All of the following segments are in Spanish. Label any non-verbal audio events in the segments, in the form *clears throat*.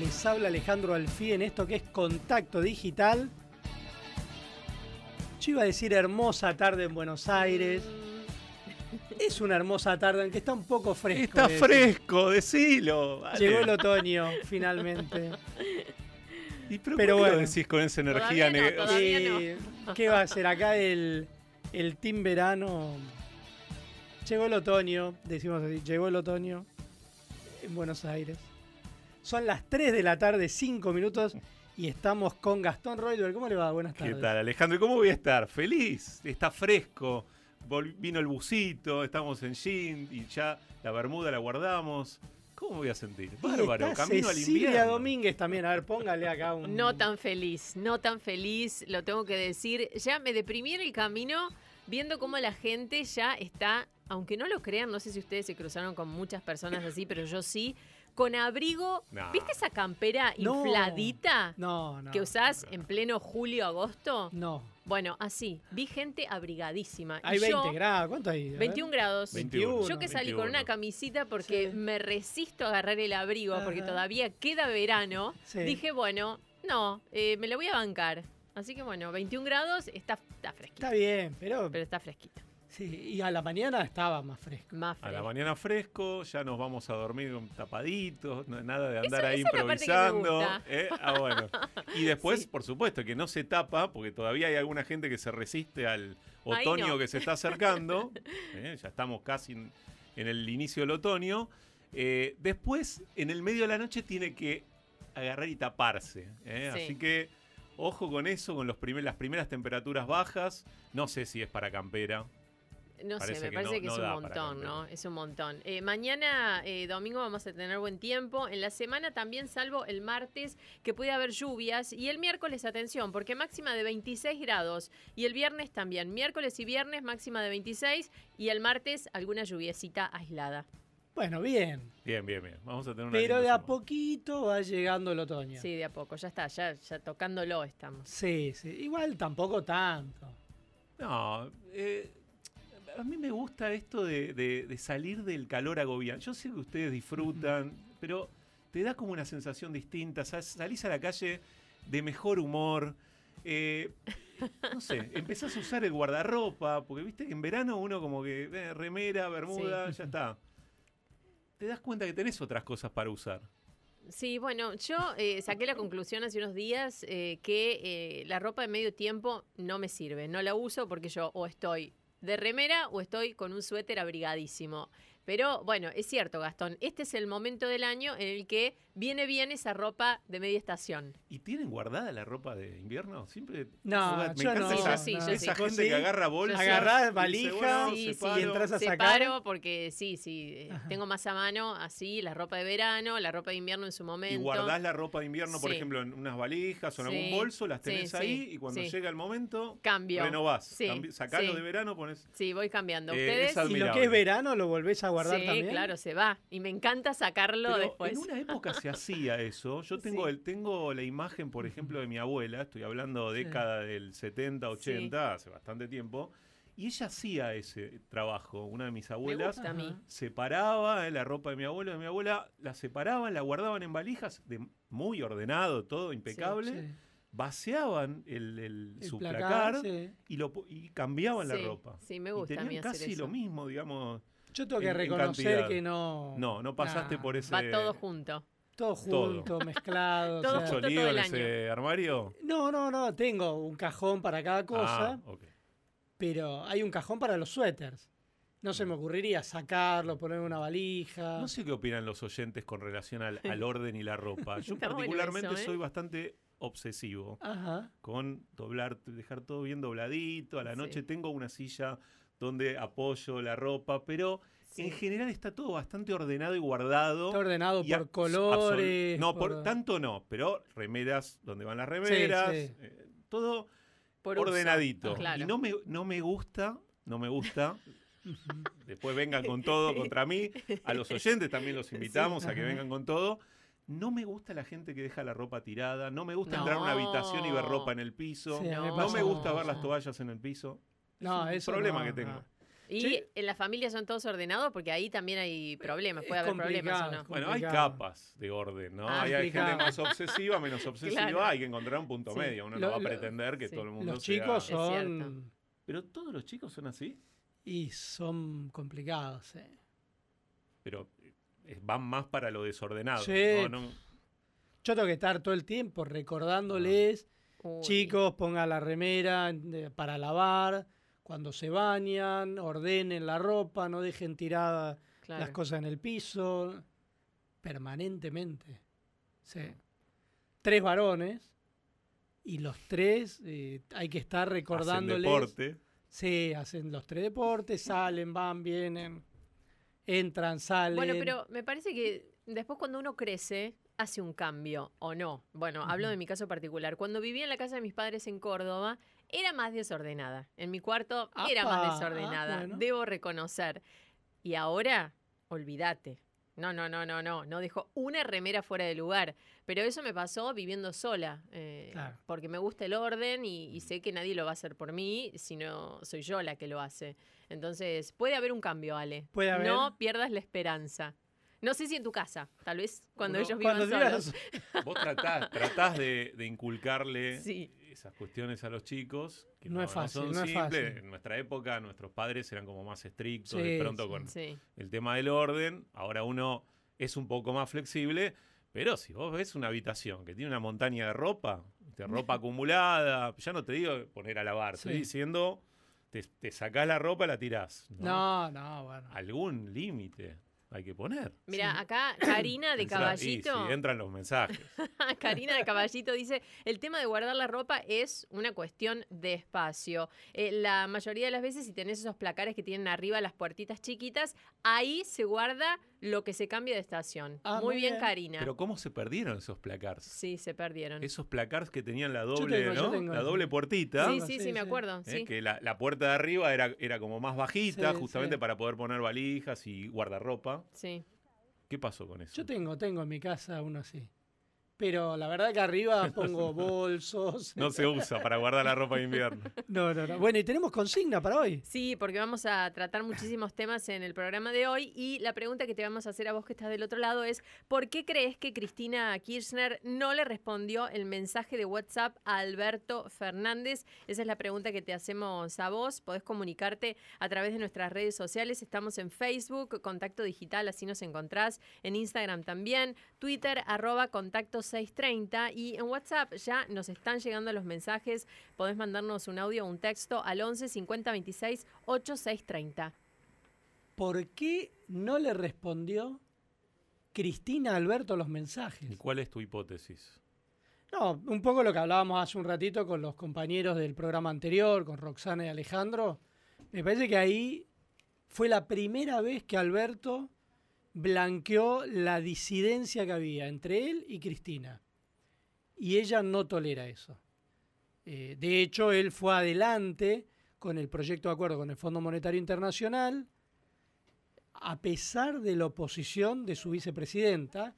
Les habla Alejandro Alfí en esto que es Contacto Digital. Yo iba a decir hermosa tarde en Buenos Aires. Es una hermosa tarde en que está un poco fresco. Está de- fresco, decilo. vale. Llegó el otoño, finalmente. ¿Y pero, pero ¿por qué lo bueno. decís con esa energía no, ¿Qué va a ser? Acá el, el team verano. Llegó el otoño, decimos así, llegó el otoño en Buenos Aires. Son las 3 de la tarde, 5 minutos, y estamos con Gastón Royler. ¿Cómo le va? Buenas ¿Qué tardes. tal, Alejandro? ¿Y ¿Cómo voy a estar? Feliz, está fresco. Vol- vino el busito, estamos en jean y ya la bermuda la guardamos. ¿Cómo me voy a sentir? Bárbaro, está camino al Cecilia invierno. Domínguez también. A ver, póngale acá un. No tan feliz, no tan feliz, lo tengo que decir. Ya me deprimí en el camino viendo cómo la gente ya está, aunque no lo crean, no sé si ustedes se cruzaron con muchas personas así, pero yo sí, con abrigo. No. ¿Viste esa campera No. infladita No, no. que usás en pleno julio, agosto? No. Bueno, así, vi gente abrigadísima. Hay Y 20 yo, grados. ¿Cuánto hay? A ver. 21 grados. 21. Yo que salí con 21. una camisita porque Sí. me resisto a agarrar el abrigo porque todavía queda verano, Sí. dije, bueno, no, eh, me lo voy a bancar. Así que bueno, 21 grados, está, está fresquito. Está bien, pero. Pero está fresquito. Sí, y a la mañana estaba más fresco. Más A la mañana fresco, ya nos vamos a dormir tapaditos, no- nada de andar Eso- ahí esa es la parte que me improvisando. gusta. ¿eh? Ah, bueno. Y después, *laughs* Sí. por supuesto, que no se tapa, porque todavía hay alguna gente que se resiste al otoño no. que se está acercando. *laughs* ¿eh? Ya estamos casi en, en el inicio del otoño. Eh, después, en el medio de la noche, tiene que agarrar y taparse. ¿eh? Sí. Así que. Ojo con eso, con los primer- las primeras temperaturas bajas. No sé si es para campera. No sé, Parece me que parece no- que no es un montón. ¿no? Es un montón. Eh, mañana, eh, domingo, vamos a tener buen tiempo. En la semana también, salvo el martes, que puede haber lluvias. Y el miércoles, atención, porque máxima de 26 grados. Y el viernes también. Miércoles y viernes, máxima de 26. Y el martes, alguna lluviecita aislada. Bueno, bien. Bien, bien, bien. Vamos a tener una Pero de a poquito va llegando el otoño. Sí, de a poco. Ya está, ya, ya tocándolo estamos. Sí, sí. Igual tampoco tanto. No, eh, a mí me gusta esto de, de- de salir del calor agobiante. Yo sé que ustedes disfrutan, pero te da como una sensación distinta. Sa- Salís a la calle de mejor humor. eh, no sé, *laughs* empezás a usar el guardarropa, porque viste que en verano uno como que eh, remera, bermuda, ya está. Te das cuenta que tenés otras cosas para usar. Sí, bueno, yo eh, saqué la conclusión hace unos días que la ropa de medio tiempo no me sirve. No la uso porque yo o estoy de remera o estoy con un suéter abrigadísimo. Pero bueno, es cierto, Gastón, este es el momento del año en el que viene bien esa ropa de media estación. ¿Y tienen guardada la ropa de invierno? Siempre. No, me yo encanta no, esa, Sí, no. sí, esa ¿Vos gente sí? que agarra bolsas. Agarrás y valija bueno, Sí, sí, separo. y entras a sacar. Separo porque sí, sí, eh, tengo más a mano así la ropa de verano, la ropa de invierno en su Y momento. guardás la ropa de invierno, por Sí. ejemplo, en unas valijas o en Sí, algún bolso, las tenés sí, ahí sí, y cuando sí. llega el momento, Cambio. renovás. Sí, Cambi- sacalo sí. de verano, pones. Sí, voy cambiando. Eh, ¿Ustedes? Y lo que es verano lo volvés a guardar sí, también. claro, se va. Y me encanta sacarlo Pero después. en una época se *laughs* hacía eso. Yo tengo, Sí. el, tengo la imagen, por ejemplo, de mi abuela, estoy hablando década del 70, 80, hace bastante tiempo, y ella hacía ese trabajo, una de mis Me abuelas. gusta a mí. separaba eh, la ropa de mi abuelo y de mi abuela, la separaban, la guardaban en valijas, de, muy ordenado, todo impecable, Sí. vaciaban el, el- El su placar, placar, sí. y, lo, y cambiaban la ropa. sí, me Y gusta a tenían mí hacer casi eso. lo mismo, digamos. Yo tengo que En- reconocer que no. No, no pasaste Nah, por ese... Va todo junto. Todo junto, Todo. mezclado. o Todo sea- mucho junto lío todo en el ese armario. No, no, no. Tengo un cajón para cada cosa, Ah, ok. pero hay un cajón para los suéteres. No se me ocurriría sacarlo, poner en una valija. No sé qué opinan los oyentes con relación al, al orden y la ropa. *laughs* Yo bueno particularmente eso, ¿eh? soy bastante obsesivo. Ajá. con doblar, dejar todo bien dobladito. A la Sí. noche tengo una silla donde apoyo la ropa, pero Sí. en general está todo bastante ordenado y guardado. Está ordenado Y por colores. No, por, por- tanto no, pero remeras donde van las remeras, sí. eh, todo Por ordenadito. Claro. Y no me, no me gusta, no me gusta. *laughs* Después vengan con todo contra mí. A los oyentes también los invitamos a que vengan con todo. No me gusta la gente que deja la ropa tirada. No me gusta No. entrar a una habitación y ver ropa en el piso. Sí, me no me gusta ver las toallas en el piso. No, es un eso problema no, que tengo. no. Y Sí. en la familia son todos ordenados porque ahí también hay problemas, puede Es haber problemas o no. Bueno, hay capas de orden, ¿no? Ah, hay, hay gente más obsesiva, menos *laughs* obsesiva, Claro. hay que encontrar un punto Sí. medio. Uno Lo- no va a pretender que sí. todo el mundo Los sea- chicos son. Pero todos los chicos son así, Y son complicados, eh. pero eh, van más para lo desordenado. Sí. ¿no? No- Yo tengo que estar todo el tiempo recordándoles, Uy. chicos, pongan la remera de- para lavar, cuando se bañan, ordenen la ropa, no dejen tiradas Claro. las cosas en el piso, permanentemente. Sí. Tres varones y los tres eh, hay que estar hacen recordándoles. deporte. Sí, hacen los tres deportes, salen, van, vienen, entran, salen. Bueno, pero me parece que después cuando uno crece, hace un cambio, ¿o no? Bueno, hablo de mi caso particular. Cuando vivía en la casa de mis padres en Córdoba, era más desordenada. En mi cuarto era más ah, desordenada, bueno. debo reconocer. Y ahora, olvídate. No, no, no, no, no. No dejo una remera fuera de lugar. Pero eso me pasó viviendo sola. eh, Claro. Porque me gusta el orden y, y sé que nadie lo va a hacer por mí, sino soy yo la que lo hace. Entonces, puede haber un cambio, Ale. Puede haber. No pierdas la esperanza. No sé si en tu casa, tal vez cuando Uno- ellos vivan Cuando solos. Vos tratás, tratás de, de inculcarle Sí. Esas cuestiones a los chicos. Que No es fácil, son no es simples. fácil. En nuestra época, nuestros padres eran como más estrictos, Sí, de pronto sí. con Sí. el tema del orden. Ahora uno es un poco más flexible, pero si vos ves una habitación que tiene una montaña de ropa, de ropa *laughs* acumulada, ya no te digo poner a lavar, estoy diciendo, te, te sacás la ropa y la tirás. ¿no? No, no, bueno. Algún límite hay que poner. Mira, Sí. acá *coughs* Karina de Entra- y Caballito. sí, entran los mensajes. *laughs* Karina de Caballito dice, el tema de guardar la ropa es una cuestión de espacio. Eh, la mayoría de las veces, si tenés esos placares que tienen arriba las puertitas chiquitas, ahí se guarda lo que se cambia de estación. Ah, muy muy bien, bien. Karina. Pero ¿cómo se perdieron esos placars? sí, se perdieron. Esos placars que tenían la doble, tengo, ¿no? la doble puertita. Sí, sí, sí, sí, me acuerdo. ¿eh? sí. Que la, la puerta de arriba era, era como más bajita, Sí, justamente sí. para poder poner valijas y guardarropa. sí. ¿Qué pasó con eso? Yo tengo, tengo en mi casa uno así. Pero la verdad que arriba *laughs* pongo bolsos. No se usa para guardar la ropa de invierno. No, no, no. Bueno, y tenemos consigna para hoy. Sí, porque vamos a tratar muchísimos temas en el programa de hoy y la pregunta que te vamos a hacer a vos que estás del otro lado es ¿por qué crees que Cristina Kirchner no le respondió el mensaje de WhatsApp a Alberto Fernández? Esa es la pregunta que te hacemos a vos. Podés comunicarte a través de nuestras redes sociales. Estamos en Facebook, Contacto Digital, así nos encontrás. En Instagram también, Twitter, arroba Contacto 630 y en WhatsApp ya nos están llegando los mensajes. Podés mandarnos un audio o un texto al 11 50 26 8630. ¿Por qué no le respondió Cristina a Alberto los ¿Y mensajes? cuál es tu hipótesis? No, un poco lo que hablábamos hace un ratito con los compañeros del programa anterior, con Roxana y Alejandro. Me parece que ahí fue la primera vez que Alberto blanqueó la disidencia que había entre él y Cristina. Y ella no tolera eso. Eh, de hecho, él fue adelante con el proyecto de acuerdo con el Fondo Monetario Internacional, a pesar de la oposición de su vicepresidenta,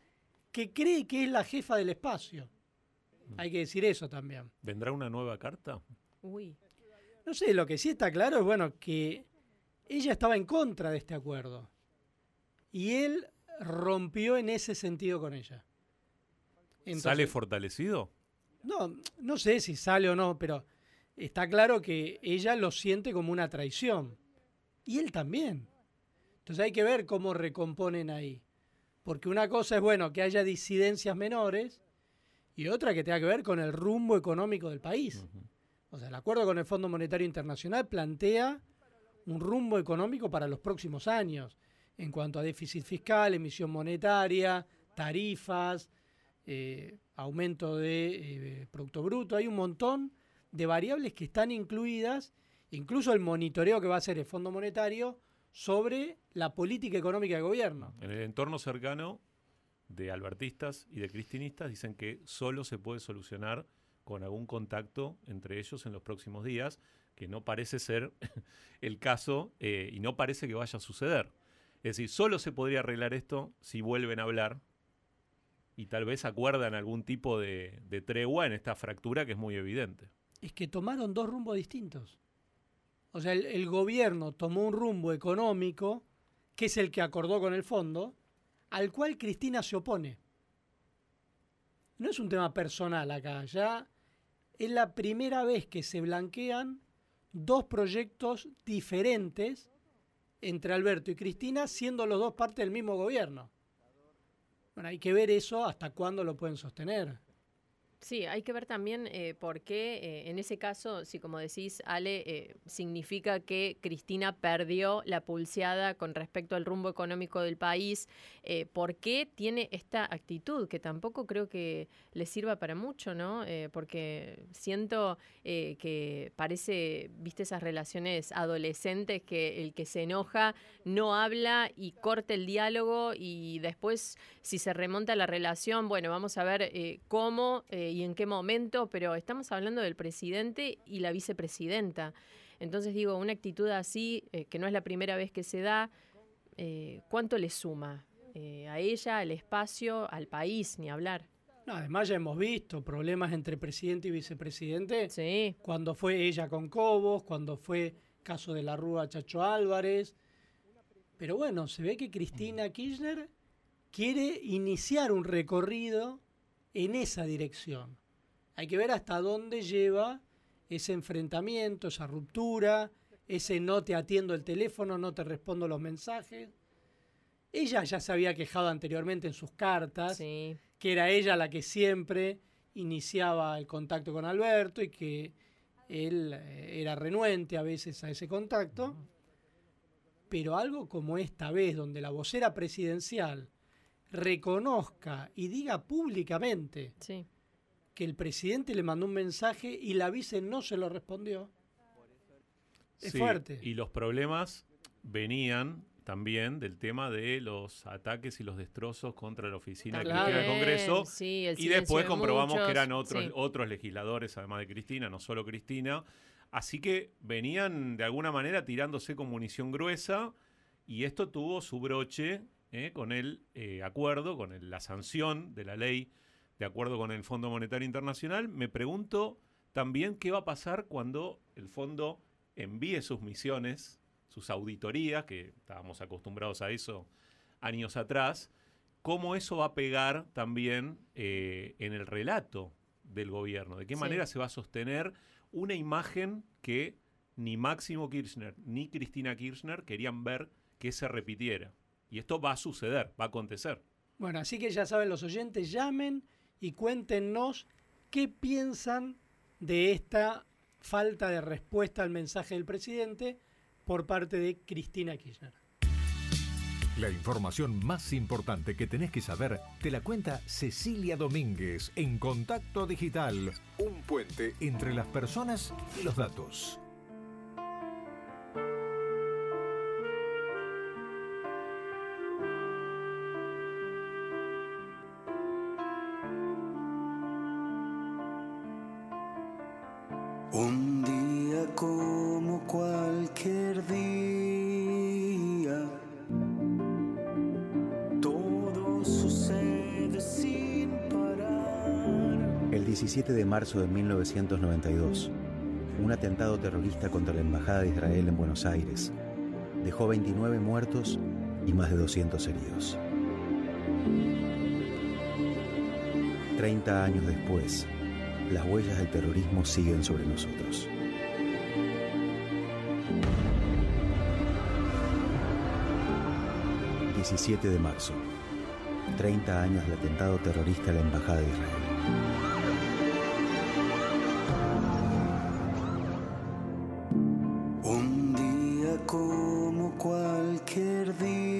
que cree que es la jefa del espacio. Hay que decir eso también. ¿Vendrá una nueva carta? Uy, No sé, lo que sí está claro es bueno que ella estaba en contra de este acuerdo. Y él rompió en ese sentido con ella. Entonces, ¿Sale fortalecido? No, no sé si sale o no, pero está claro que ella lo siente como una traición. Y él también. Entonces hay que ver cómo recomponen ahí. Porque una cosa es, bueno, que haya disidencias menores y otra que tenga que ver con el rumbo económico del país. O sea, el acuerdo con el Fondo Monetario Internacional plantea un rumbo económico para los próximos años en cuanto a déficit fiscal, emisión monetaria, tarifas, eh, aumento de eh, Producto Bruto. Hay un montón de variables que están incluidas, incluso el monitoreo que va a hacer el Fondo Monetario sobre la política económica del gobierno. En el entorno cercano de albertistas y de cristinistas dicen que solo se puede solucionar con algún contacto entre ellos en los próximos días, que no parece ser *laughs* el caso eh, y no parece que vaya a suceder. Es decir, solo se podría arreglar esto si vuelven a hablar y tal vez acuerdan algún tipo de, tregua en esta fractura que es muy evidente. Es que tomaron dos rumbos distintos. O sea, el gobierno tomó un rumbo económico, que es el que acordó con el fondo, al cual Cristina se opone. No es un tema personal acá, ya es la primera vez que se blanquean dos proyectos diferentes entre Alberto y Cristina, siendo los dos parte del mismo gobierno. Bueno, hay que ver eso hasta cuándo lo pueden sostener. Sí, hay que ver también eh, por qué eh, en ese caso, si como decís, Ale, eh, significa que Cristina perdió la pulseada con respecto al rumbo económico del país, por qué tiene esta actitud, que tampoco creo que le sirva para mucho, ¿no? Porque siento que parece, viste, esas relaciones adolescentes que el que se enoja no habla y corta el diálogo y después, si se remonta la relación, bueno, vamos a ver cómo y en qué momento, pero estamos hablando del presidente y la vicepresidenta. Entonces digo, una actitud así, eh, que no es la primera vez que se da, eh, ¿cuánto le suma? Eh, a ella, al espacio, al país, ni hablar. No, además ya hemos visto problemas entre presidente y vicepresidente Sí, cuando fue ella con Cobos, cuando fue caso de la Rúa Chacho Álvarez. Pero bueno, se ve que Cristina Kirchner quiere iniciar un recorrido en esa dirección. Hay que ver hasta dónde lleva ese enfrentamiento, esa ruptura, ese no te atiendo el teléfono, no te respondo los mensajes. Ella ya se había quejado anteriormente en sus cartas sí. que era ella la que siempre iniciaba el contacto con Alberto y que él eh, era renuente a veces a ese contacto. Pero algo como esta vez, donde la vocera presidencial reconozca y diga públicamente Sí. que el presidente le mandó un mensaje y la vice no se lo respondió, es Sí, fuerte. Y los problemas venían también del tema de los ataques y los destrozos contra la oficina de Cristina del Congreso. sí, el Y después de comprobamos muchos, que eran otros, sí. otros legisladores, además de Cristina, no solo Cristina. Así que venían de alguna manera tirándose con munición gruesa y esto tuvo su broche eh, con el eh, acuerdo, con el- la sanción de la ley de acuerdo con el Fondo Monetario Internacional. Me pregunto también qué va a pasar cuando el fondo envíe sus misiones, sus auditorías, que estábamos acostumbrados a eso años atrás, cómo eso va a pegar también eh, en el relato del gobierno, de qué Sí. manera se va a sostener una imagen que ni Máximo Kirchner ni Cristina Kirchner querían ver que se repitiera. Y esto va a suceder, va a acontecer. Bueno, así que ya saben los oyentes, llamen y cuéntenos qué piensan de esta falta de respuesta al mensaje del presidente por parte de Cristina Kirchner. La información más importante que tenés que saber te la cuenta Cecilia Domínguez en Contacto Digital, un puente entre las personas y los datos. 7 de marzo de 1992, un atentado terrorista contra la Embajada de Israel en Buenos Aires dejó 29 muertos y más de 200 heridos. 30 años después, las huellas del terrorismo siguen sobre nosotros. ...17 de marzo... ...30 años del atentado terrorista a la Embajada de Israel... cualquier día,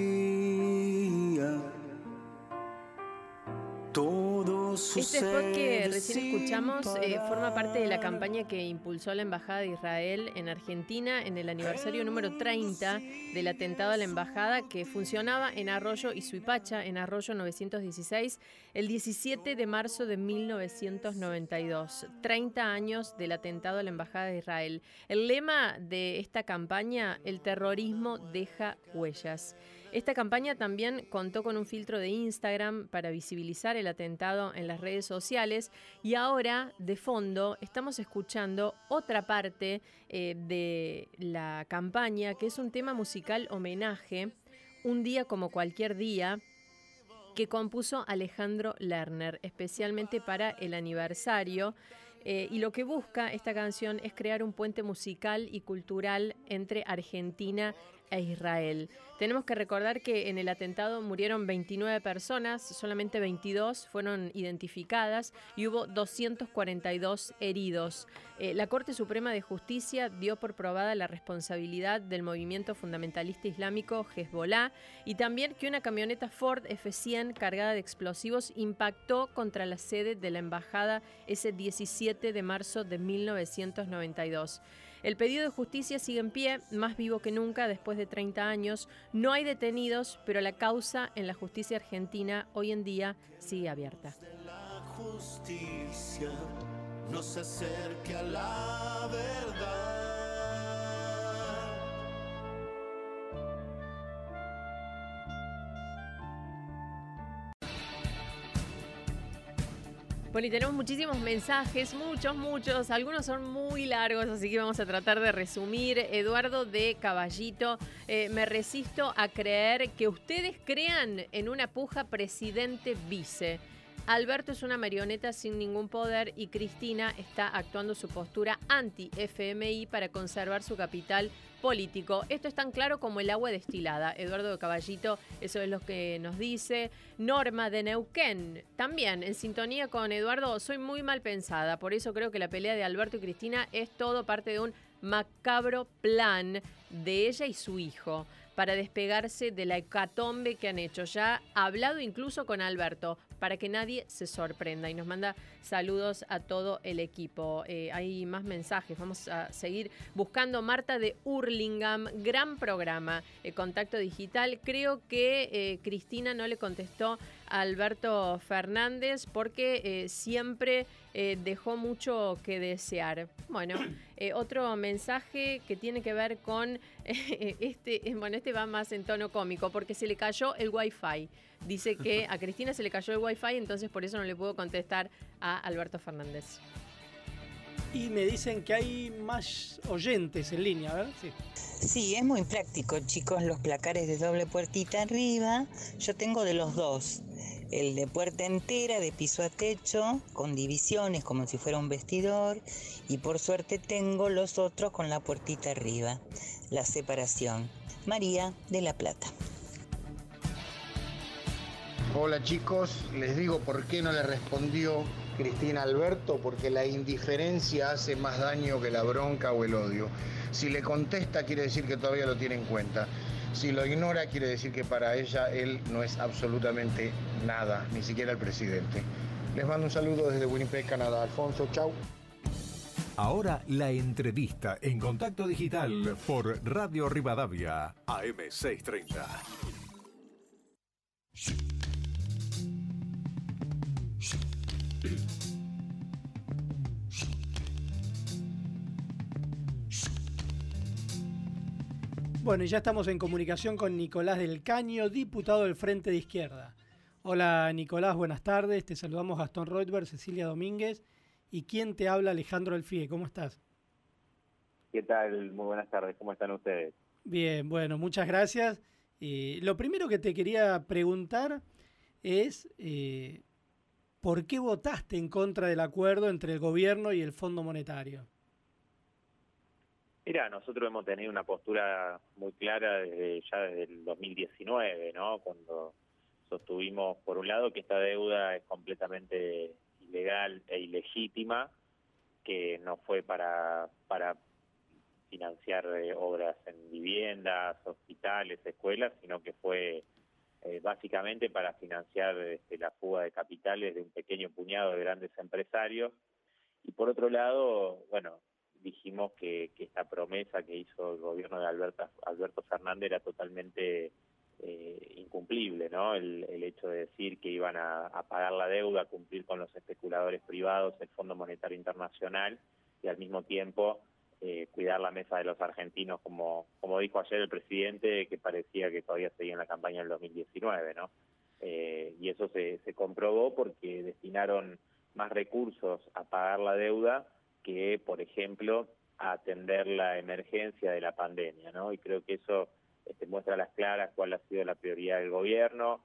Este spot que recién escuchamos eh, forma parte de la campaña que impulsó la Embajada de Israel en Argentina en el aniversario número 30 del atentado a la embajada que funcionaba en Arroyo y Suipacha, en Arroyo 916, el 17 de marzo de 1992. 30 años del atentado a la Embajada de Israel. El lema de esta campaña, el terrorismo deja huellas. Esta campaña también contó con un filtro de Instagram para visibilizar el atentado en las redes sociales y ahora, de fondo, estamos escuchando otra parte eh, de la campaña, que es un tema musical homenaje, Un día como cualquier día, que compuso Alejandro Lerner, especialmente para el aniversario. Eh, y lo que busca esta canción es crear un puente musical y cultural entre Argentina e Israel. Tenemos que recordar que en el atentado murieron 29 personas, solamente 22 fueron identificadas y hubo 242 heridos. Eh, la Corte Suprema de Justicia dio por probada la responsabilidad del movimiento fundamentalista islámico Hezbollah y también que una camioneta Ford F100 cargada de explosivos impactó contra la sede de la embajada ese 17 de marzo de 1992. El pedido de justicia sigue en pie, más vivo que nunca después de 30 años. No hay detenidos, pero la causa en la justicia argentina hoy en día sigue abierta. La justicia acerque a la verdad. Bueno, y tenemos muchísimos mensajes, muchos, muchos. Algunos son muy largos, así que vamos a tratar de resumir. Eduardo de Caballito, eh, me resisto a creer que ustedes crean en una puja presidente-vice. Alberto es una marioneta sin ningún poder y Cristina está actuando su postura anti-FMI para conservar su capital político. Esto es tan claro como el agua destilada. Eduardo Caballito, eso es lo que nos dice. Norma de Neuquén, también en sintonía con Eduardo, soy muy mal pensada, por eso creo que la pelea de Alberto y Cristina es todo parte de un macabro plan de ella y su hijo para despegarse de la hecatombe que han hecho. Ya ha hablado incluso con Alberto para que nadie se sorprenda y nos manda saludos a todo el equipo. Eh, hay más mensajes, vamos a seguir buscando. Marta de Hurlingham, gran programa, eh, Contacto Digital. Creo que eh, Cristina no le contestó a Alberto Fernández porque siempre dejó mucho que desear. Bueno, *clears throat* otro mensaje que tiene que ver con este, bueno, este va más en tono cómico porque se le cayó el wifi. Dice que a Cristina se le cayó el wifi, entonces por eso no le puedo contestar a Alberto Fernández. Y me dicen que hay más oyentes en línea, a ver. Sí. Sí, es muy práctico, chicos, los placares de doble puertita arriba. Yo tengo de los dos. El de puerta entera, de piso a techo, con divisiones como si fuera un vestidor. Y por suerte tengo los otros con la puertita arriba, la separación. María de la Plata. Hola chicos, les digo por qué no le respondió Cristina Alberto, porque la indiferencia hace más daño que la bronca o el odio. Si le contesta quiere decir que todavía lo tiene en cuenta. Si lo ignora quiere decir que para ella él no es absolutamente nada, ni siquiera el presidente. Les mando un saludo desde Winnipeg, Canadá. Alfonso, chau. Ahora la entrevista en contacto digital por Radio Rivadavia, AM630. Bueno, y ya estamos en comunicación con Nicolás del Caño, diputado del Frente de Izquierda. Hola Nicolás, buenas tardes. Te saludamos Gastón Reutberg, Cecilia Domínguez y quien te habla Alejandro Alfie. ¿Cómo estás? ¿Qué tal? Muy buenas tardes. ¿Cómo están ustedes? Bien, bueno, muchas gracias. Eh, lo primero que te quería preguntar es eh, ¿por qué votaste en contra del acuerdo entre el gobierno y el Fondo Monetario? Mira, nosotros hemos tenido una postura muy clara desde ya desde el 2019, ¿no? Cuando sostuvimos, por un lado, que esta deuda es completamente ilegal e ilegítima, que no fue para, para financiar eh, obras en viviendas, hospitales, escuelas, sino que fue eh, básicamente para financiar este, la fuga de capitales de un pequeño puñado de grandes empresarios. Y por otro lado, bueno, dijimos que, que, esta promesa que hizo el gobierno de Alberto, Alberto Fernández era totalmente eh, incumplible, ¿no? El, el, hecho de decir que iban a, a, pagar la deuda, cumplir con los especuladores privados, el Fondo Monetario Internacional y al mismo tiempo eh, cuidar la mesa de los argentinos, como, como dijo ayer el presidente, que parecía que todavía seguía en la campaña del 2019, ¿no? Eh, y eso se, se comprobó porque destinaron más recursos a pagar la deuda que, por ejemplo, atender la emergencia de la pandemia, ¿no? Y creo que eso este, muestra a las claras cuál ha sido la prioridad del gobierno.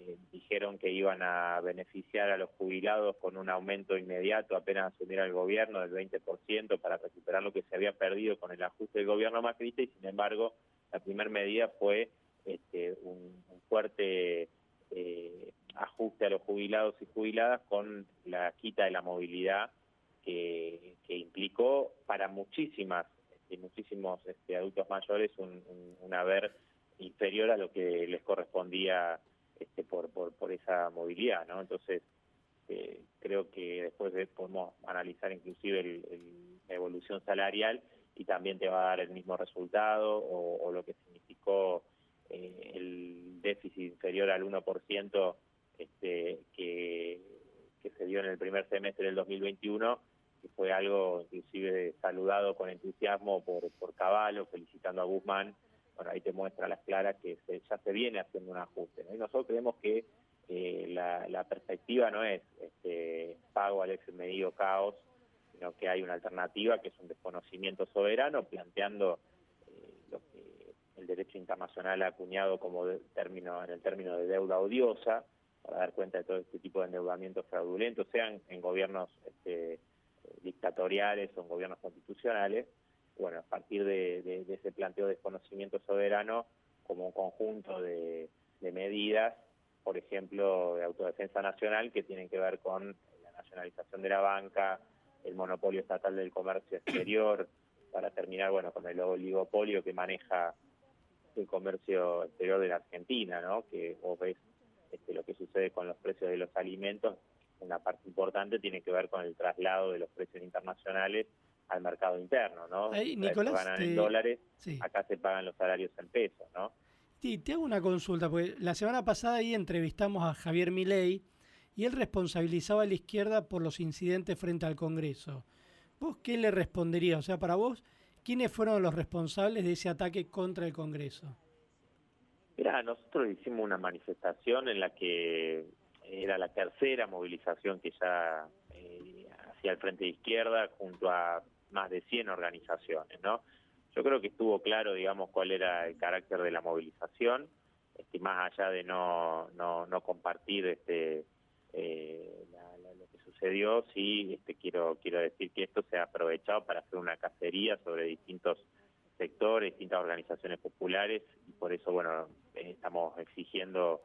Eh, dijeron que iban a beneficiar a los jubilados con un aumento inmediato apenas asumiera el gobierno del 20% para recuperar lo que se había perdido con el ajuste del gobierno macrista y sin embargo la primera medida fue este, un, un fuerte eh, ajuste a los jubilados y jubiladas con la quita de la movilidad que, implicó para muchísimas este, muchísimos este, adultos mayores un, un, haber inferior a lo que les correspondía este, por, por, por esa movilidad, ¿no? Entonces, eh, creo que después de, podemos analizar inclusive el, la evolución salarial y también te va a dar el mismo resultado o, lo que significó eh, el déficit inferior al 1% este, que se dio en el primer semestre del 2021 que fue algo inclusive saludado con entusiasmo por, por Caballo, felicitando a Guzmán, bueno, ahí te muestra las claras que se, ya se viene haciendo un ajuste. Y nosotros creemos que eh, la, perspectiva no es este, pago al ex medido caos, sino que hay una alternativa que es un desconocimiento soberano, planteando eh, lo que el derecho internacional ha acuñado como término, en el término de deuda odiosa, para dar cuenta de todo este tipo de endeudamientos fraudulentos, sean en gobiernos este, dictatoriales o en gobiernos constitucionales, bueno, a partir de, de, ese planteo de desconocimiento soberano como un conjunto de, de, medidas, por ejemplo, de autodefensa nacional, que tienen que ver con la nacionalización de la banca, el monopolio estatal del comercio exterior, *clears throat* para terminar, bueno, con el oligopolio que maneja el comercio exterior de la Argentina, ¿no? Que vos ves este, lo que sucede con los precios de los alimentos, una parte importante tiene que ver con el traslado de los precios internacionales al mercado interno, ¿no? Ahí, Nicolás, se te... en dólares, sí. acá se pagan los salarios en pesos, ¿no? Sí, te hago una consulta, porque la semana pasada ahí entrevistamos a Javier Milei y él responsabilizaba a la izquierda por los incidentes frente al Congreso. ¿Vos qué le responderías? O sea, para vos, ¿quiénes fueron los responsables de ese ataque contra el Congreso? Mira, nosotros hicimos una manifestación en la que era la tercera movilización que ya eh, hacía el Frente de Izquierda junto a más de 100 organizaciones, ¿no? Yo creo que estuvo claro, digamos, cuál era el carácter de la movilización, este, más allá de no, no, no compartir este, eh, la, lo que sucedió, sí este, quiero, quiero decir que esto se ha aprovechado para hacer una cacería sobre distintos sectores, distintas organizaciones populares, y por eso, bueno, estamos exigiendo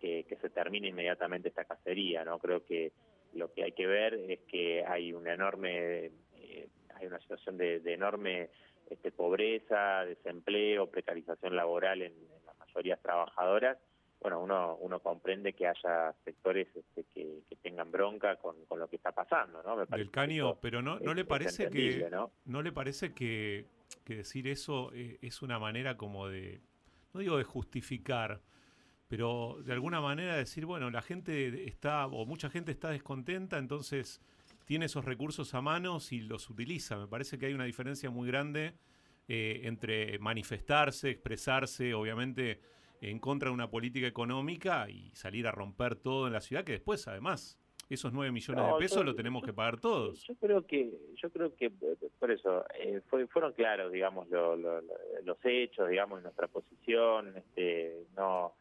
que, que se termine inmediatamente esta cacería, ¿no? Creo que lo que hay que ver es que hay una enorme, eh, hay una situación de, de enorme este, pobreza, desempleo, precarización laboral en, en las mayorías trabajadoras, bueno, uno, uno comprende que haya sectores este, que, que, tengan bronca con, con, lo que está pasando, ¿no? Me Del caño, pero no, no le parece que ¿no? no le parece que, que decir eso eh, es una manera como de, no digo de justificar, pero de alguna manera decir, bueno, la gente está, o mucha gente está descontenta, entonces tiene esos recursos a manos y los utiliza. Me parece que hay una diferencia muy grande eh, entre manifestarse, expresarse, obviamente en contra de una política económica y salir a romper todo en la ciudad, que después, además, esos 9 millones no, de pesos yo, lo tenemos yo, que pagar todos. Yo creo que, yo creo que por eso, eh, fue, fueron claros, digamos, lo, lo, los hechos, digamos, nuestra posición, este, no,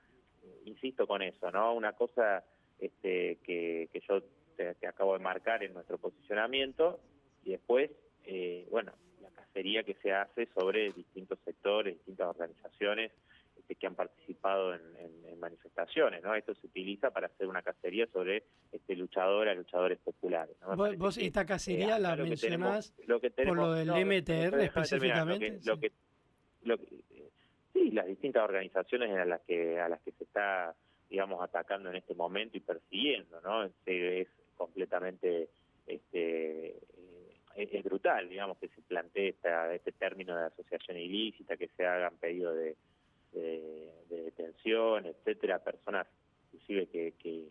insisto con eso, ¿no? Una cosa este, que, que yo te, te acabo de marcar en nuestro posicionamiento y después, eh, bueno, la cacería que se hace sobre distintos sectores, distintas organizaciones, este, que han participado en, en, en, manifestaciones, ¿no? Esto se utiliza para hacer una cacería sobre este luchadoras, luchadores populares. ¿no? ¿Vos, vos esta cacería eh, la lo mencionás lo que tenemos, por lo del no, MTR específicamente? Lo que, lo que, lo que, sí, las distintas organizaciones a las que a las que se está, digamos, atacando en este momento y persiguiendo, ¿no? Es, completamente este es, brutal, digamos, que se plantee esta, este término de asociación ilícita, que se hagan pedidos de de, de detención, etcétera, personas inclusive que, que,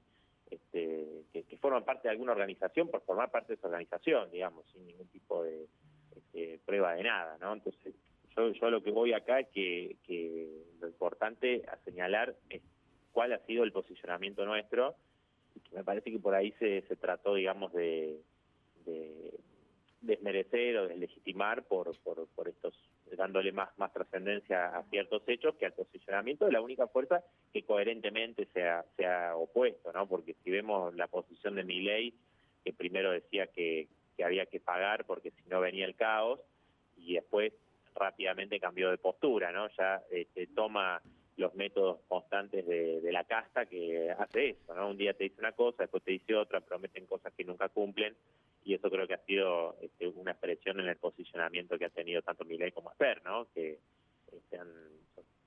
este, que, forman parte de alguna organización por formar parte de esa organización, digamos, sin ningún tipo de, este, prueba de nada, ¿no? Entonces, yo, yo lo que voy acá es que, que lo importante a señalar es cuál ha sido el posicionamiento nuestro, y que me parece que por ahí se, se trató, digamos, de, de desmerecer o deslegitimar por, por, por estos dándole más más trascendencia a ciertos hechos que al posicionamiento de la única fuerza que coherentemente se ha, opuesto, ¿no? Porque si vemos la posición de Milei, que primero decía que, que había que pagar porque si no venía el caos, y después rápidamente cambió de postura, ¿no? Ya este, toma los métodos constantes de, la casta que hace eso, ¿no? Un día te dice una cosa, después te dice otra, prometen cosas que nunca cumplen, y eso creo que ha sido este, una expresión en el posicionamiento que ha tenido tanto Milei como Asper, ¿no? Que este, han,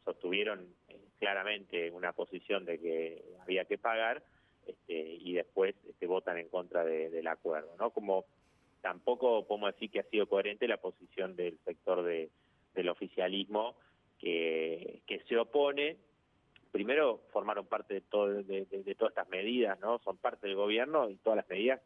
sostuvieron eh, claramente una posición de que había que pagar este, y después este, votan en contra de- del acuerdo, ¿no? Como tampoco podemos decir que ha sido coherente la posición del sector de, del oficialismo que, se opone. Primero formaron parte de, todo, de todas estas medidas, ¿no? Son parte del gobierno y todas las medidas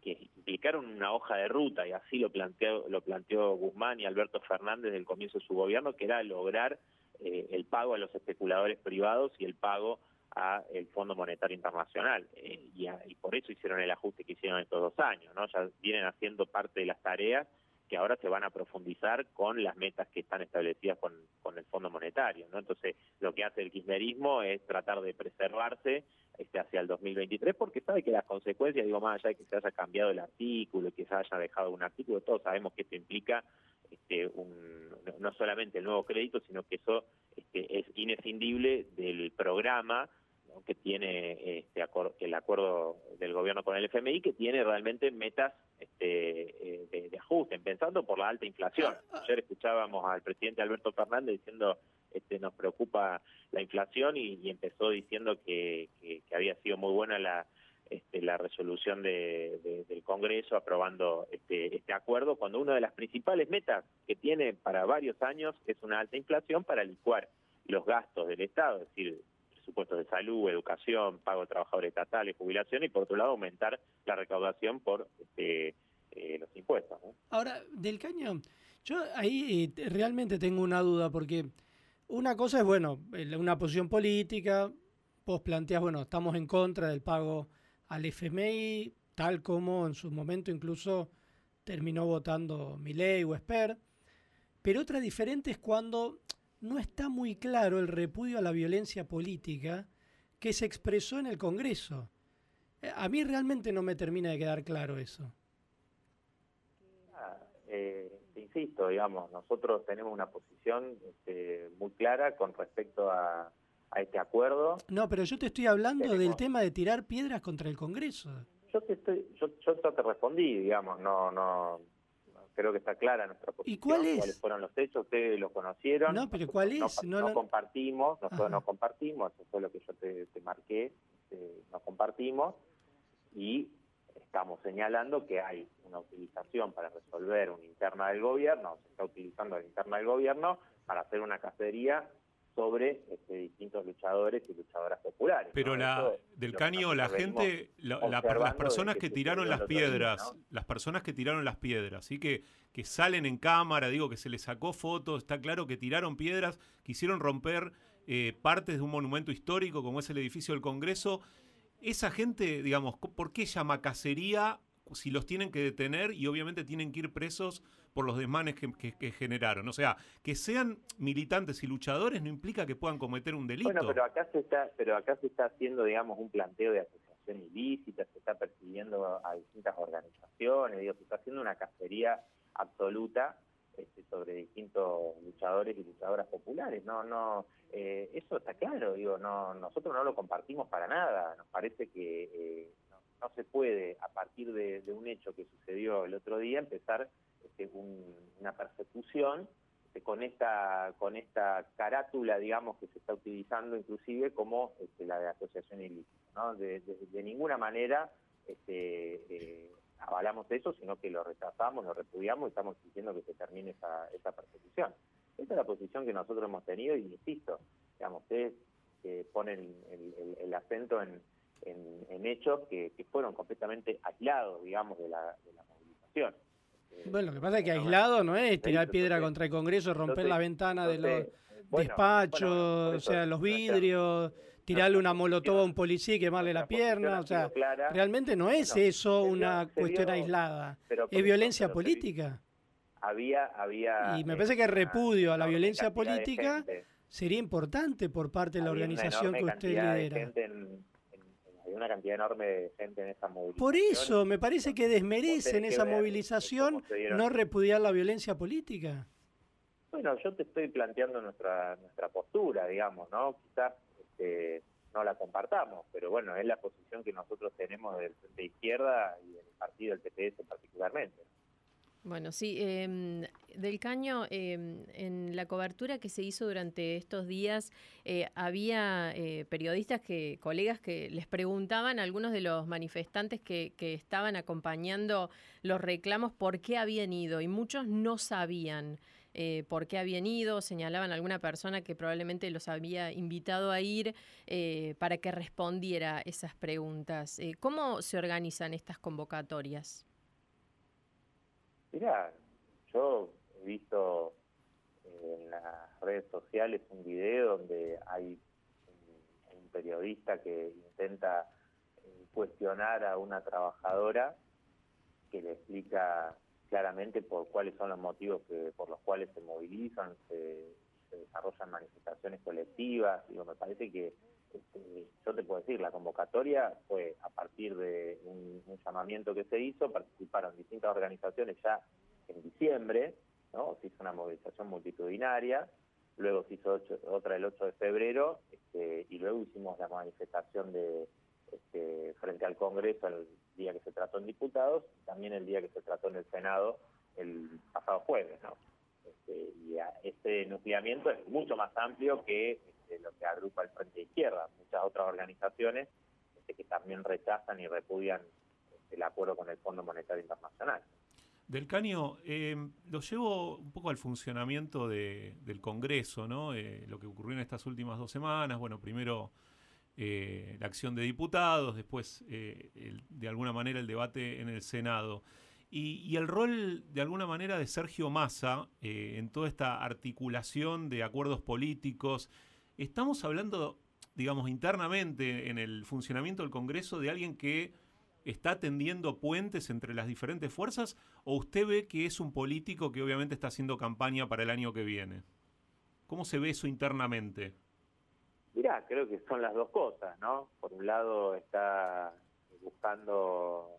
que implicaron una hoja de ruta y así lo planteó lo planteó Guzmán y Alberto Fernández del comienzo de su gobierno que era lograr eh, el pago a los especuladores privados y el pago a el Fondo Monetario Internacional Eh, y, a- y por eso hicieron el ajuste que hicieron estos dos años no ya vienen haciendo parte de las tareas que ahora se van a profundizar con las metas que están establecidas con, con el Fondo Monetario no entonces lo que hace el kirchnerismo es tratar de preservarse este, hacia el 2023, porque sabe que las consecuencias, digo, más allá de que se haya cambiado el artículo, que se haya dejado un artículo, todos sabemos que esto implica este, un, no- solamente el nuevo crédito, sino que eso este, es inescindible del programa ¿no? que tiene este acor- el acuerdo del gobierno con el FMI, que tiene realmente metas este, eh, de, de ajuste, empezando por la alta inflación. Ayer escuchábamos al presidente Alberto Fernández diciendo este, nos preocupa la inflación y, y empezó diciendo que, que- que había sido muy buena la este, la resolución de- de- del Congreso aprobando este, este acuerdo, cuando una de las principales metas que tiene para varios años es una alta inflación para licuar los gastos del Estado, es decir, presupuestos de salud, educación, pago de trabajadores estatales, jubilación, y por otro lado aumentar la recaudación por este, eh, los impuestos. Ahora, del caño, yo ahí eh, te- realmente tengo una duda porque una cosa es, bueno, una posición política, vos planteás, bueno, estamos en contra del pago al FMI, tal como en su momento incluso terminó votando Milei o Esper, pero otra diferente es cuando no está muy claro el repudio a la violencia política que se expresó en el Congreso. Eh, A mí realmente no me termina de quedar claro eso. Ah, eh, te insisto, digamos, nosotros tenemos una posición este, muy clara con respecto a, a este acuerdo. No, pero yo te estoy hablando del tema de tirar piedras contra el Congreso. Yo te estoy, yo, yo te respondí, digamos, no, no, creo que está clara nuestra posición. cuál es? ¿Cuáles fueron los hechos? Ustedes lo conocieron. No, pero ¿cuál es? No compartimos, nosotros Ajá. no compartimos, eso fue lo que yo te, te marqué, este, no compartimos y estamos señalando que hay una utilización para resolver una interna del gobierno, se está utilizando la interna del gobierno para hacer una cacería sobre este, distintos luchadores y luchadoras populares. Pero ¿no? la, Eso del caño, la gente, la- la- observando las personas que que tiraron las piedras, ¿no? las personas que tiraron las piedras, ¿sí? que, que salen en cámara, digo que se les sacó fotos, está claro que tiraron piedras, quisieron romper eh, partes de un monumento histórico como es el edificio del Congreso. Esa gente, digamos, ¿por qué llama cacería si los tienen que detener y obviamente tienen que ir presos por los desmanes que, que- generaron? O sea, que sean militantes y luchadores no implica que puedan cometer un delito. Bueno, pero acá se está, pero acá se está haciendo, digamos, un planteo de asociación ilícita, se está persiguiendo a distintas organizaciones, digo, se está haciendo una cacería absoluta este, sobre distintos luchadores y luchadoras populares. No, no, eh, eso está claro, digo, no, nosotros no lo compartimos para nada. Nos parece que eh, no, se puede, a partir de, un hecho que sucedió el otro día, empezar este, un- una persecución este, con esta con esta carátula, digamos, que se está utilizando inclusive como este, la de asociación ilícita. ¿no? De, de- ninguna manera este, eh, avalamos eso, sino que lo rechazamos, lo repudiamos y estamos exigiendo que se termine esa, esa persecución. Esa es la posición que nosotros hemos tenido y insisto, digamos, ustedes eh, ponen el acento en, en- en hechos que, que fueron completamente aislados, digamos, de la, de la movilización. Eh, Bueno, lo que pasa es que aislado no es tirar piedra entonces- contra el Congreso, romper entonces- la ventana de los bueno, despachos, bueno, o sea, los vidrios, tirarle una molotov a un policía y quemarle la pierna, o sea, clara, realmente no es eso una cuestión aislada, pero es violencia pero política. Había, había. Y me eh, parece que el repudio a la violencia política sería importante por parte de la organización que usted de lidera. gente en- una cantidad enorme de gente en esa movilización. Por eso me parece que desmerecen esa que movilización no repudiar la violencia política. Bueno, yo te estoy planteando nuestra nuestra postura, digamos, ¿no? Quizás este, no la compartamos, pero bueno, es la posición que nosotros tenemos del Frente de Izquierda y del partido del PPS particularmente. Bueno, sí, em, del caño, em, en la cobertura que se hizo durante estos días, eh, había eh, periodistas que, colegas que les preguntaban a algunos de los manifestantes que, que estaban acompañando los reclamos por qué habían ido y muchos no sabían eh, por qué habían ido, señalaban a alguna persona que probablemente los había invitado a ir eh, para que respondiera esas preguntas. Eh, ¿Cómo se organizan estas convocatorias? Mira, yo he visto eh, en las redes sociales un video donde hay un, periodista que intenta eh, cuestionar a una trabajadora que le explica claramente por cuáles son los motivos que por los cuales se movilizan, se, se desarrollan manifestaciones colectivas. Digo, me parece que yo te puedo decir, la convocatoria fue a partir de un, un llamamiento que se hizo, participaron distintas organizaciones ya en diciembre, ¿no? Se hizo una movilización multitudinaria, luego se hizo ocho- otra el 8 de febrero, este, y luego hicimos la manifestación de este, frente al Congreso el día que se trató en diputados, y también el día que se trató en el Senado el pasado jueves, ¿no? Este, y a- este nucleamiento es mucho más amplio que este, lo que agrupa el Frente de Izquierda. Muchas otras organizaciones este, que también rechazan y repudian este, el acuerdo con el Fondo Monetario Internacional. Del Caño, eh, lo llevo un poco al funcionamiento de- del Congreso, ¿no? Eh, lo que ocurrió en estas últimas dos semanas. Bueno, primero eh, la acción de diputados, después, de alguna manera, el debate en el Senado. Y, el rol, de alguna manera, de Sergio Massa en toda esta articulación de acuerdos políticos. Estamos hablando, digamos, internamente en el funcionamiento del Congreso de alguien que está tendiendo puentes entre las diferentes fuerzas o usted ve que es un político que obviamente está haciendo campaña para el año que viene? ¿Cómo se ve eso internamente? Mirá, creo que son las dos cosas, ¿no? Por un lado está buscando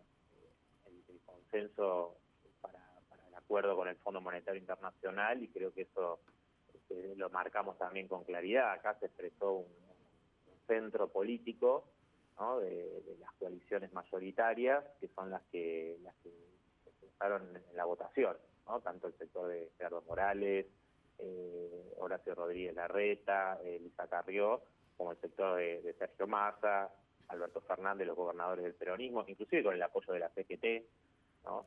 el, consenso para, para el acuerdo con el Fondo Monetario Internacional y creo que eso este, lo marcamos también con claridad. Acá se expresó un, centro político ¿no? de, las coaliciones mayoritarias que son las que las que se expresaron en la votación, ¿no? Tanto el sector de Gerardo Morales, eh, Horacio Rodríguez Larreta, eh, Lisa Carrió, como el sector de, de Sergio Massa, Alberto Fernández, los gobernadores del peronismo, inclusive con el apoyo de la CGT, ¿no?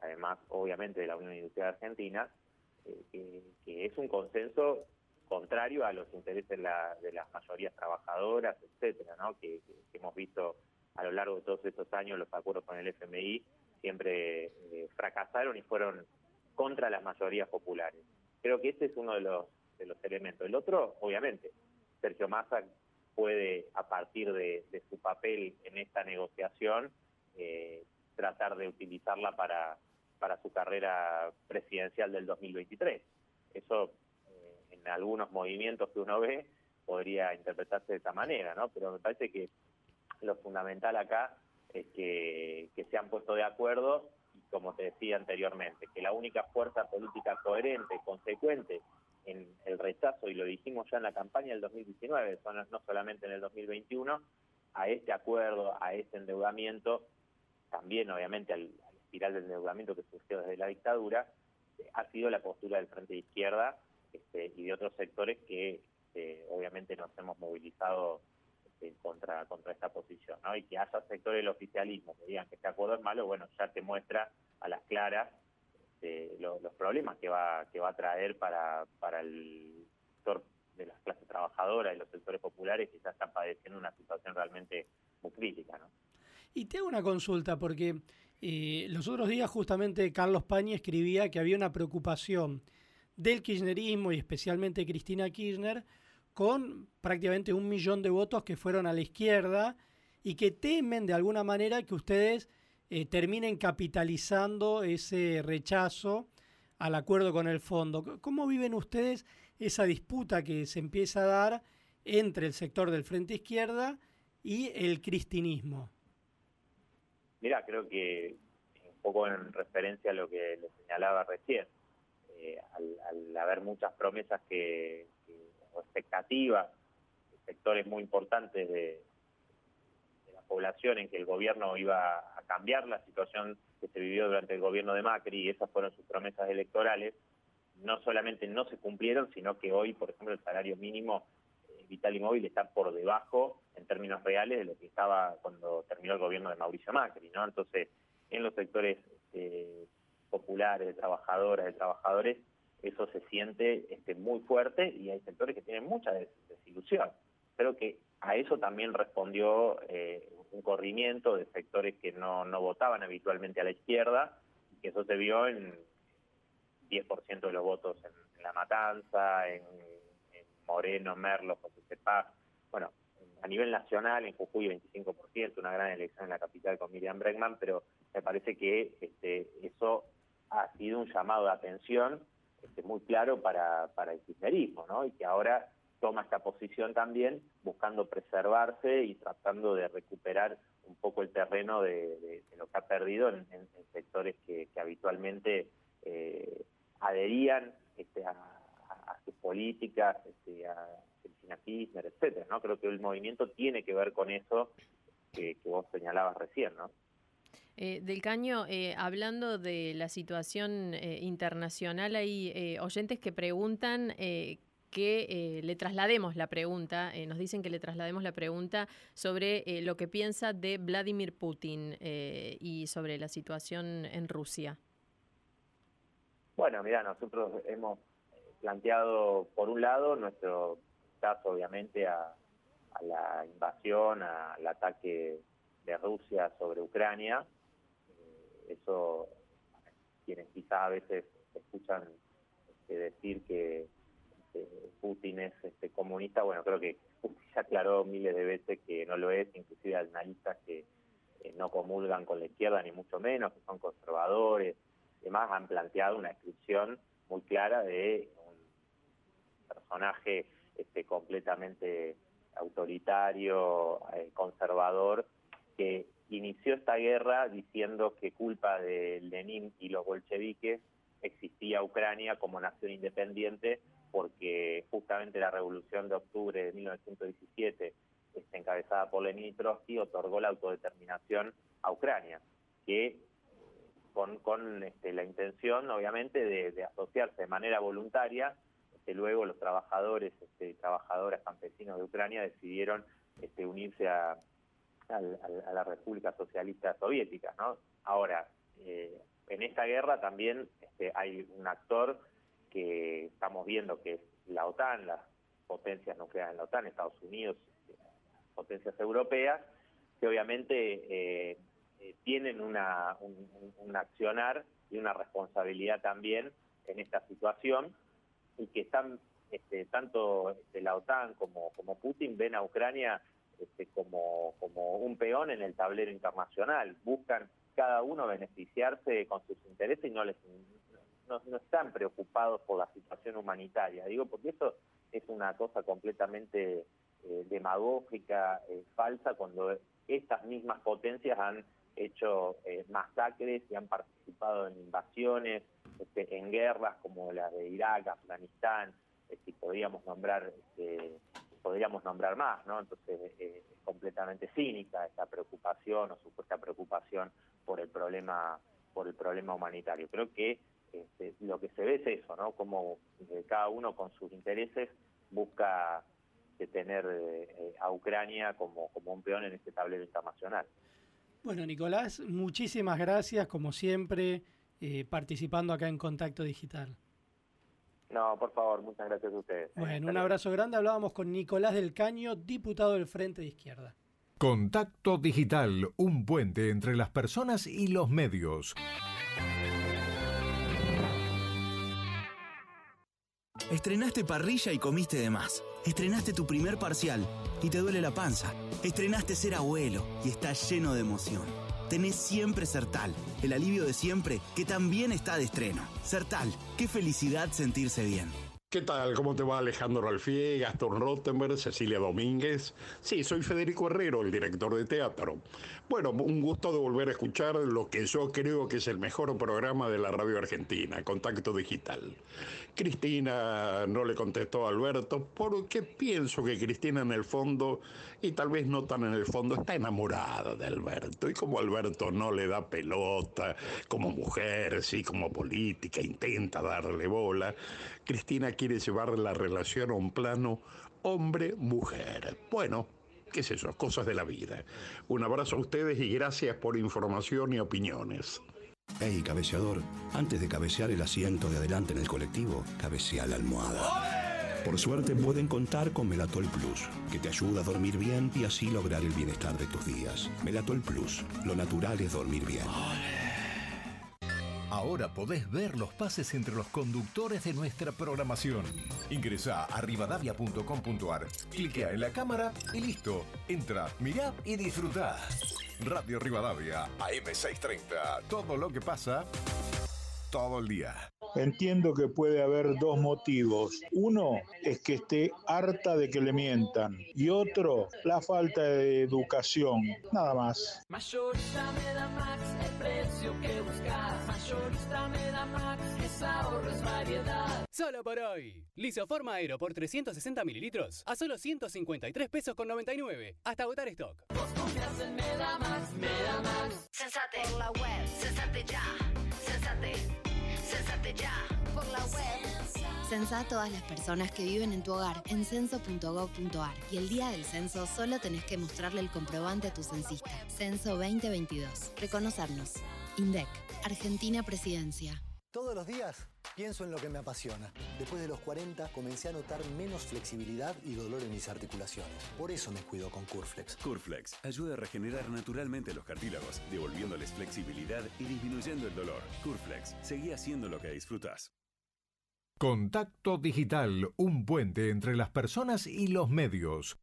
Además, obviamente, de la Unión Industrial Argentina, eh, que, que es un consenso contrario a los intereses de, la- de las mayorías trabajadoras, etcétera, ¿no? Que hemos visto a lo largo de todos estos años los acuerdos con el FMI siempre eh, fracasaron y fueron contra las mayorías populares. Creo que ese es uno de los, de los elementos. El otro, obviamente, Sergio Massa puede, a partir de, de su papel en esta negociación, eh, tratar de utilizarla para, para su carrera presidencial del 2023. Eso, eh, en algunos movimientos que uno ve, podría interpretarse de esta manera, ¿no? Pero me parece que lo fundamental acá es que, que se han puesto de acuerdo y como te decía anteriormente, que la única fuerza política coherente, consecuente en el rechazo, y lo dijimos ya en la campaña del 2019, son- no solamente en el 2021, a este acuerdo, a este endeudamiento, también obviamente al espiral del endeudamiento que surgió desde la dictadura, eh, ha sido la postura del Frente de Izquierda este, y de otros sectores que este, obviamente nos hemos movilizado este, contra, contra esta posición. Y que haya sectores del oficialismo que digan que este acuerdo es malo, bueno, ya te muestra a las claras este, lo- los problemas que va, que va a traer para, para el sector de las clases trabajadoras y los sectores populares que ya están padeciendo una situación realmente muy crítica, ¿no? Y te hago una consulta, porque Eh, los otros días justamente Carlos Pañi escribía que había una preocupación del kirchnerismo y especialmente Cristina Kirchner con prácticamente un millón de votos que fueron a la izquierda y que temen de alguna manera que ustedes eh, terminen capitalizando ese rechazo al acuerdo con el fondo. ¿Cómo viven ustedes esa disputa que se empieza a dar entre el sector del Frente Izquierda y el cristinismo? Mira, creo que un poco en referencia a lo que le señalaba recién, eh, al, haber muchas promesas que, o expectativas, sectores muy importantes de, la población en que el gobierno iba a cambiar la situación que se vivió durante el gobierno de Macri y esas fueron sus promesas electorales, no solamente no se cumplieron, sino que hoy, por ejemplo, el salario mínimo vital y móvil está por debajo en términos reales de lo que estaba cuando terminó el gobierno de Mauricio Macri, ¿no? Entonces, en los sectores eh, populares, de trabajadoras, de trabajadores, eso se siente este, muy fuerte y hay sectores que tienen mucha desilusión. Creo que a eso también respondió eh, un corrimiento de sectores que no, no votaban habitualmente a la izquierda, que eso se vio en 10% de los votos en, La Matanza, en, Moreno, Merlo, José Cepá, bueno, a nivel nacional, en Jujuy 25%, una gran elección en la capital con Miriam Bregman, pero me parece que este, eso ha sido un llamado de atención este, muy claro para, para el kirchnerismo, ¿no? Y que ahora toma esta posición también buscando preservarse y tratando de recuperar un poco el terreno de, lo que ha perdido en, sectores que, habitualmente eh, adherían este, a, sus políticas, este, a Cristina Kirchner, etcétera, ¿no? Creo que el movimiento tiene que ver con eso que, que vos señalabas recién, ¿no? Eh, del Caño, eh, hablando de la situación eh, internacional, hay oyentes que preguntan que le traslademos la pregunta, nos dicen que le traslademos la pregunta sobre lo que piensa de Vladimir Putin y sobre la situación en Rusia. Bueno, mira, nosotros hemos planteado, por un lado, nuestro caso, obviamente, a la invasión, al ataque de Rusia sobre Ucrania, eso quienes quizá a veces escuchan este, decir que Putin es este, comunista, bueno, creo que *laughs* Putin se aclaró miles de veces que no lo es, inclusive analistas que eh, no comulgan con la izquierda, ni mucho menos, que son conservadores, además han planteado una descripción muy clara de personaje este, completamente autoritario, eh, conservador, que inició esta guerra diciendo que culpa de Lenin y los bolcheviques existía Ucrania como nación independiente porque justamente la revolución de octubre de 1917, este, encabezada por Lenin y Trotsky, otorgó la autodeterminación a Ucrania, que con, con este, la intención, obviamente, de, asociarse de manera voluntaria, este, luego los trabajadores, este, trabajadoras, campesinos de Ucrania decidieron este, unirse a, a la República Socialista Soviética, ¿no? Ahora, eh, en esta guerra también este, hay un actor que estamos viendo que es la OTAN, las potencias nucleares en la OTAN, Estados Unidos, potencias europeas, que obviamente eh, eh, tienen una, un, accionar y una responsabilidad también en esta situación y que están este, tanto este, la OTAN como, como Putin ven a Ucrania este, como, como un peón en el tablero internacional. Buscan cada uno beneficiarse con sus intereses y no les no, están preocupados por la situación humanitaria. Digo, porque eso es una cosa completamente eh, demagógica, eh, falsa, cuando estas mismas potencias han hecho eh, masacres y han participado en invasiones, este, en guerras como la de Irak, Afganistán, si podríamos nombrar este, podríamos nombrar más, ¿no? Entonces eh, es completamente cínica esta preocupación o supuesta preocupación por el problema por el problema humanitario. Creo que este, lo que se ve es eso, ¿no? Como eh, cada uno con sus intereses busca tener eh, a Ucrania como un peón en este tablero internacional. Bueno, Nicolás, muchísimas gracias, como siempre, participando acá en Contacto Digital. No, por favor, muchas gracias a ustedes. Bueno, un abrazo grande. Hablábamos con Nicolás del Caño, diputado del Frente de Izquierda. Contacto Digital, un puente entre las personas y los medios. Estrenaste parrilla y comiste de más. Estrenaste tu primer parcial y te duele la panza. Estrenaste ser abuelo y estás lleno de emoción. Tenés siempre Sertal, el alivio de siempre que también está de estreno. Sertal, qué felicidad sentirse bien. ¿Qué tal? ¿Cómo te va Alejandro Alfie, Gastón Rottenberg, Cecilia Domínguez? Sí, soy Federico Herrero, el director de teatro. Bueno, un gusto de volver a escuchar lo que yo creo que es el mejor programa de la radio argentina, Contacto Digital. Cristina no le contestó a Alberto porque pienso que Cristina en el fondo, y tal vez no tan en el fondo, está enamorada de Alberto. Y como Alberto no le da pelota, como mujer, sí, como política, intenta darle bola, Cristina quiere llevar la relación a un plano hombre-mujer. Bueno, qué es eso, cosas de la vida. Un abrazo a ustedes y gracias por información y opiniones. Hey, cabeceador, antes de cabecear el asiento de adelante en el colectivo, cabecea la almohada. Por suerte pueden contar con Melatol Plus, que te ayuda a dormir bien y así lograr el bienestar de tus días. Melatol Plus, lo natural es dormir bien. Ahora podés ver los pases entre los conductores de nuestra programación. Ingresa a rivadavia.com.ar, cliquea en la cámara y listo. Entra, mirá y disfrutá. Radio Rivadavia, AM630. Todo lo que pasa, todo el día. Entiendo que puede haber dos motivos. Uno es que esté harta de que le mientan y otro, la falta de educación. Nada más. Mayorista Max, el precio que buscas. Mayorista Max, es ahorro, es variedad. Solo por hoy. Lisoforma Aero por 360 mililitros a solo 153 pesos con 99. Hasta agotar stock. Vos confías en Medamax, Medamax. Sensate por la web, sensate ya, sensate, sensate ya por la web. Censa a todas las personas que viven en tu hogar en censo.gov.ar y el día del censo solo tenés que mostrarle el comprobante a tu censista. Censo 2022. Reconocernos. INDEC. Argentina Presidencia. Todos los días pienso en lo que me apasiona. Después de los 40 comencé a notar menos flexibilidad y dolor en mis articulaciones. Por eso me cuido con Curflex. Curflex ayuda a regenerar naturalmente los cartílagos, devolviéndoles flexibilidad y disminuyendo el dolor. Curflex, seguí haciendo lo que disfrutas. Contacto Digital, un puente entre las personas y los medios.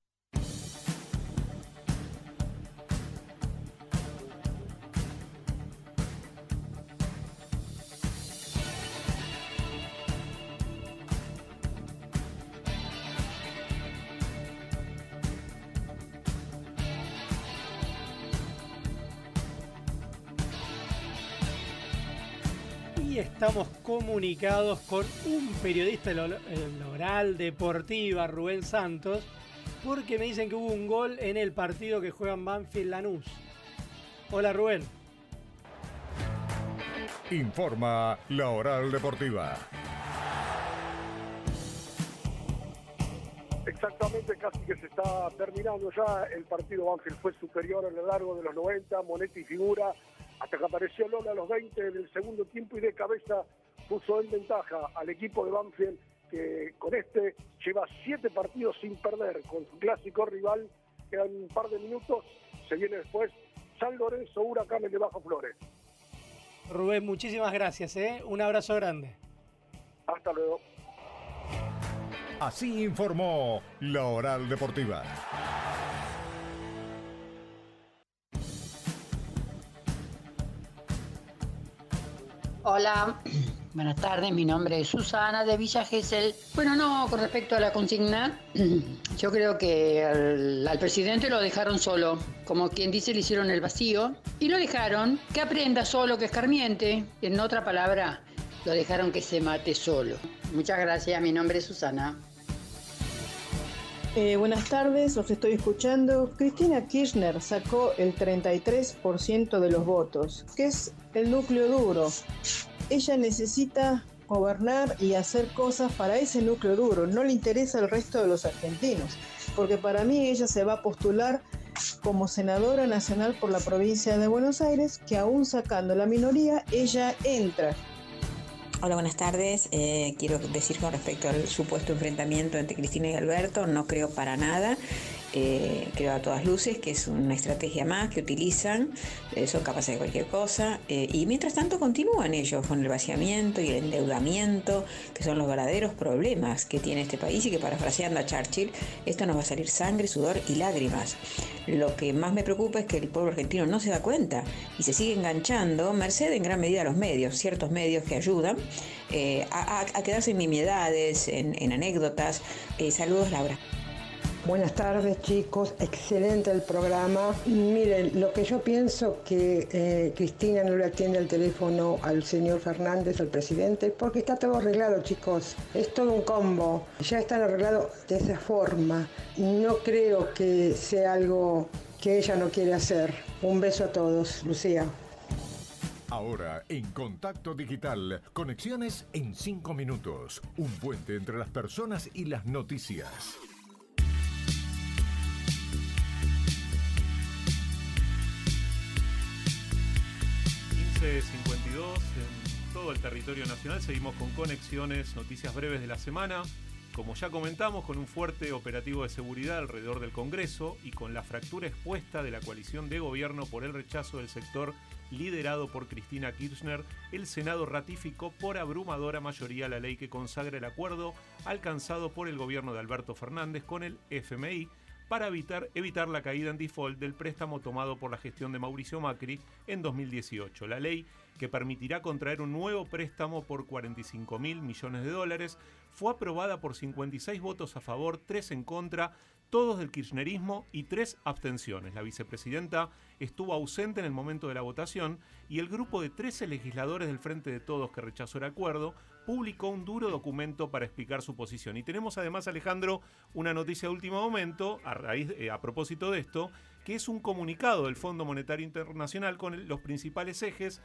Estamos comunicados con un periodista de lo- el Oral Deportiva, Rubén Santos, porque me dicen que hubo un gol en el partido que juegan Banfield Lanús. Hola Rubén. Informa la Oral Deportiva. Exactamente, casi que se está terminando ya. El partido Banfield fue superior a lo largo de los 90, Monetti figura, hasta que apareció Lola a los 20 del segundo tiempo y de cabeza puso en ventaja al equipo de Banfield que con este lleva siete partidos sin perder con su clásico rival. Quedan un par de minutos, se viene después San Lorenzo, Huracanes de Bajo Flores. Rubén, muchísimas gracias, ¿eh? Un abrazo grande. Hasta luego. Así informó la Oral Deportiva. Hola, buenas tardes, mi nombre es Susana de Villa Gesell. Bueno, no, con respecto a la consigna, *clears throat* yo creo que al, al presidente lo dejaron solo, como quien dice, le hicieron el vacío y lo dejaron que aprenda solo, que escarmiente. En otra palabra, lo dejaron que se mate solo. Muchas gracias, mi nombre es Susana. Eh, buenas tardes, los estoy escuchando. Cristina Kirchner sacó el 33% de los votos, que es el núcleo duro. Ella necesita gobernar y hacer cosas para ese núcleo duro, no le interesa el resto de los argentinos, porque para mí ella se va a postular como senadora nacional por la provincia de Buenos Aires, que aún sacando la minoría, ella entra. Hola, buenas tardes. Eh, quiero decir con respecto al supuesto enfrentamiento entre Cristina y Alberto, no creo para nada. Eh, creo a todas luces que es una estrategia más que utilizan, eh, son capaces de cualquier cosa, eh, y mientras tanto continúan ellos con el vaciamiento y el endeudamiento, que son los verdaderos problemas que tiene este país y que parafraseando a Churchill, esto nos va a salir sangre, sudor y lágrimas. Lo que más me preocupa es que el pueblo argentino no se da cuenta y se sigue enganchando, merced en gran medida a los medios, ciertos medios que ayudan eh, a, quedarse en nimiedades, en, en anécdotas. Eh, saludos, Laura. Buenas tardes chicos, excelente el programa. Miren, lo que yo pienso que eh, Cristina no le atiende el teléfono al señor Fernández, al presidente, porque está todo arreglado chicos, es todo un combo, ya están arreglados de esa forma. No creo que sea algo que ella no quiere hacer. Un beso a todos, Lucía. Ahora, en Contacto Digital, conexiones en 5 minutos. Un puente entre las personas y las noticias. 15.52 en todo el territorio nacional. Seguimos con conexiones, noticias breves de la semana. Como ya comentamos, con un fuerte operativo de seguridad alrededor del Congreso y con la fractura expuesta de la coalición de gobierno por el rechazo del sector liderado por Cristina Kirchner, el Senado ratificó por abrumadora mayoría la ley que consagra el acuerdo alcanzado por el gobierno de Alberto Fernández con el FMI para evitar, evitar la caída en default del préstamo tomado por la gestión de Mauricio Macri en 2018. La ley que permitirá contraer un nuevo préstamo por 45 mil millones de dólares fue aprobada por 56 votos a favor, 3 en contra, todos del kirchnerismo y 3 abstenciones. La vicepresidenta estuvo ausente en el momento de la votación y el grupo de 13 legisladores del Frente de Todos que rechazó el acuerdo publicó un duro documento para explicar su posición. Y tenemos además, Alejandro, una noticia de último momento, a, raíz, eh, propósito de esto, que es un comunicado del Fondo Monetario Internacional con los principales ejes.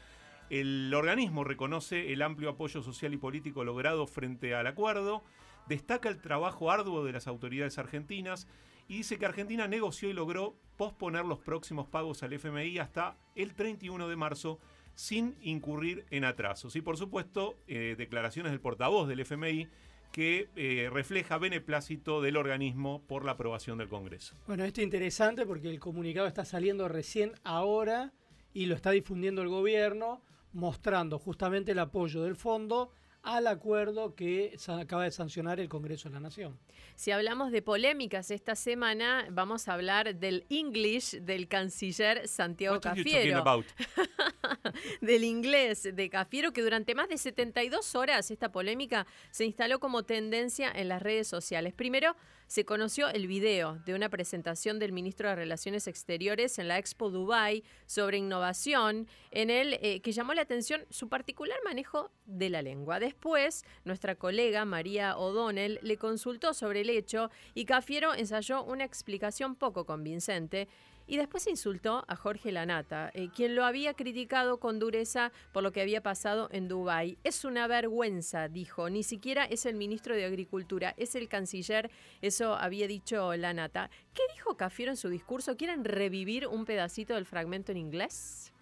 El organismo reconoce el amplio apoyo social y político logrado frente al acuerdo, destaca el trabajo arduo de las autoridades argentinas y dice que Argentina negoció y logró posponer los próximos pagos al FMI hasta el 31 de marzo sin incurrir en atrasos. Y por supuesto, eh, declaraciones del portavoz del FMI que eh, refleja beneplácito del organismo por la aprobación del Congreso. Bueno, esto es interesante porque el comunicado está saliendo recién ahora y lo está difundiendo el gobierno, mostrando justamente el apoyo del fondo al acuerdo que acaba de sancionar el Congreso de la Nación. Si hablamos de polémicas esta semana, vamos a hablar del English del canciller Santiago What are you talking Cafiero. about? *laughs* del inglés de Cafiero, que durante más de 72 horas esta polémica se instaló como tendencia en las redes sociales. Primero, se conoció el video de una presentación del ministro de Relaciones Exteriores en la Expo Dubai sobre innovación, en el eh, que llamó la atención su particular manejo de la lengua. Después, nuestra colega María O'Donnell le consultó sobre el hecho y Cafiero ensayó una explicación poco convincente y después insultó a Jorge Lanata, eh, quien lo había criticado con dureza por lo que había pasado en Dubái. Es una vergüenza, dijo. Ni siquiera es el ministro de Agricultura, es el canciller. Eso había dicho Lanata. ¿Qué dijo Cafiero en su discurso? ¿Quieren revivir un pedacito del fragmento en inglés?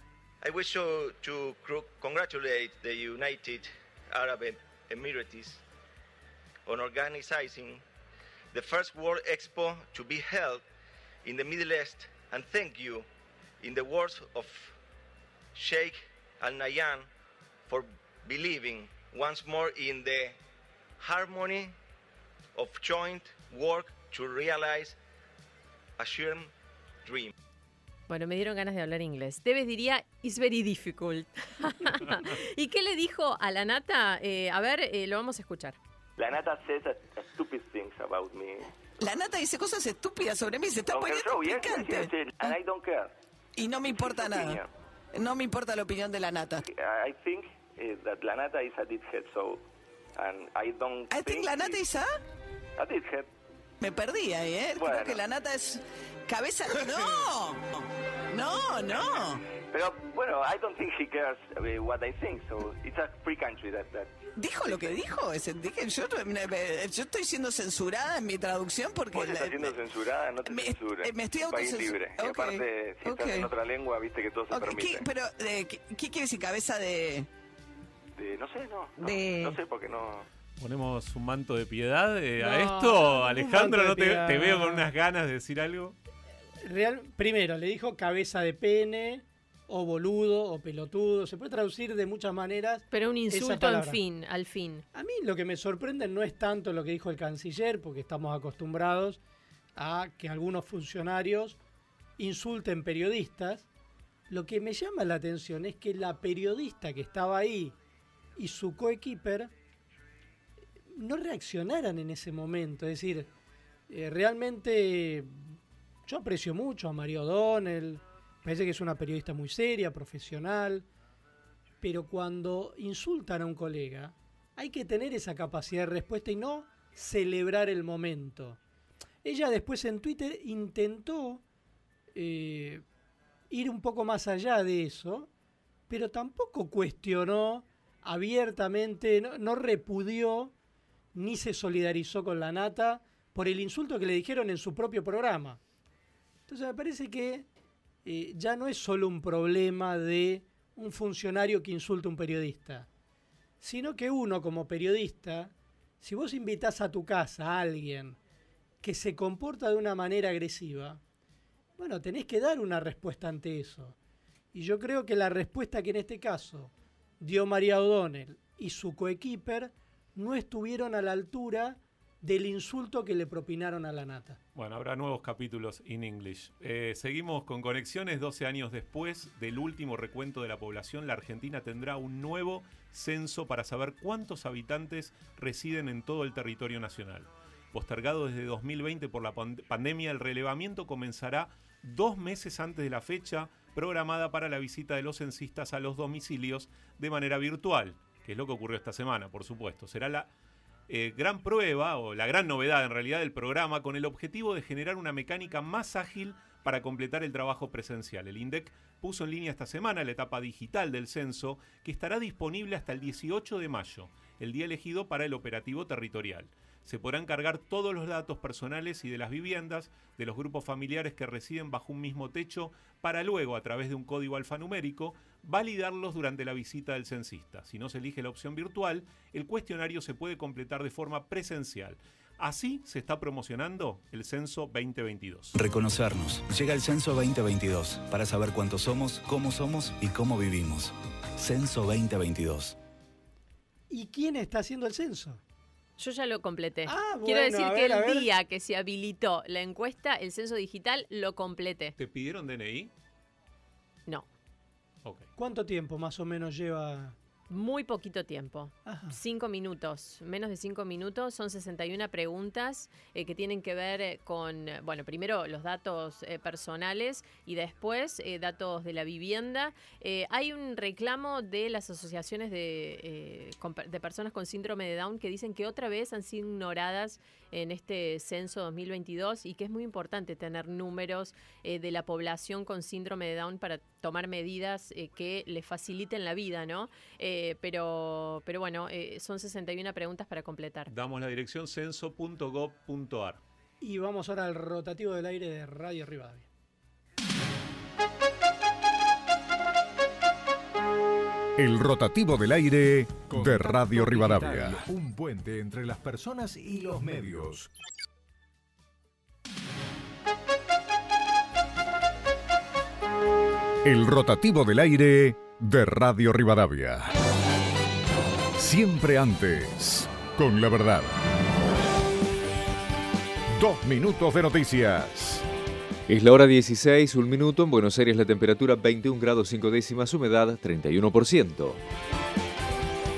I wish to, to congratulate the United Arab Em- Emirates on organizing the first World Expo to be held in the Middle East and thank you, in the words of Sheikh Al Nahyan, for believing once more in the harmony of joint work to realize a shared dream. Bueno, me dieron ganas de hablar inglés. Debes diría, it's very difficult. *laughs* ¿Y qué le dijo a Lanata? Eh, a ver, eh, lo vamos a escuchar. La nata says a, a stupid things about me. La nata dice cosas estúpidas sobre mí, se está poniendo show, yes, yes, picante. yes, yes, and I don't care. Y no me importa nada. No me importa la opinión de la nata. I think uh, that la nata is a dickhead, so and I don't. I think la nata is a... a dickhead. Me perdí ahí, ¿eh? Bueno. Creo que la nata es cabeza... ¡No! No, no. Pero bueno, I don't think he cares uh, what I think, so it's a free country that that. ¿Dijo lo que dijo? Dije, yo, me- me- yo estoy siendo censurada en mi traducción porque... Vos la- estás siendo censurada, no te censura. eh, me estoy Un país libre. Y aparte, si estás ok. en otra lengua, viste que todo se Ok, permite. ¿qué- pero, eh, ¿qué, qué quiere decir cabeza de...? De- no sé, no. no, de- No sé porque no. ponemos un manto de piedad eh, a esto. Alejandro, ¿no te, piedad. te veo con unas ganas de decir algo? Real, primero, le dijo cabeza de pene, o boludo, o pelotudo. Se puede traducir de muchas maneras. Pero un insulto palabra. fin, al fin. A mí lo que me sorprende no es tanto lo que dijo el canciller, porque estamos acostumbrados a que algunos funcionarios insulten periodistas. Lo que me llama la atención es que la periodista que estaba ahí y su coequiper no reaccionaran en ese momento. Es decir, eh, realmente yo aprecio mucho a María O'Donnell, parece que es una periodista muy seria, profesional, pero cuando insultan a un colega, hay que tener esa capacidad de respuesta y no celebrar el momento. Ella después en Twitter intentó eh, ir un poco más allá de eso, pero tampoco cuestionó abiertamente, no, no repudió ni se solidarizó con la nata por el insulto que le dijeron en su propio programa. Entonces me parece que eh, ya no es solo un problema de un funcionario que insulta a un periodista, sino que uno como periodista, si vos invitás a tu casa a alguien que se comporta de una manera agresiva, bueno, tenés que dar una respuesta ante eso. Y yo creo que la respuesta que en este caso dio María O'Donnell y su coequiper no estuvieron a la altura del insulto que le propinaron a la nata. Bueno, habrá nuevos capítulos in English. Eh, seguimos con conexiones. 12 años después del último recuento de la población, la Argentina tendrá un nuevo censo para saber cuántos habitantes residen en todo el territorio nacional. Postergado desde 2020 por la pand- pandemia, el relevamiento comenzará dos meses antes de la fecha programada para la visita de los censistas a los domicilios de manera virtual, que es lo que ocurrió esta semana, por supuesto. Será la eh, gran prueba o la gran novedad en realidad del programa con el objetivo de generar una mecánica más ágil para completar el trabajo presencial. El INDEC puso en línea esta semana la etapa digital del censo que estará disponible hasta el 18 de mayo, el día elegido para el operativo territorial. Se podrán cargar todos los datos personales y de las viviendas de los grupos familiares que residen bajo un mismo techo para luego, a través de un código alfanumérico, validarlos durante la visita del censista. Si no se elige la opción virtual, el cuestionario se puede completar de forma presencial. Así se está promocionando el Censo 2022. Reconocernos. Llega el Censo 2022 para saber cuántos somos, cómo somos y cómo vivimos. Censo 2022. ¿Y quién está haciendo el censo? Yo ya lo completé. Ah, Quiero bueno, decir a que el día que se habilitó la encuesta, el censo digital, lo completé. ¿Te pidieron DNI? ¿Cuánto tiempo más o menos lleva? Muy poquito tiempo. Cinco minutos, menos de cinco minutos. Son 61 preguntas eh, que tienen que ver eh, con, bueno, primero los datos eh, personales y después eh, datos de la vivienda. Eh, hay un reclamo de las asociaciones de, eh, de personas con síndrome de Down que dicen que otra vez han sido ignoradas en este censo 2022 y que es muy importante tener números eh, de la población con síndrome de Down para tomar medidas eh, que les faciliten la vida, ¿no? Eh, pero, pero bueno, eh, son 61 preguntas para completar. Damos la dirección censo.gov.ar. Y vamos ahora al rotativo del aire de Radio Rivadavia. El rotativo del aire de Radio Rivadavia. Un puente entre las personas y los medios. El rotativo del aire de Radio Rivadavia. Siempre antes, con la verdad. Dos minutos de noticias. Es la hora 16, un minuto. En Buenos Aires la temperatura 21 grados 5 décimas, humedad 31%.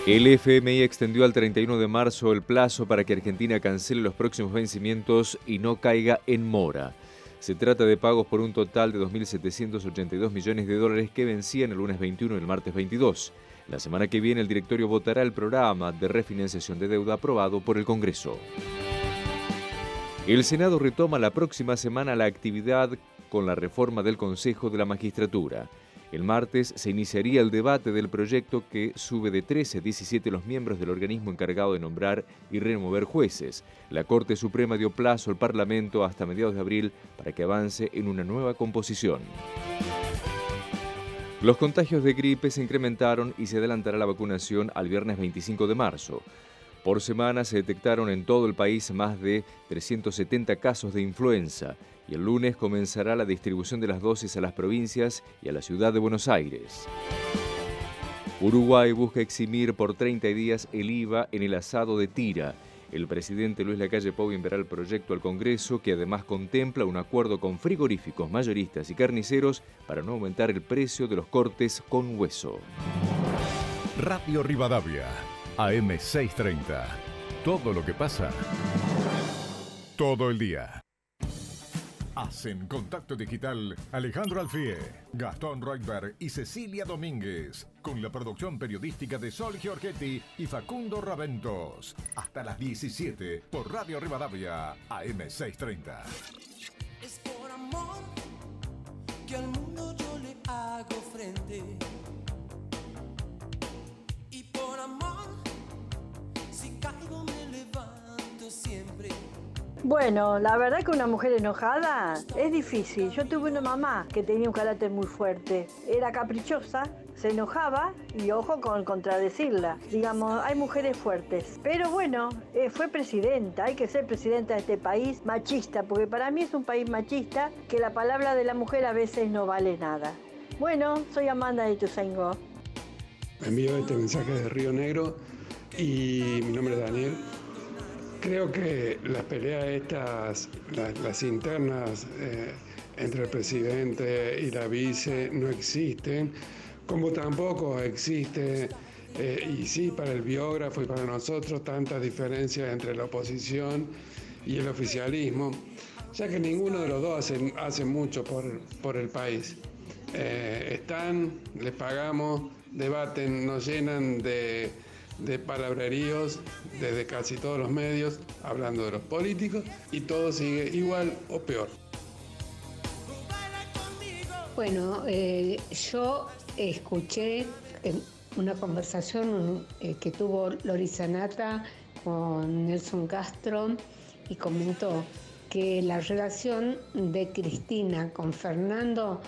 El FMI extendió al 31 de marzo el plazo para que Argentina cancele los próximos vencimientos y no caiga en mora. Se trata de pagos por un total de 2.782 millones de dólares que vencían el lunes 21 y el martes 22. La semana que viene el directorio votará el programa de refinanciación de deuda aprobado por el Congreso. El Senado retoma la próxima semana la actividad con la reforma del Consejo de la Magistratura. El martes se iniciaría el debate del proyecto que sube de 13 a 17 los miembros del organismo encargado de nombrar y remover jueces. La Corte Suprema dio plazo al Parlamento hasta mediados de abril para que avance en una nueva composición. Los contagios de gripe se incrementaron y se adelantará la vacunación al viernes 25 de marzo. Por semana se detectaron en todo el país más de 370 casos de influenza y el lunes comenzará la distribución de las dosis a las provincias y a la ciudad de Buenos Aires. Uruguay busca eximir por 30 días el IVA en el asado de tira. El presidente Luis Lacalle Pou enviará el proyecto al Congreso que además contempla un acuerdo con frigoríficos, mayoristas y carniceros para no aumentar el precio de los cortes con hueso. Radio Rivadavia, AM630. Todo lo que pasa, todo el día. Hacen contacto digital Alejandro Alfie, Gastón Reutberg y Cecilia Domínguez, con la producción periodística de Sol Giorgetti y Facundo Raventos. Hasta las 17 por Radio Rivadavia, AM630. Es por amor que al mundo yo le hago frente. Y por amor, caigo me levanto siempre. Bueno, la verdad que una mujer enojada es difícil. Yo tuve una mamá que tenía un carácter muy fuerte. Era caprichosa, se enojaba y ojo con contradecirla. Digamos, hay mujeres fuertes. Pero bueno, eh, fue presidenta. Hay que ser presidenta de este país machista, porque para mí es un país machista que la palabra de la mujer a veces no vale nada. Bueno, soy Amanda de Tuzaingó. Envío este mensaje de Río Negro y mi nombre es Daniel. Creo que las peleas estas, las, internas eh, entre el presidente y la vice no existen, como tampoco existe, eh, y sí para el biógrafo y para nosotros, tantas diferencias entre la oposición y el oficialismo, ya que ninguno de los dos hace, hace mucho por, por el país. Eh, están, les pagamos, debaten, nos llenan de, de palabreríos desde casi todos los medios, hablando de los políticos, y todo sigue igual o peor. Bueno, eh, yo escuché eh, una conversación eh, que tuvo Lori Sanata con Nelson Castro y comentó que la relación de Cristina con Fernando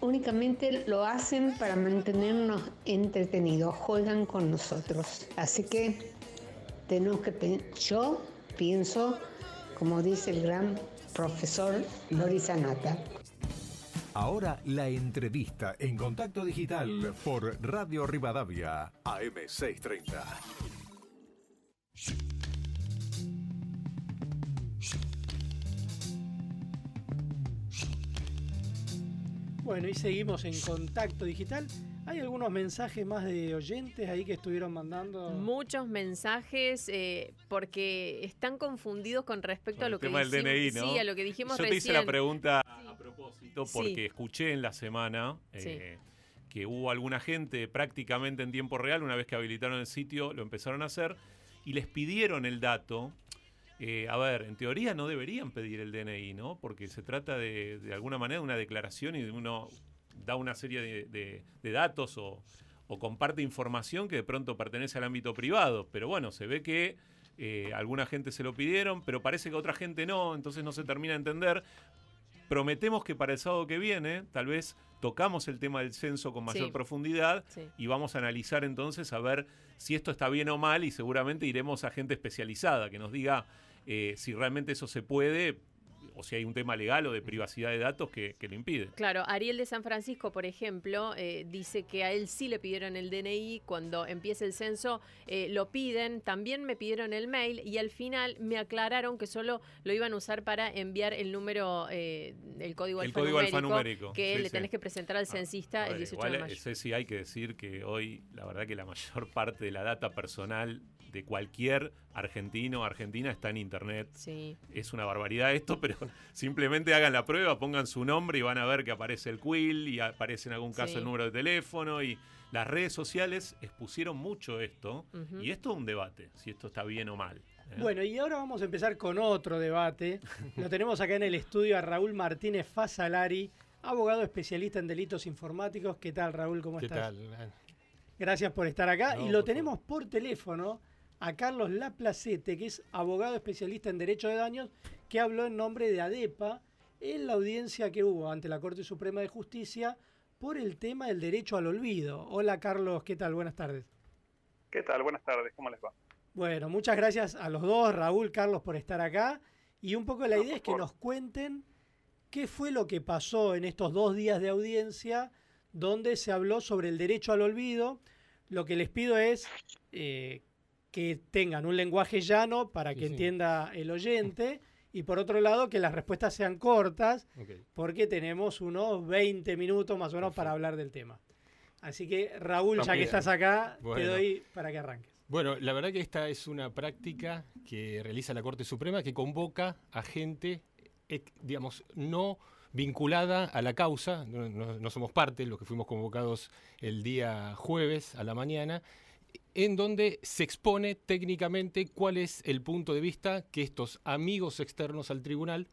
únicamente lo hacen para mantenernos entretenidos, juegan con nosotros. Así que tenemos que yo pienso, como dice el gran profesor Lori Sanata. Ahora la entrevista en contacto digital por Radio Rivadavia, AM630. Bueno, y seguimos en contacto digital. Hay algunos mensajes más de oyentes ahí que estuvieron mandando. Muchos mensajes eh, porque están confundidos con respecto a el lo que tema del dijimos- DNI, ¿no? Sí, a lo que dijimos Yo te hice la pregunta a propósito porque Sí. escuché en la semana eh, que hubo alguna gente prácticamente en tiempo real, una vez que habilitaron el sitio, lo empezaron a hacer y les pidieron el dato. Eh, a ver, en teoría no deberían pedir el DNI, ¿no? Porque se trata de, de alguna manera de una declaración y de uno da una serie de, de- de datos o, o comparte información que de pronto pertenece al ámbito privado. Pero bueno, se ve que eh, alguna gente se lo pidieron, pero parece que otra gente no, entonces no se termina de entender. Prometemos que para el sábado que viene, tal vez tocamos el tema del censo con mayor Sí. profundidad Sí. y vamos a analizar entonces a ver si esto está bien o mal y seguramente iremos a gente especializada que nos diga eh, si realmente eso se puede o si hay un tema legal o de privacidad de datos que, que lo impide. Claro, Ariel de San Francisco, por ejemplo, eh, dice que a él sí le pidieron el DNI, cuando empiece el censo eh, lo piden, también me pidieron el mail y al final me aclararon que solo lo iban a usar para enviar el número, eh, el código, El código alfanumérico, que sí, le sí. tenés que presentar al censista A el ver, 18 igual, de mayo. eh, Ceci, hay que decir que hoy, la verdad que la mayor *laughs* parte de la data personal de cualquier argentino o argentina está en internet. Sí. Es una barbaridad esto, pero *laughs* simplemente hagan la prueba, pongan su nombre y van a ver que aparece el quill y aparece en algún caso Sí. el número de teléfono y las redes sociales expusieron mucho esto y esto es un debate, si esto está bien o mal. ¿eh? Bueno, y ahora vamos a empezar con otro debate. *laughs* Lo tenemos acá en el estudio a Raúl Martínez Fasalari, abogado especialista en delitos informáticos. ¿Qué tal, Raúl? ¿Cómo ¿Qué estás? tal? Gracias por estar acá. No, y lo por tenemos por teléfono a Carlos Laplacete, que es abogado especialista en derecho de daños, que habló en nombre de ADEPA en la audiencia que hubo ante la Corte Suprema de Justicia por el tema del derecho al olvido. Hola, Carlos, ¿qué tal? Buenas tardes. ¿Qué tal? Buenas tardes, ¿cómo les va? Bueno, muchas gracias a los dos, Raúl, Carlos, por estar acá. Y un poco la idea es que nos cuenten qué fue lo que pasó en estos dos días de audiencia donde se habló sobre el derecho al olvido. Lo que les pido es eh, que tengan un lenguaje llano para que sí. entienda el oyente. *laughs* Y por otro lado, que las respuestas sean cortas, porque tenemos unos 20 minutos más o menos para hablar del tema. Así que, Raúl, ya que estás acá, te doy para que arranques. Bueno, la verdad que esta es una práctica que realiza la Corte Suprema que convoca a gente, eh, digamos, no vinculada a la causa, no, no- no somos parte, los que fuimos convocados el día jueves a la mañana, en donde se expone técnicamente cuál es el punto de vista que estos amigos externos al tribunal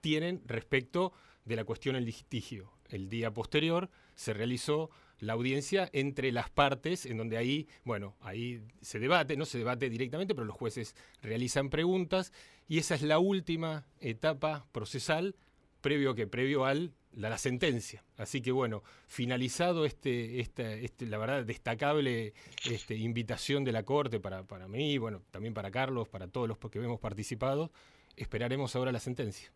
tienen respecto de la cuestión del litigio. El día posterior se realizó la audiencia entre las partes, en donde ahí, bueno, ahí se debate, no se debate directamente, pero los jueces realizan preguntas y esa es la última etapa procesal previo que previo al la, la sentencia. Así que bueno, finalizado este, esta, este, la verdad, destacable este, invitación de la Corte para, para mí, bueno, también para Carlos, para todos los que hemos participado, esperaremos ahora la sentencia.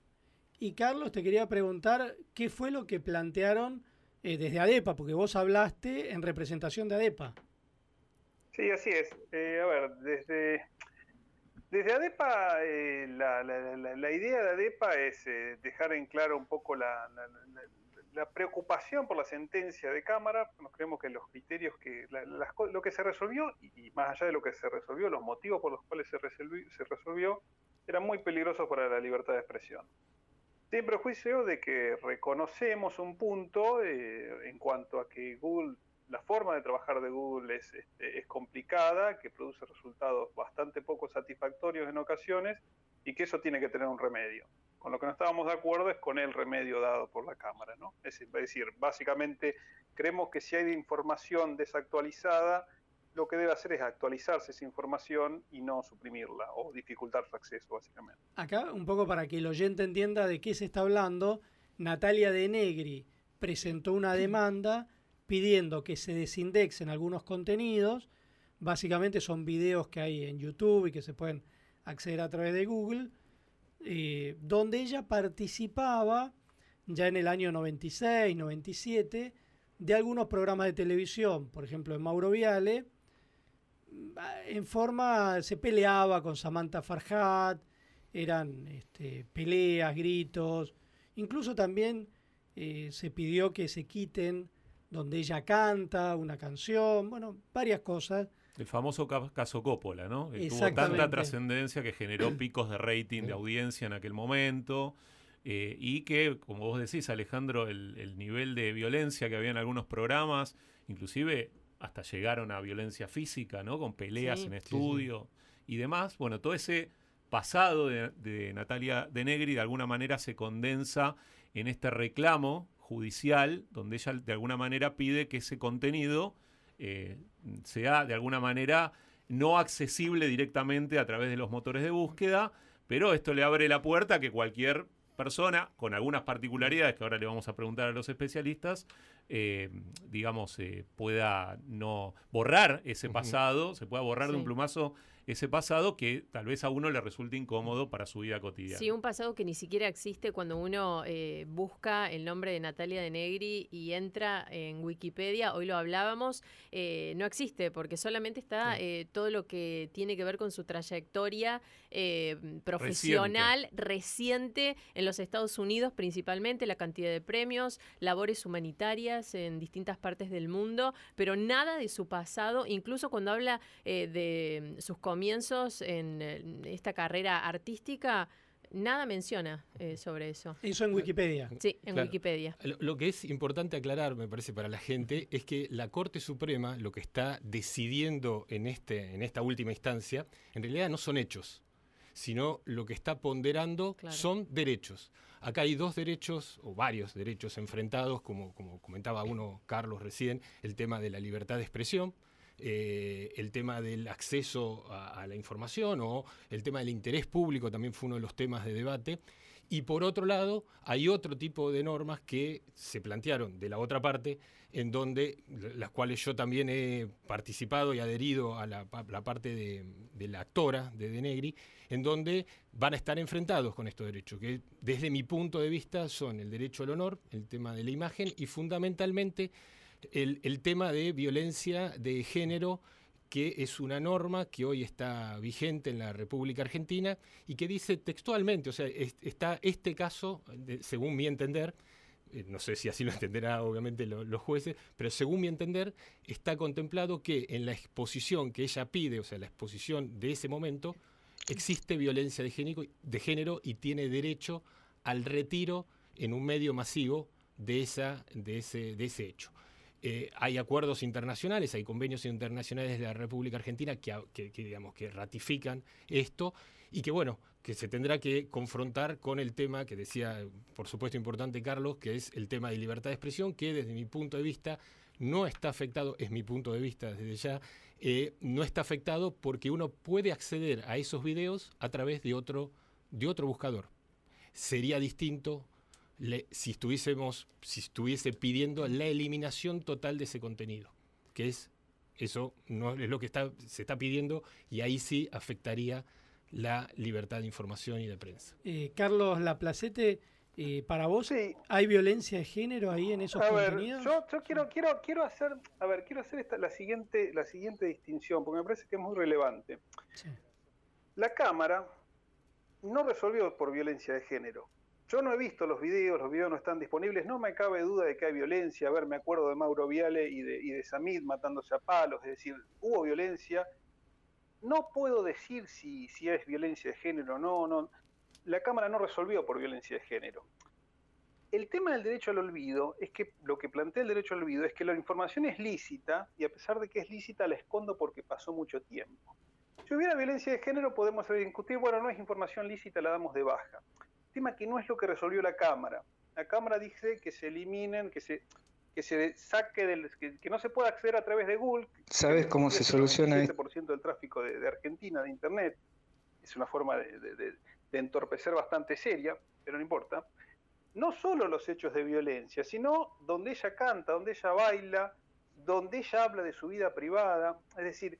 Y Carlos, te quería preguntar qué fue lo que plantearon eh, desde ADEPA, porque vos hablaste en representación de ADEPA. Sí, así es. Eh, a ver, desde, desde ADEPA, eh, la, idea de ADEPA es eh, dejar en claro un poco la, preocupación por la sentencia de Cámara. Nos creemos que los criterios que, lo que se resolvió, y, más allá de lo que se resolvió, los motivos por los cuales se resolvió, se resolvió eran muy peligrosos para la libertad de expresión. Sin prejuicio de que reconocemos un punto eh, en cuanto a que Google, la forma de trabajar de Google es, este, es complicada, que produce resultados bastante poco satisfactorios en ocasiones y que eso tiene que tener un remedio. Con lo que no estábamos de acuerdo es con el remedio dado por la Cámara. ¿no? Es, es decir, básicamente creemos que si hay información desactualizada, lo que debe hacer es actualizarse esa información y no suprimirla o dificultar su acceso, básicamente. Acá, un poco para que el oyente entienda de qué se está hablando, Natalia De Negri presentó una demanda pidiendo que se desindexen algunos contenidos. Básicamente son videos que hay en YouTube y que se pueden acceder a través de Google, eh, donde ella participaba ya en el año 96, 97, de algunos programas de televisión, por ejemplo en Mauro Viale, en forma, se peleaba con Samantha Farhat, eran este, peleas, gritos, incluso también eh, se pidió que se quiten donde ella canta una canción, bueno, varias cosas. El famoso ca- caso Coppola, ¿no? Que tuvo tanta trascendencia que generó *coughs* picos de rating, de audiencia en aquel momento. eh, y que, como vos decís, Alejandro, el, el nivel de violencia que había en algunos programas, inclusive hasta llegaron a violencia física, ¿no? Con peleas Sí. en Sí, sí. estudio y demás. Bueno, todo ese pasado de, de Natalia De Negri de alguna manera se condensa en este reclamo judicial, donde ella de alguna manera pide que ese contenido eh, sea de alguna manera no accesible directamente a través de los motores de búsqueda, pero esto le abre la puerta a que cualquier persona, con algunas particularidades que ahora le vamos a preguntar a los especialistas, eh, digamos, eh, pueda no borrar ese pasado, se pueda borrar de un plumazo ese pasado que tal vez a uno le resulte incómodo para su vida cotidiana. Sí, un pasado que ni siquiera existe cuando uno eh, busca el nombre de Natalia de Negri y entra en Wikipedia, hoy lo hablábamos, eh, no existe porque solamente está eh, todo lo que tiene que ver con su trayectoria eh, profesional reciente. en los Estados Unidos principalmente, la cantidad de premios, labores humanitarias en distintas partes del mundo, pero nada de su pasado, incluso cuando habla eh, de sus comienzos en, en esta carrera artística, nada menciona eh, sobre eso. Eso en Wikipedia. Sí, en Claro. Wikipedia. Lo, lo que es importante aclarar, me parece, para la gente, es que la Corte Suprema lo que está decidiendo en, este, en esta última instancia, en realidad no son hechos, sino lo que está ponderando Claro. son derechos. Acá hay dos derechos, o varios derechos enfrentados, como, como comentaba uno, Carlos, recién, el tema de la libertad de expresión, eh, el tema del acceso a, a la información o el tema del interés público también fue uno de los temas de debate. Y por otro lado, hay otro tipo de normas que se plantearon de la otra parte, en donde las cuales yo también he participado y adherido a la, parte de, la actora de De Negri, en donde van a estar enfrentados con estos derechos, que desde mi punto de vista son el derecho al honor, el tema de la imagen y fundamentalmente el tema de violencia de género que es una norma que hoy está vigente en la República Argentina y que dice textualmente, o sea, es, está este caso, según mi entender, eh, no sé si así lo entenderá obviamente lo, los jueces, pero según mi entender, está contemplado que en la exposición que ella pide, o sea, la exposición de ese momento, existe violencia de género, de género y tiene derecho al retiro en un medio masivo de, esa, de, ese, de ese hecho. Eh, hay acuerdos internacionales, hay convenios internacionales de la República Argentina que, que, digamos, que ratifican esto y que, bueno, que se tendrá que confrontar con el tema que decía, por supuesto, importante Carlos, que es el tema de libertad de expresión, que desde mi punto de vista no está afectado, es mi punto de vista desde ya, eh, no está afectado porque uno puede acceder a esos videos a través de otro, de otro buscador. Sería distinto le, si estuviésemos, si estuviese pidiendo la eliminación total de ese contenido, que es eso no es lo que está, se está pidiendo y ahí sí afectaría la libertad de información y de prensa. Eh, Carlos Laplacete, eh, para vos sí. hay violencia de género ahí en esos a contenidos. Ver, yo, yo quiero, quiero, quiero hacer, a ver, quiero hacer esta, la siguiente, la siguiente distinción, porque me parece que es muy relevante. Sí. La cámara no resolvió por violencia de género. Yo no he visto los videos, los videos no están disponibles, no me cabe duda de que hay violencia. A ver, me acuerdo de Mauro Viale y de, Samid matándose a palos, es decir, hubo violencia. No puedo decir si, si es violencia de género o no, no. La Cámara no resolvió por violencia de género. El tema del derecho al olvido es que lo que plantea el derecho al olvido es que la información es lícita y a pesar de que es lícita la escondo porque pasó mucho tiempo. Si hubiera violencia de género podemos discutir, bueno, no es información lícita, la damos de baja tema que no es lo que resolvió la Cámara. La Cámara dice que se eliminen, que se, que se saque del. Que, que no se pueda acceder a través de Google. ¿Sabes cómo se soluciona el 7% del tráfico de, de, Argentina de Internet. Es una forma de, de, de, entorpecer bastante seria, pero no importa. No solo los hechos de violencia, sino donde ella canta, donde ella baila, donde ella habla de su vida privada. Es decir,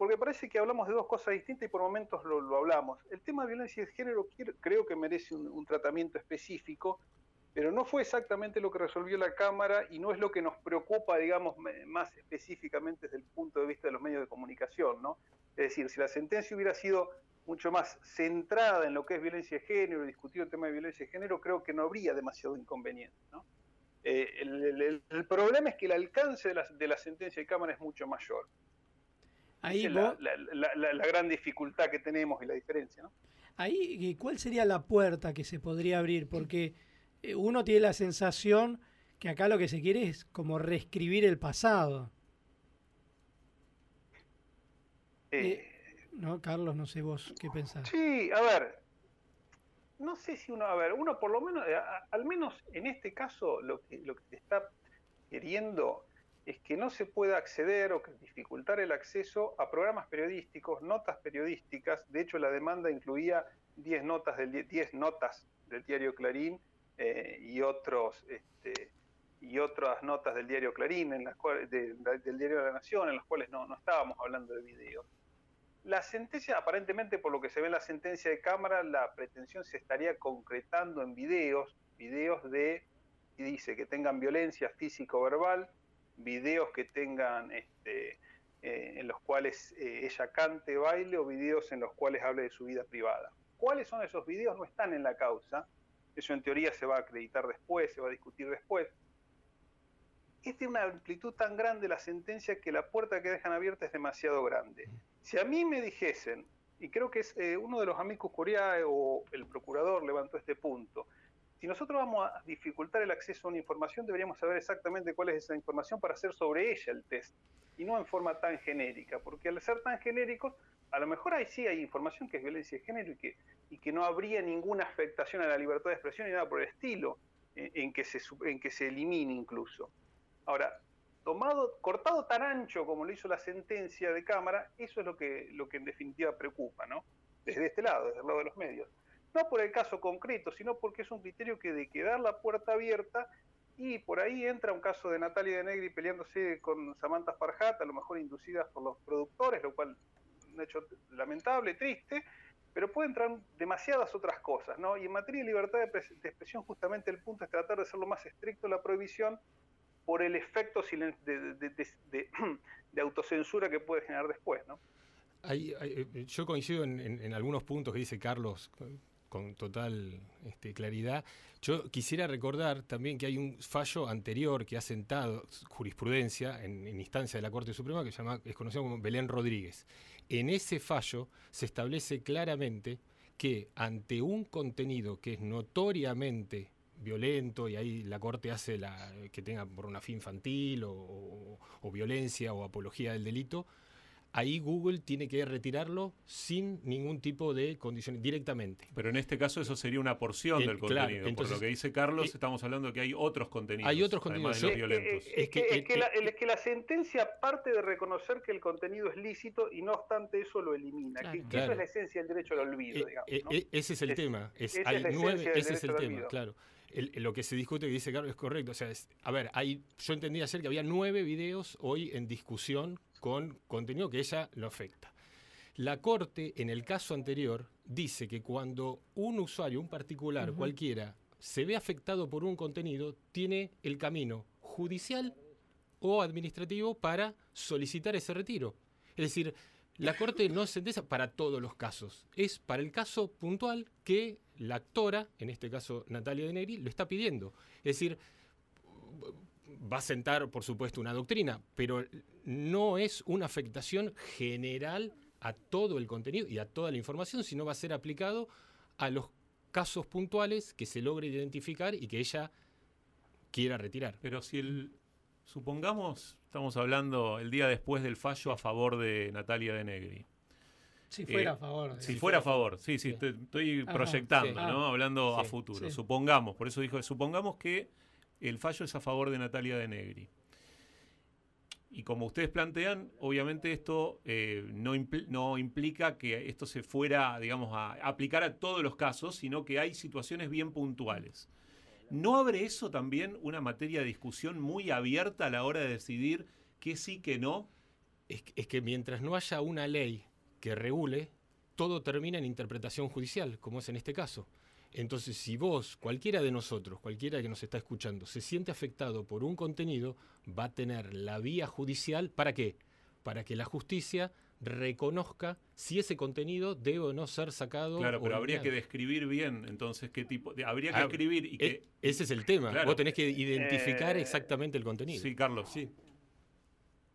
porque parece que hablamos de dos cosas distintas y por momentos lo, hablamos. El tema de violencia de género creo que merece un, tratamiento específico, pero no fue exactamente lo que resolvió la Cámara y no es lo que nos preocupa, digamos, más específicamente desde el punto de vista de los medios de comunicación, ¿no? Es decir, si la sentencia hubiera sido mucho más centrada en lo que es violencia de género, discutir el tema de violencia de género, creo que no habría demasiado inconveniente, ¿no? Eh, el, problema es que el alcance de la sentencia de Cámara es mucho mayor. Ahí es vos, la, la, la, la, gran dificultad que tenemos y la diferencia. ¿no? Ahí, ¿cuál sería la puerta que se podría abrir? Porque eh, uno tiene la sensación que acá lo que se quiere es como reescribir el pasado. Eh, eh, ¿No, Carlos? No sé vos qué pensás. Sí, a ver, no sé si uno, a ver, uno por lo menos, a, al menos en este caso, lo que, lo que está queriendo es que no se pueda acceder o que dificultar el acceso a programas periodísticos, notas periodísticas. De hecho, la demanda incluía 10 notas del, 10 notas del diario Clarín eh, y, otros, este, y otras notas del diario Clarín, en las cuales, de, de, del diario de la Nación, en las cuales no, no estábamos hablando de videos. La sentencia, aparentemente por lo que se ve en la sentencia de Cámara, la pretensión se estaría concretando en videos, videos de, y dice, que tengan violencia físico-verbal, videos que tengan este, eh, en los cuales eh, ella cante, baile o videos en los cuales hable de su vida privada. ¿Cuáles son esos videos? No están en la causa. Eso en teoría se va a acreditar después, se va a discutir después. Es de una amplitud tan grande la sentencia que la puerta que dejan abierta es demasiado grande. Si a mí me dijesen, y creo que es eh, uno de los amigos Curiae o el procurador levantó este punto, si nosotros vamos a dificultar el acceso a una información, deberíamos saber exactamente cuál es esa información para hacer sobre ella el test, y no en forma tan genérica, porque al ser tan genéricos, a lo mejor ahí sí hay información que es violencia de género y que, y que no habría ninguna afectación a la libertad de expresión ni nada por el estilo, en, en, que, se, en que se elimine incluso. Ahora, tomado, cortado tan ancho como lo hizo la sentencia de Cámara, eso es lo que, lo que en definitiva preocupa, ¿no? Desde este lado, desde el lado de los medios. No por el caso concreto, sino porque es un criterio que de quedar la puerta abierta y por ahí entra un caso de Natalia de Negri peleándose con Samantha Farhat, a lo mejor inducidas por los productores, lo cual un hecho lamentable, triste, pero puede entrar demasiadas otras cosas, ¿no? Y en materia de libertad de, pres- de expresión, justamente el punto es tratar de ser lo más estricto la prohibición por el efecto de, de- *clears throat* de- autocensura que puede generar después, ¿no? Eh, yo coincido en- en algunos puntos que dice Carlos con, total este, claridad. Yo quisiera recordar también que hay un fallo anterior que ha sentado jurisprudencia en, instancia de la Corte Suprema que se llama, es conocido como Belén Rodríguez. En ese fallo se establece claramente que ante un contenido que es notoriamente violento y ahí la corte hace la que tenga por una fin infantil o- o violencia o apología del delito, ahí Google tiene que retirarlo sin ningún tipo de condiciones directamente. Pero en este caso eso sería una porción Eh, del claro, contenido. entonces, Por lo que dice Carlos, eh, estamos hablando de que hay otros contenidos. Hay otros además contenidos. de los violentos. Es que, es que la, es que la sentencia parte de reconocer que el contenido es lícito y no obstante eso lo elimina. que, que Claro. Eso es la esencia del derecho al olvido, digamos. Eh, ¿no? eh, ese es el Es- tema. Es, esa hay nueve, ese es el tema, olvido. claro. El- lo que se discute que dice Carlos es correcto. O sea, es- a ver, hay, yo entendí ayer que había nueve videos hoy en discusión con contenido que ella lo afecta. La Corte, en el caso anterior, dice que cuando un usuario, un particular, cualquiera, se ve afectado por un contenido, tiene el camino judicial o administrativo para solicitar ese retiro. Es decir, la Corte no sentencia para todos los casos, es para el caso puntual que la actora, en este caso Natalia De Negri, lo está pidiendo. Es decir, va a sentar, por supuesto, una doctrina, pero no es una afectación general a todo el contenido y a toda la información, sino va a ser aplicado a los casos puntuales que se logre identificar y que ella quiera retirar. Pero si el. Supongamos, estamos hablando el día después del fallo a favor de Natalia de Negri. Si fuera Eh, a favor. Si fuera a favor, sí, sí, estoy, estoy Ajá, proyectando, sí. ¿no? Ah, Hablando a sí, futuro. sí. Supongamos, por eso dijo, supongamos que el fallo es a favor de Natalia de Negri. Y como ustedes plantean, obviamente esto eh, no, no implica que esto se fuera, digamos, a aplicar a todos los casos, sino que hay situaciones bien puntuales. ¿No abre eso también una materia de discusión muy abierta a la hora de decidir qué sí, qué no? Es, es que mientras no haya una ley que regule, todo termina en interpretación judicial, como es en este caso. Entonces, si vos, cualquiera de nosotros, cualquiera que nos está escuchando, se siente afectado por un contenido, va a tener la vía judicial, ¿para qué? Para que la justicia reconozca si ese contenido debe o no ser sacado. Claro, pero habría que describir bien, entonces, qué tipo. de- habría que Ah, escribir y e- que. Ese es el tema. Claro. Vos tenés que identificar Eh, exactamente el contenido. Sí, Carlos. Sí.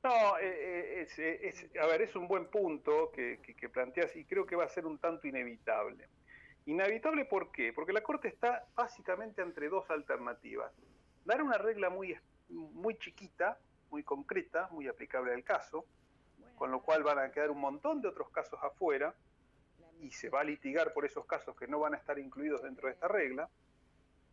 No, eh, eh, es, eh, es- a ver, es un buen punto que, que- que planteas y creo que va a ser un tanto inevitable. Inevitable ¿por qué? Porque la Corte está básicamente entre dos alternativas. Dar una regla muy, muy chiquita, muy concreta, muy aplicable al caso, con lo cual van a quedar un montón de otros casos afuera y se va a litigar por esos casos que no van a estar incluidos dentro de esta regla,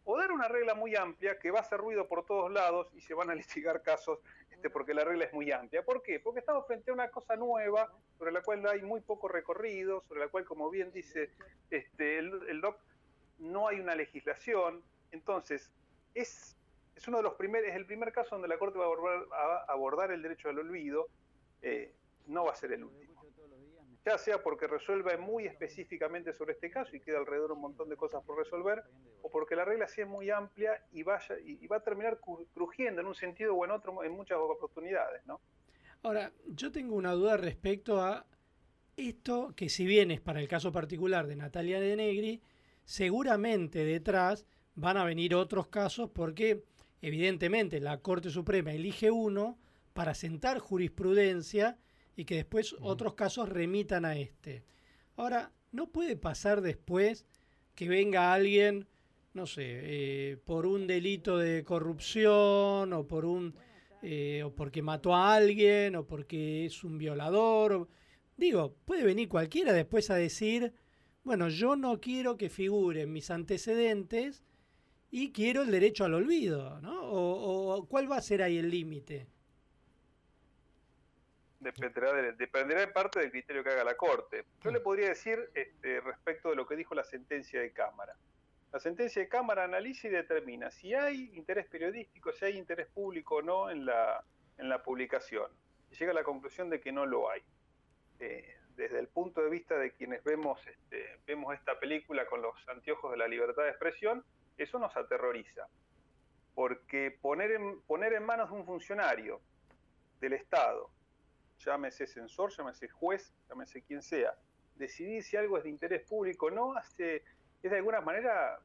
o dar una regla muy amplia que va a hacer ruido por todos lados y se van a *laughs* litigar casos este, porque la regla es muy amplia. ¿Por qué? Porque estamos frente a una cosa nueva sobre la cual hay muy poco recorrido, sobre la cual, como bien dice este, el, el doc, no hay una legislación. Entonces, es, es uno de los primeros, es el primer caso donde la Corte va a abordar, el derecho al olvido, eh, no va a ser el último. Ya sea porque resuelva muy específicamente sobre este caso y queda alrededor un montón de cosas por resolver, o porque la regla sea muy amplia y vaya y, y va a terminar cru- crujiendo en un sentido o en otro en muchas oportunidades, ¿no? Ahora, yo tengo una duda respecto a esto que si bien es para el caso particular de Natalia de Negri, seguramente detrás van a venir otros casos porque evidentemente la Corte Suprema elige uno para sentar jurisprudencia y que después otros casos remitan a este. Ahora, ¿no puede pasar después que venga alguien, no sé, eh, por un delito de corrupción o por un eh, o porque mató a alguien o porque es un violador? o- digo, puede venir cualquiera después a decir, bueno, yo no quiero que figuren mis antecedentes y quiero el derecho al olvido, ¿no? O, o cuál va a ser ahí el límite? Dependerá, de- en parte del criterio que haga la Corte. Yo le podría decir este, respecto de lo que dijo la sentencia de Cámara. La sentencia de Cámara analiza y determina si hay interés periodístico, si hay interés público o no en la, en la publicación. Y llega a la conclusión de que no lo hay. Eh, desde el punto de vista de quienes vemos, este, vemos esta película con los anteojos de la libertad de expresión, eso nos aterroriza. Porque poner poner en manos de un funcionario del Estado, llámese censor, llámese juez, llámese quien sea, decidir si algo es de interés público o no, hace, es de alguna manera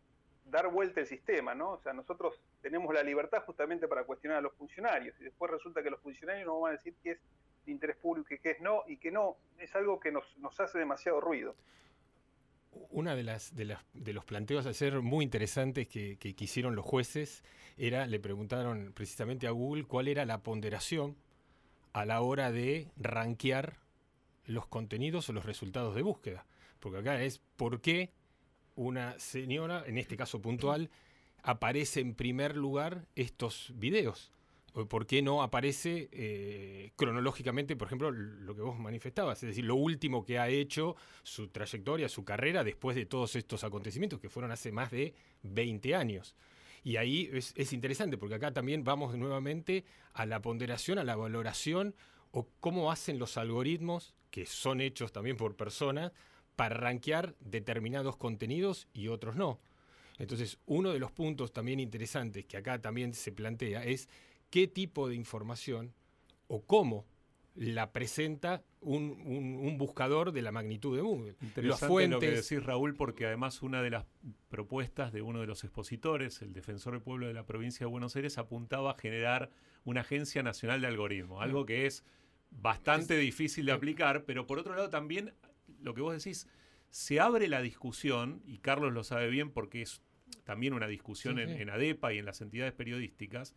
dar vuelta el sistema, ¿no? O sea, nosotros tenemos la libertad justamente para cuestionar a los funcionarios y después resulta que los funcionarios nos van a decir que es de interés público y que es no, y que no, es algo que nos, nos hace demasiado ruido. Una de las, de las de los planteos a ser muy interesantes que, que hicieron los jueces era, le preguntaron precisamente a Google cuál era la ponderación a la hora de rankear los contenidos o los resultados de búsqueda. Porque acá es por qué una señora, en este caso puntual, aparece en primer lugar estos videos. O ¿Por qué no aparece eh, cronológicamente, por ejemplo, lo que vos manifestabas? Es decir, lo último que ha hecho su trayectoria, su carrera, después de todos estos acontecimientos que fueron hace más de 20 años. Y ahí es, es interesante, porque acá también vamos nuevamente a la ponderación, a la valoración, o cómo hacen los algoritmos, que son hechos también por personas, para rankear determinados contenidos y otros no. Entonces, uno de los puntos también interesantes que acá también se plantea es qué tipo de información o cómo la presenta un, un- un buscador de la magnitud de Google. Las Interesante lo que decís, Raúl, porque además una de las propuestas de uno de los expositores, el defensor del pueblo de la provincia de Buenos Aires, apuntaba a generar una agencia nacional de algoritmos, algo que es bastante difícil de aplicar, pero por otro lado también lo que vos decís, se abre la discusión, y Carlos lo sabe bien porque es también una discusión Sí, en, sí. en ADEPA y en las entidades periodísticas,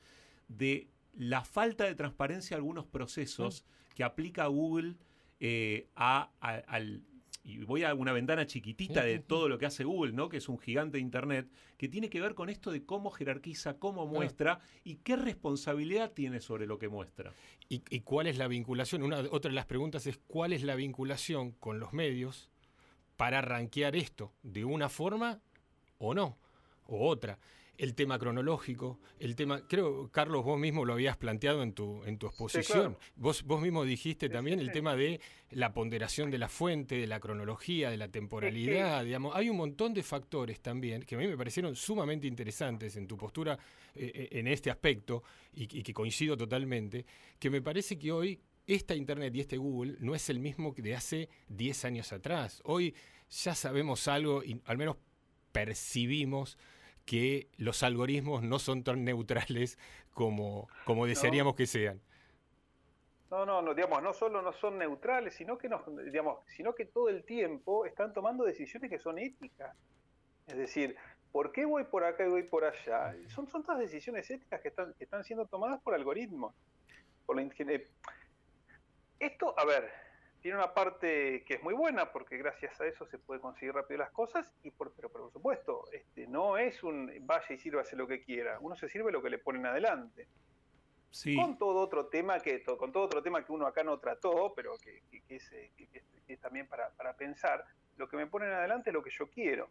de la falta de transparencia de algunos procesos que aplica Google eh, a, a- al... Y voy a una ventana chiquitita de todo lo que hace Google, ¿no? Que es un gigante de Internet, que tiene que ver con esto de cómo jerarquiza, cómo muestra y qué responsabilidad tiene sobre lo que muestra. ¿Y, y cuál es la vinculación? Una, otra de las preguntas es cuál es la vinculación con los medios para rankear esto de una forma o no, o otra. El tema cronológico, el tema, creo, Carlos, vos mismo lo habías planteado en tu, en tu exposición. claro. vos, vos mismo dijiste también el tema de la ponderación de la fuente, de la cronología, de la temporalidad, digamos. Hay un montón de factores también que a mí me parecieron sumamente interesantes en tu postura eh, eh, en este aspecto y, y que coincido totalmente, que me parece que hoy esta Internet y este Google no es el mismo que de hace 10 años atrás. Hoy ya sabemos algo y al menos percibimos que los algoritmos no son tan neutrales como, como desearíamos que sean. No, no, no, digamos, no solo no son neutrales, sino que nos, digamos, sino que todo el tiempo están tomando decisiones que son éticas. Es decir, ¿por qué voy por acá y voy por allá? Son, son todas decisiones éticas que están, que están siendo tomadas por algoritmos. Por la eh, Esto, a ver, tiene una parte que es muy buena porque gracias a eso se puede conseguir rápido las cosas, y por, pero por supuesto, este, no es un vaya y sírvase lo que quiera. Uno se sirve lo que le ponen adelante Sí. con todo otro tema que to- con todo otro tema que uno acá no trató pero que, que- que es, eh, que- que es- también para, para pensar lo que me ponen adelante es lo que yo quiero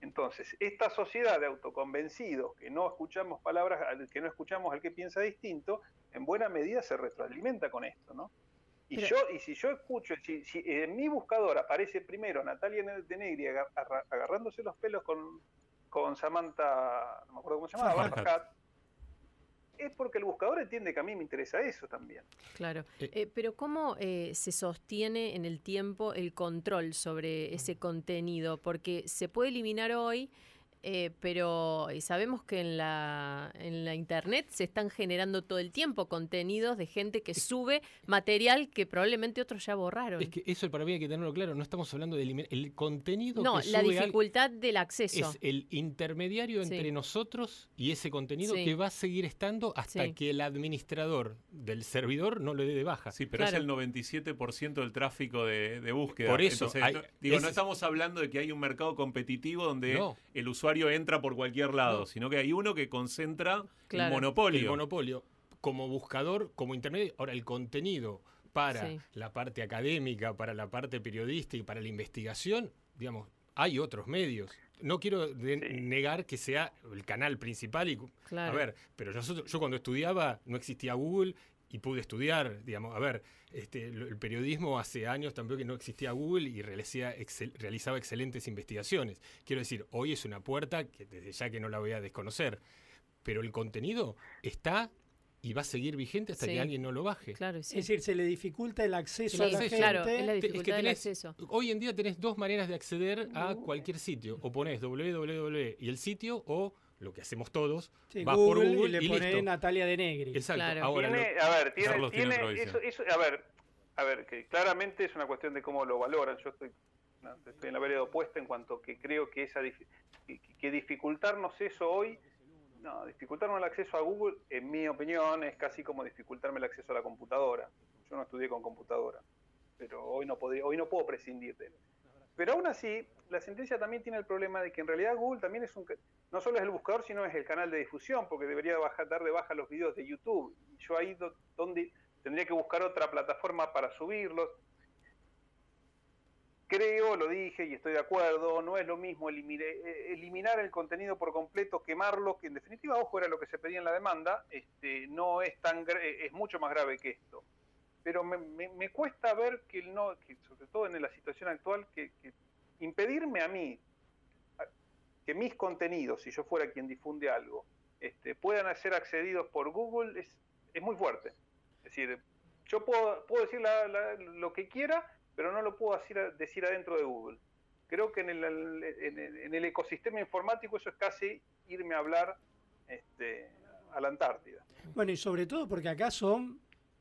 entonces esta sociedad de autoconvencidos que no escuchamos palabras al- que no escuchamos al que piensa distinto en buena medida se retroalimenta con esto no y Pero- yo y si yo escucho si, si en mi buscador aparece primero Natalia de Negri agar- agarrándose los pelos con con Samantha no me acuerdo cómo se llamaba. Farhat, es porque el buscador entiende que a mí me interesa eso también. Claro. Eh, pero ¿cómo eh, se sostiene en el tiempo el control sobre ese contenido? Porque se puede eliminar hoy, eh, pero sabemos que en la, en la internet se están generando todo el tiempo contenidos de gente que sube material que probablemente otros ya borraron. Es que eso para mí hay que tenerlo claro. No estamos hablando de eliminar el contenido. no, que la sube al- dificultad del acceso. es el intermediario Sí. entre nosotros y ese contenido Sí. que va a seguir estando hasta Sí. que el administrador del servidor no le dé de baja. Sí, pero es el 97% del tráfico de, de búsqueda. Por eso, Entonces, hay- no, digo, no es- estamos hablando de que hay un mercado competitivo donde No. el usuario entra por cualquier lado, No. sino que hay uno que concentra Claro, el monopolio. El monopolio. Como buscador, como intermedio. Ahora, el contenido para Sí. la parte académica, para la parte periodística y para la investigación, digamos, hay otros medios. No quiero de- negar que sea el canal principal. Y, Claro. A ver, pero nosotros, yo cuando estudiaba no existía Google y pude estudiar, digamos, a ver, este, el periodismo hace años también que no existía Google y realizaba, excel- realizaba excelentes investigaciones. Quiero decir, hoy es una puerta que desde ya que no la voy a desconocer, pero el contenido está y va a seguir vigente hasta Sí. que alguien no lo baje. Claro, Es decir, se le dificulta el acceso a la gente. Claro, es la tenés- acceso. Hoy en día tenés dos maneras de acceder a cualquier sitio. O pones www y el sitio, o lo que hacemos todos, Sí, vas Google, por Google y le y, pone listo. Natalia de Negri. Exacto. Claro. Ahora, Tiene- lo- a ver, tiene, Carlos tiene tiene- eso, eso- a ver, a ver, que claramente es una cuestión de cómo lo valoran. Yo estoy, no, estoy en la vereda opuesta en cuanto que creo que esa que, que dificultarnos eso hoy, no, dificultarnos el acceso a Google, en mi opinión, es casi como dificultarme el acceso a la computadora. Yo no estudié con computadora, pero hoy no podría, hoy no puedo prescindir de él. Pero aún así, la sentencia también tiene el problema de que en realidad Google también es un no solo es el buscador, sino es el canal de difusión, porque debería bajar, dar de baja los videos de YouTube. Y yo ahí do- donde tendría que buscar otra plataforma para subirlos. Creo, lo dije y estoy de acuerdo, no es lo mismo eh, eliminar el contenido por completo, quemarlo, que en definitiva, ojo, era lo que se pedía en la demanda, este, no es tan eh, es mucho más grave que esto. Pero me, me- me cuesta ver que el no, que sobre todo en la situación actual, que, que impedirme a mí que mis contenidos, si yo fuera quien difunde algo, este, puedan ser accedidos por Google es, es muy fuerte. Es decir, yo puedo, puedo decir la- la- lo que quiera, pero no lo puedo decir, decir adentro de Google. Creo que en el, en el- ecosistema informático eso es casi irme a hablar este, a la Antártida. Bueno, y sobre todo porque acá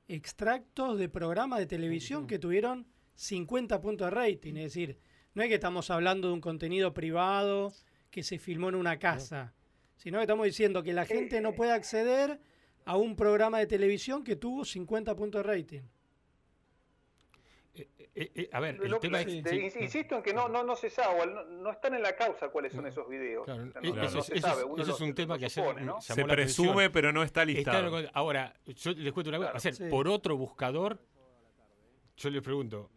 extractos de programas de televisión que tuvieron 50 puntos de rating. Es decir, no es que estamos hablando de un contenido privado que se filmó en una casa, sino que estamos diciendo que la gente no puede acceder a un programa de televisión que tuvo 50 puntos de rating. Eh, eh, a ver, el Lo- tema de- es... sí. ins- Insisto en que no, no, no se sabe, no, no están en la causa cuáles son esos videos. Claro, eh, no- eso, no es, se eso sabe, eso es un tema que ayer supone, ¿no? llamó Se la atención. presume, pero no está listado. Está- ahora, yo les cuento una cosa. Claro. hacer Sí. por otro buscador, yo les pregunto.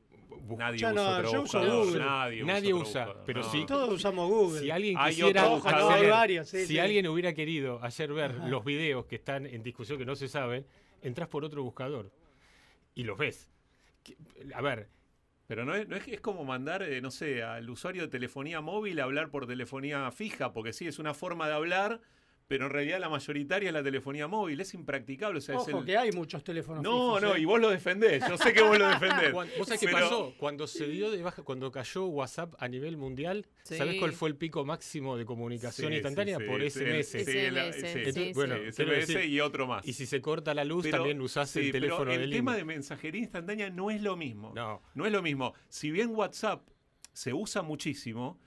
Nadie Yo usa no, otro yo uso buscador, Google. Nadie, Nadie otro usa, buscador, pero no. sí. Todos usamos Google. Si alguien Hay quisiera otro buscador. acceder- Hay varios, sí, si sí. alguien hubiera querido ayer ver los videos que están en discusión que no se saben, entras por otro buscador y los ves. A ver, Pero no es, no es, es como mandar, eh, no sé, al usuario de telefonía móvil a hablar por telefonía fija, porque sí, es una forma de hablar, pero en realidad la mayoritaria es la telefonía móvil, es impracticable. O sea, es Ojo el- que hay muchos teléfonos No, fijos, no, ¿eh? y vos lo defendés, yo sé que vos lo defendés. *laughs* ¿Vos sabés qué Pero- pasó? Cuando se dio de baja, cuando cayó WhatsApp a nivel mundial, ¿sabés Sí. cuál fue el pico máximo de comunicación Sí, instantánea? sí, por sí, SMS. sí, la- SMS, sí. sí, Entonces, sí. bueno, SMS decir, y otro más. Y si se corta la luz, Pero- también usás sí, el pero teléfono de el tema de mensajería instantánea no es lo mismo. No. No es lo mismo. Si bien WhatsApp se usa muchísimo,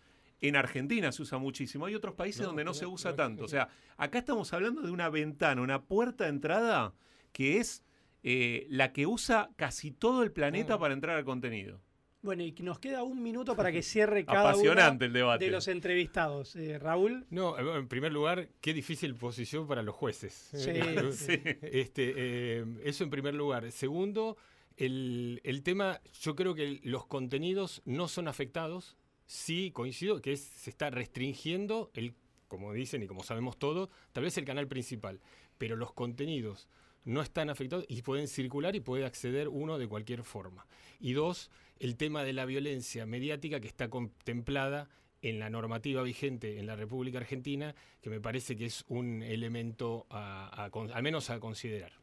en Argentina se usa muchísimo, hay otros países No, donde no no, se usa no, tanto. no. O sea, acá estamos hablando de una ventana, una puerta de entrada que es eh, la que usa casi todo el planeta No. para entrar al contenido. Bueno, y nos queda un minuto para que cierre *laughs* cada Apasionante uno el debate. de los entrevistados. Eh, Raúl. No, eh, en primer lugar, qué difícil posición para los jueces. Sí, *laughs* sí. Este, eh, eso en primer lugar. Segundo, el, el tema, yo creo que los contenidos no son afectados. Sí, coincido que es- se está restringiendo el, como dicen y como sabemos todos, tal vez el canal principal, pero los contenidos no están afectados y pueden circular y puede acceder uno de cualquier forma. Y dos, el tema de la violencia mediática que está contemplada en la normativa vigente en la República Argentina, que me parece que es un elemento a- a con- al menos a considerar.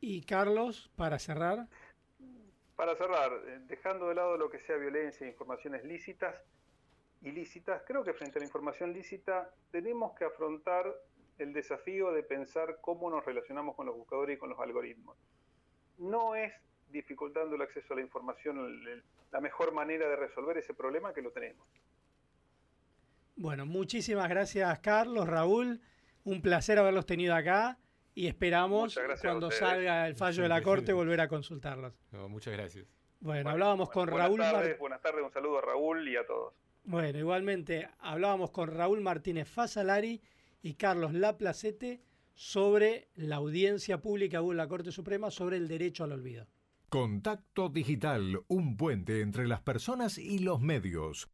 Y Carlos, para cerrar. Para cerrar, eh, dejando de lado lo que sea violencia e informaciones lícitas, ilícitas, creo que frente a la información lícita tenemos que afrontar el desafío de pensar cómo nos relacionamos con los buscadores y con los algoritmos. No es dificultando el acceso a la información el- el- la mejor manera de resolver ese problema que lo tenemos. Bueno, muchísimas gracias, Carlos, Raúl. Un placer haberlos tenido acá y esperamos cuando salga el fallo de la Corte volver a consultarlos. No, muchas gracias. Bueno, hablábamos con buenas Raúl Mar- buenas tardes, un saludo a Raúl y a todos. Bueno, igualmente hablábamos con Raúl Martínez Fasalari y Carlos Laplacete sobre la audiencia pública en la Corte Suprema sobre el derecho al olvido. Contacto Digital, un puente entre las personas y los medios.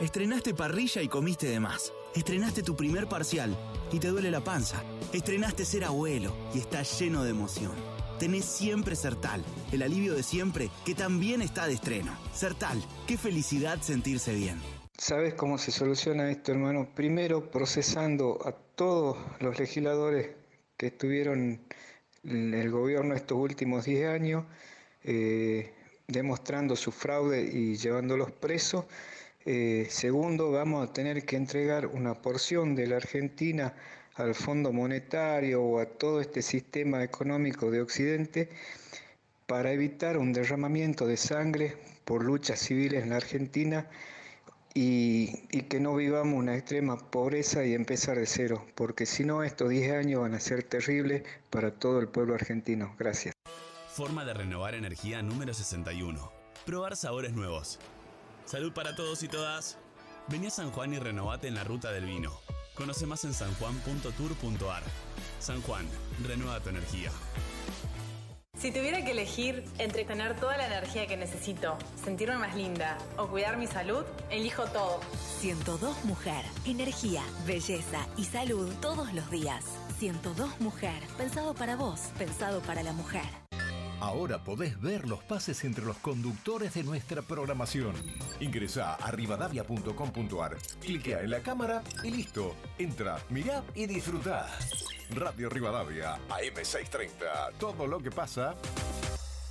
Estrenaste parrilla y comiste de más. Estrenaste tu primer parcial y te duele la panza. Estrenaste ser abuelo y estás lleno de emoción. Tenés siempre Sertal, el alivio de siempre que también está de estreno. Sertal, qué felicidad sentirse bien. ¿Sabes cómo se soluciona esto, hermano? Primero, procesando a todos los legisladores que estuvieron en el gobierno estos últimos 10 años, eh, demostrando su fraude y llevándolos presos. Eh, segundo, vamos a tener que entregar una porción de la Argentina al Fondo Monetario o a todo este sistema económico de Occidente para evitar un derramamiento de sangre por luchas civiles en la Argentina y, y que no vivamos una extrema pobreza y empezar de cero, porque si no estos 10 años van a ser terribles para todo el pueblo argentino. Gracias. Forma de renovar energía número 61. Probar sabores nuevos. Salud para todos y todas. Vení a San Juan y renovate en la ruta del vino. Conoce más en sanjuan.tour.ar. San Juan, renueva tu energía. Si tuviera que elegir entre tener toda la energía que necesito, sentirme más linda o cuidar mi salud, elijo todo. 102 Mujer. Energía, belleza y salud todos los días. 102 Mujer. Pensado para vos, pensado para la mujer. Ahora podés ver los pases entre los conductores de nuestra programación. Ingresa a rivadavia.com.ar, cliquea en la cámara y listo. Entra, mirá y disfrutá. Radio Rivadavia, AM630. Todo lo que pasa,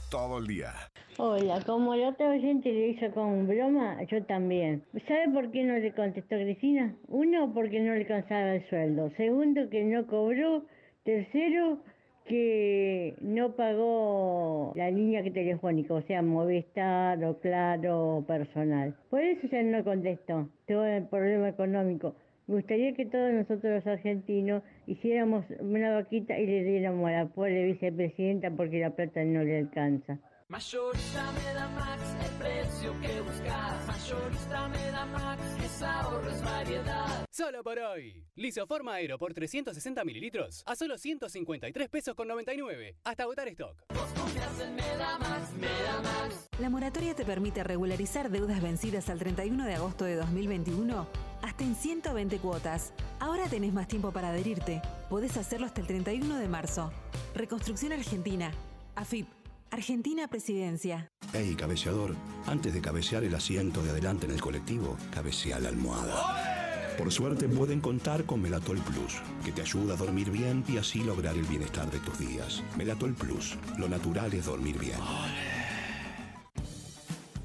todo el día. Hola, como la otra oyente le hizo con broma, yo también. ¿Sabe por qué no le contestó Cristina? Uno, porque no le alcanzaba el sueldo. Segundo, que no cobró. Tercero, que no pagó la línea telefónica, o sea, Movistar o Claro personal. Por eso ya no contestó. Todo el problema económico. Me gustaría que todos nosotros los argentinos hiciéramos una vaquita y le diéramos a la pobre vicepresidenta porque la plata no le alcanza. Mayorista me da Max, el precio que buscas. Mayorista me da Max, es ahorro, es variedad. Solo por hoy. Lisoforma Aero por 360 mililitros a solo 153 pesos con 99. Hasta agotar stock. Confías en Medamax, Medamax. La moratoria te permite regularizar deudas vencidas al 31 de agosto de 2021 hasta en 120 cuotas. Ahora tenés más tiempo para adherirte. Podés hacerlo hasta el 31 de marzo. Reconstrucción Argentina. AFIP. Argentina Presidencia. Hey, cabeceador, antes de cabecear el asiento de adelante en el colectivo, cabecea la almohada. Por suerte pueden contar con Melatol Plus, que te ayuda a dormir bien y así lograr el bienestar de tus días. Melatol Plus, lo natural es dormir bien.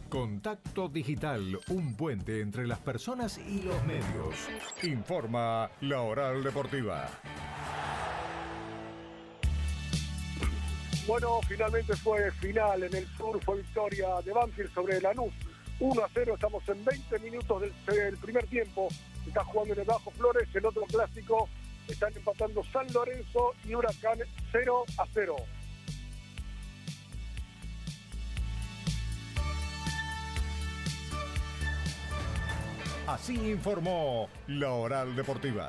Contacto Digital, un puente entre las personas y los medios. Informa la Oral Deportiva. Bueno, finalmente fue final en el sur, fue victoria de Banfield sobre Lanús. 1 a 0, estamos en 20 minutos del, del primer tiempo. Está jugando en el Bajo Flores, el otro clásico. Están empatando San Lorenzo y Huracán 0 a 0. Así informó la Oral Deportiva.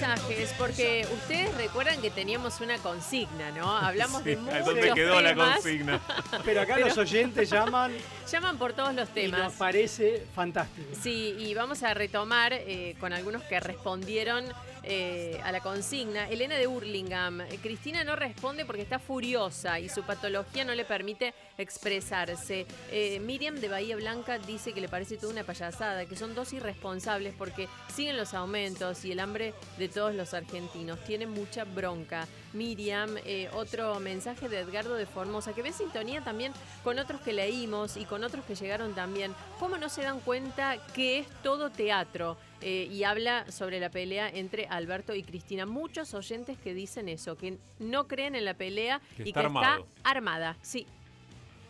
Mensajes, porque ustedes recuerdan que teníamos una consigna, ¿no? Hablamos de Sí, muchos ¿a dónde quedó la consigna? *laughs* Pero acá los oyentes llaman *laughs* Llaman por todos los y temas. nos parece fantástico. Sí, y vamos a retomar eh, con algunos que respondieron eh, a la consigna. Elena de Hurlingham. Cristina no responde porque está furiosa y su patología no le permite expresarse. Eh, Miriam de Bahía Blanca dice que le parece toda una payasada, que son dos irresponsables porque siguen los aumentos y el hambre de todos los argentinos. Tiene mucha bronca. Miriam, eh, otro mensaje de Edgardo de Formosa, que ve sintonía también con otros que leímos y con otros que llegaron también. ¿Cómo no se dan cuenta que es todo teatro? Eh, y habla sobre la pelea entre Alberto y Cristina. Muchos oyentes que dicen eso, que no creen en la pelea Que y está que armado. está armada. Sí,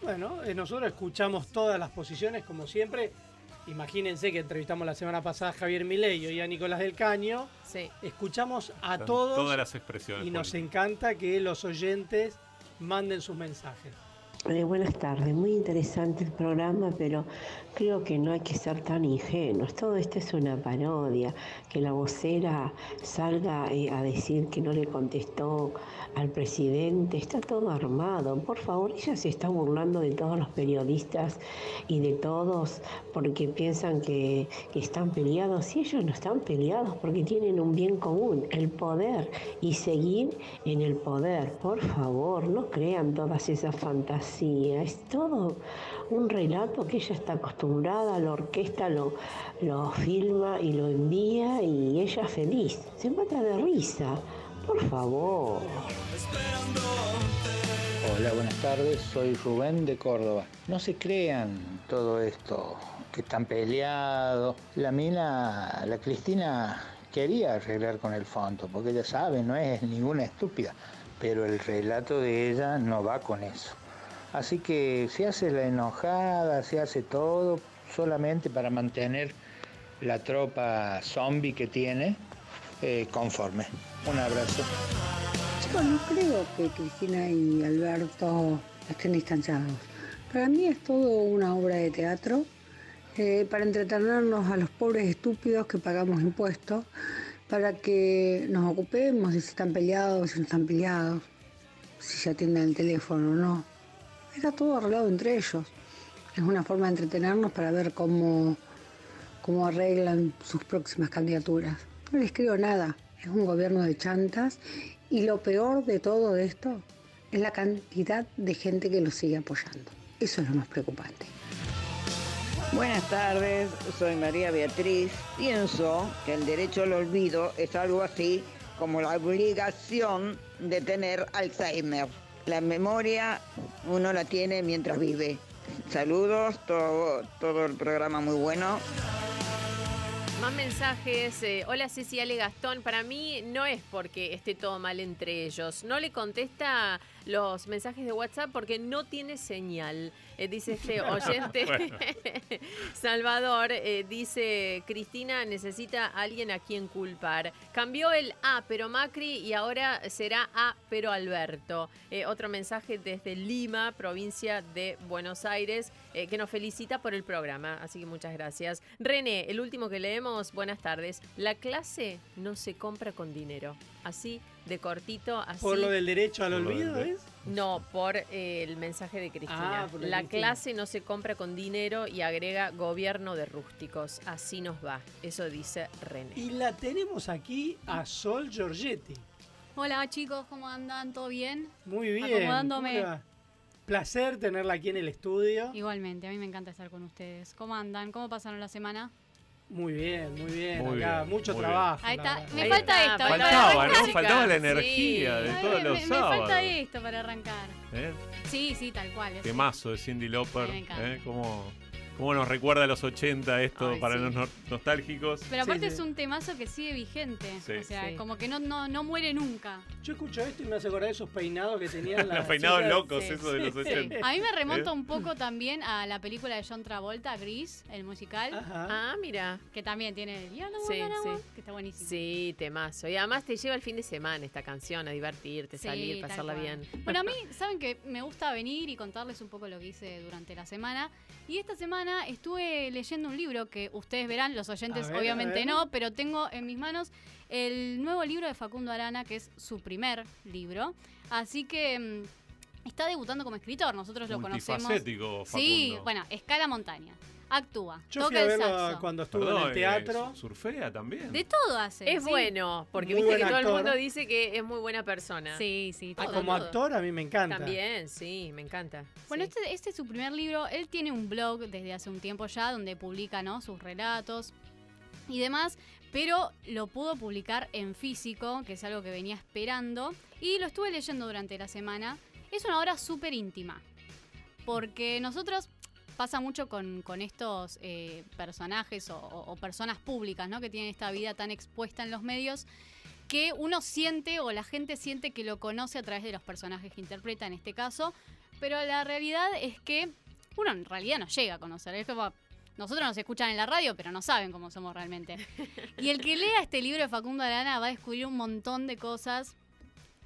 Bueno, eh, nosotros escuchamos todas las posiciones, como siempre. Imagínense que entrevistamos la semana pasada a Javier Milei y a Nicolás del Caño. sí. Escuchamos a Están todos Todas las expresiones. y nos encanta que los oyentes manden sus mensajes. Buenas tardes, muy interesante el programa, pero creo que no hay que ser tan ingenuos. Todo esto es una parodia. Que la vocera salga eh, a decir que no le contestó al presidente, está todo armado. Por favor, ella se está burlando de todos los periodistas y de todos porque piensan que están peleados. Y ellos no están peleados porque tienen un bien común, el poder, y seguir en el poder. Por favor, no crean todas esas fantasías. Es todo un relato que ella está acostumbrada, la orquesta lo, lo filma y lo envía y ella feliz. Se mata de risa. Por favor. Hola, buenas tardes. Soy Rubén de Córdoba. No se crean todo esto, que están peleados. La mina, la Cristina quería arreglar con el fondo, porque ella sabe, no es ninguna estúpida. Pero el relato de ella no va con eso. Así que se hace la enojada, se hace todo solamente para mantener la tropa zombie que tiene eh, conforme. Un abrazo. Chicos, no creo que Cristina y Alberto estén distanciados. Para mí es todo una obra de teatro eh, para entretenernos a los pobres estúpidos que pagamos impuestos, para que nos ocupemos de si están peleados, si no están peleados, si se atienden el teléfono o no. Está todo arreglado entre ellos. Es una forma de entretenernos para ver cómo, cómo arreglan sus próximas candidaturas. No les creo nada. Es un gobierno de chantas y lo peor de todo esto es la cantidad de gente que los sigue apoyando. Eso es lo más preocupante. Buenas tardes, soy María Beatriz. Pienso que el derecho al olvido es algo así como la obligación de tener Alzheimer. La memoria uno la tiene mientras vive. Saludos, todo, todo el programa muy bueno. Más mensajes. eh, Hola Ceci Ale Gastón. Para mí no es porque esté todo mal entre ellos. No le contesta los mensajes de WhatsApp porque no tiene señal. Eh, dice este *laughs* oyente. Bueno. *laughs* Salvador eh, dice, Cristina necesita a alguien a quien culpar. Cambió el A, pero Macri, y ahora será A, pero Alberto. Eh, otro mensaje desde Lima, provincia de Buenos Aires, que nos felicita por el programa. Así que muchas gracias. René, el último que leemos, buenas tardes. La clase no se compra con dinero. Así de cortito, así. Por lo del derecho al olvido, ¿es? No, por eh, el mensaje de Cristina. Ah, la Cristina. clase no se compra con dinero y agrega gobierno de rústicos. Así nos va. Eso dice René. Y la tenemos aquí a Sol Giorgetti. Hola chicos, ¿cómo andan? ¿Todo bien? Muy bien. Acomodándome. Placer tenerla aquí en el estudio. Igualmente, a mí me encanta estar con ustedes. ¿Cómo andan? ¿Cómo pasaron la semana? Muy bien, muy bien. Muy acá, bien, mucho muy trabajo. Ahí está. Me Ahí falta está, esto. Faltaba, me ¿no? falta- Faltaba la Sí. energía de Ay, todos me, los me sábados. falta esto para arrancar. ¿eh? Sí, sí, tal cual. Temazo de Cindy. Me encanta. ¿eh? ¿Cómo, cómo nos recuerda a los 80 esto Ay, para sí. los no- nostálgicos? Pero aparte Sí, es sí. un temazo que sigue vigente. Sí. O sea, Sí. como que no, no, no muere nunca. Yo escucho esto y me hace acordar de esos peinados que tenían *laughs* las Los peinados chicas. locos, sí, eso de los sí. 80. A mí me remonta ¿Eh? un poco también a la película de John Travolta, Gris, el musical, Ajá. Ah, mira. que también tiene el que está buenísimo. Sí, temazo. Y además te lleva el fin de semana esta canción, a divertirte, Sí, salir, pasarla cual. bien. Bueno, a mí, saben que me gusta venir y contarles un poco lo que hice durante la semana. Y esta semana estuve leyendo un libro que ustedes verán, los oyentes ver, obviamente no, pero tengo en mis manos el nuevo libro de Facundo Arana, que es su primer libro. Así que mm, está debutando como escritor, nosotros lo conocemos. Multifacético, Sí, Facundo. bueno, escala montaña. Actúa, Yo fui toca a el verlo saxo. cuando Perdón, en el teatro. eh, surfea también. De todo hace. Es sí. bueno, porque Muy viste que buen todo el actor. mundo dice que es muy buena persona. Sí, sí, Ah, todo. como todo. actor a mí me encanta. También, sí, me encanta. Bueno, sí. este, este es su primer libro. Él tiene un blog desde hace un tiempo ya donde publica ¿no? sus relatos y demás, pero lo pudo publicar en físico, que es algo que venía esperando, y lo estuve leyendo durante la semana. Es una obra súper íntima, porque nosotros pasa mucho con, con estos eh, personajes o, o- o personas públicas, ¿no? Que tienen esta vida tan expuesta en los medios que uno siente o la gente siente que lo conoce a través de los personajes que interpreta en este caso, pero la realidad es que uno en realidad no llega a conocer. Es como, nosotros nos escuchan en la radio, pero no saben cómo somos realmente. *laughs* Y el que lea este libro de Facundo Arana va a descubrir un montón de cosas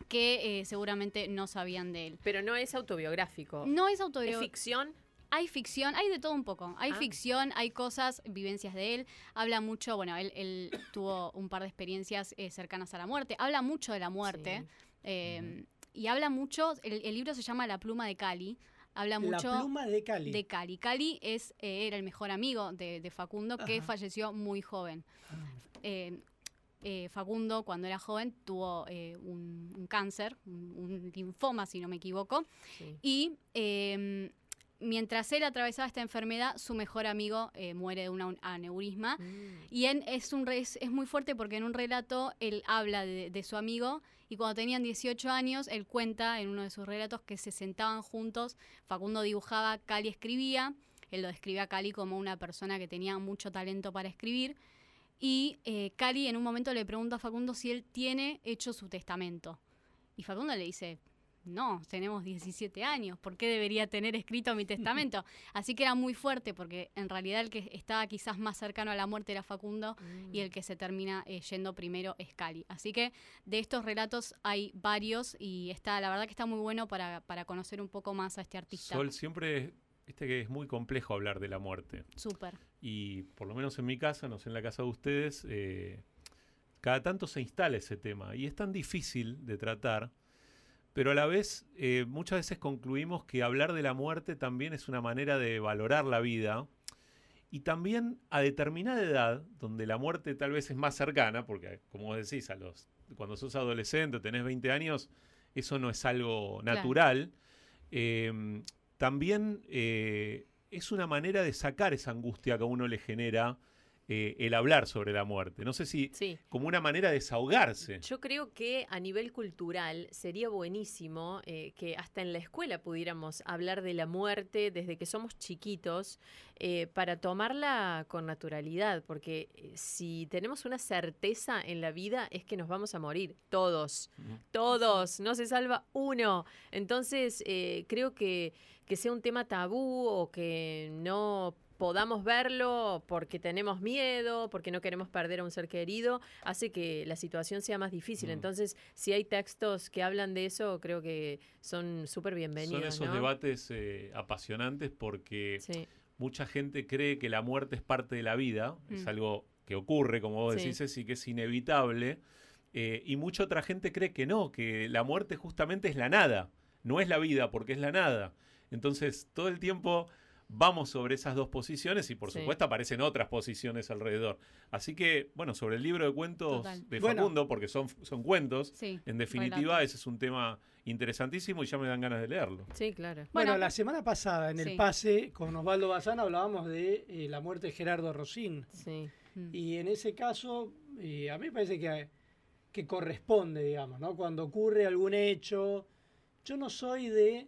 que eh, seguramente no sabían de él. Pero no es autobiográfico. No es autobiográfico. ¿Es ficción? Hay ficción, hay de todo un poco. Hay Ah. ficción, hay cosas, vivencias de él. Habla mucho, bueno, él, él *coughs* tuvo un par de experiencias eh, cercanas a la muerte. Habla mucho de la muerte. eh, Y habla mucho, el, el libro se llama La pluma de Cali. Habla La mucho pluma de Cali. de Cali. Cali es, eh, era el mejor amigo de, de Facundo que Ajá. falleció muy joven. Eh, eh, Facundo, cuando era joven, tuvo un, un cáncer, un, un linfoma, si no me equivoco. Y eh, mientras él atravesaba esta enfermedad, su mejor amigo eh, muere de un an- aneurisma. Y en- es, un, es, es muy fuerte porque en un relato él habla de, de su amigo y cuando tenían 18 años, él cuenta en uno de sus relatos que se sentaban juntos, Facundo dibujaba, Cali escribía, él lo describe a Cali como una persona que tenía mucho talento para escribir. Y eh, Cali en un momento le pregunta a Facundo si él tiene hecho su testamento. Y Facundo le dice, no, tenemos 17 años, ¿por qué debería tener escrito mi testamento? *laughs* Así que era muy fuerte porque en realidad el que estaba quizás más cercano a la muerte era Facundo y el que se termina eh, yendo primero es Cali. Así que de estos relatos hay varios y está, la verdad que está muy bueno para, para conocer un poco más a este artista. Sol, siempre, viste que es muy complejo hablar de la muerte. Súper. Y por lo menos en mi casa, no sé en la casa de ustedes, eh, cada tanto se instala ese tema. Y es tan difícil de tratar, pero a la vez eh, muchas veces concluimos que hablar de la muerte también es una manera de valorar la vida. Y también a determinada edad, donde la muerte tal vez es más cercana, porque como vos decís, a los, cuando sos adolescente o tenés 20 años, eso no es algo Claro. natural. Eh, también eh, es una manera de sacar esa angustia que a uno le genera eh, el hablar sobre la muerte. No sé si como una manera de desahogarse. Yo creo que a nivel cultural sería buenísimo eh, que hasta en la escuela pudiéramos hablar de la muerte desde que somos chiquitos eh, para tomarla con naturalidad, porque si tenemos una certeza en la vida es que nos vamos a morir, todos, todos, no se salva uno. Entonces creo que, que sea un tema tabú o que no podamos verlo porque tenemos miedo, porque no queremos perder a un ser querido, hace que la situación sea más difícil. Mm. Entonces, si hay textos que hablan de eso, creo que son súper bienvenidos. Son esos ¿no? debates eh, apasionantes porque Sí. mucha gente cree que la muerte es parte de la vida, es Mm. algo que ocurre, como vos Sí. decís, Ceci, que es inevitable. eh, y mucha otra gente cree que no, que la muerte justamente es la nada, no es la vida porque es la nada. Entonces, todo el tiempo vamos sobre esas dos posiciones y por Sí. supuesto aparecen otras posiciones alrededor. Así que, bueno, sobre el libro de cuentos Total. de Bueno. Facundo, porque son, son cuentos, Sí, en definitiva ese es un tema interesantísimo y ya me dan ganas de leerlo. Sí, claro. Bueno, la semana pasada en el pase con Osvaldo Bazán hablábamos de eh, la muerte de Gerardo Rosín. Sí. Y en ese caso, eh, a mí me parece que, que corresponde, digamos, ¿no? Cuando ocurre algún hecho, yo no soy de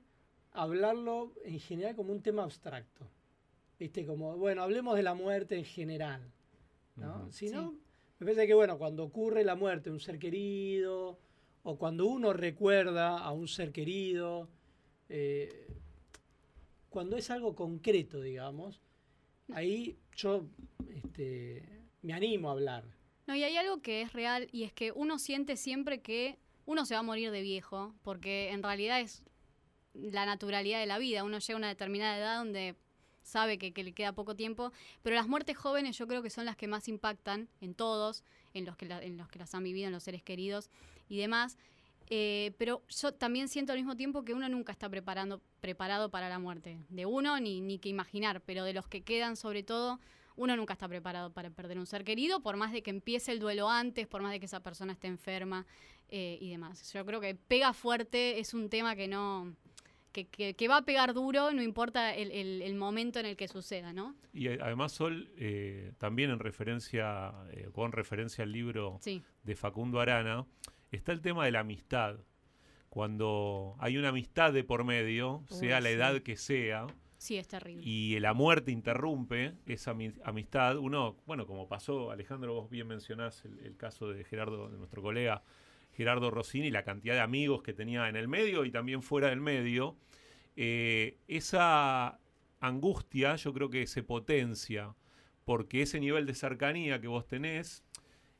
hablarlo en general como un tema abstracto. ¿Viste? Como, bueno, hablemos de la muerte en general. ¿no? Sino, me parece que, bueno, cuando ocurre la muerte de un ser querido, o cuando uno recuerda a un ser querido, eh, cuando es algo concreto, digamos, ahí yo este, me animo a hablar. No, y hay algo que es real y es que uno siente siempre que uno se va a morir de viejo, porque en realidad es la naturalidad de la vida. Uno llega a una determinada edad donde sabe que, que le queda poco tiempo, pero las muertes jóvenes yo creo que son las que más impactan en todos, en los que, la- en los que las han vivido, en los seres queridos y demás. Eh, pero yo también siento al mismo tiempo que uno nunca está preparando, preparado para la muerte de uno, ni, ni que imaginar, pero de los que quedan sobre todo, uno nunca está preparado para perder un ser querido, por más de que empiece el duelo antes, por más de que esa persona esté enferma eh, y demás. Yo creo que pega fuerte, es un tema que no... Que, que- que va a pegar duro, no importa el, el- el momento en el que suceda, ¿no? Y eh, además, Sol, eh, también en referencia, eh, con referencia al libro Sí. de Facundo Arana, está el tema de la amistad. Cuando hay una amistad de por medio, Uy, sea la sí. edad que sea, Sí, es terrible. y la muerte interrumpe esa ami- amistad, uno, bueno, como pasó, Alejandro, vos bien mencionás el, el caso de Gerardo, de nuestro colega Gerardo Rossini, la cantidad de amigos que tenía en el medio y también fuera del medio, eh, esa angustia yo creo que se potencia porque ese nivel de cercanía que vos tenés,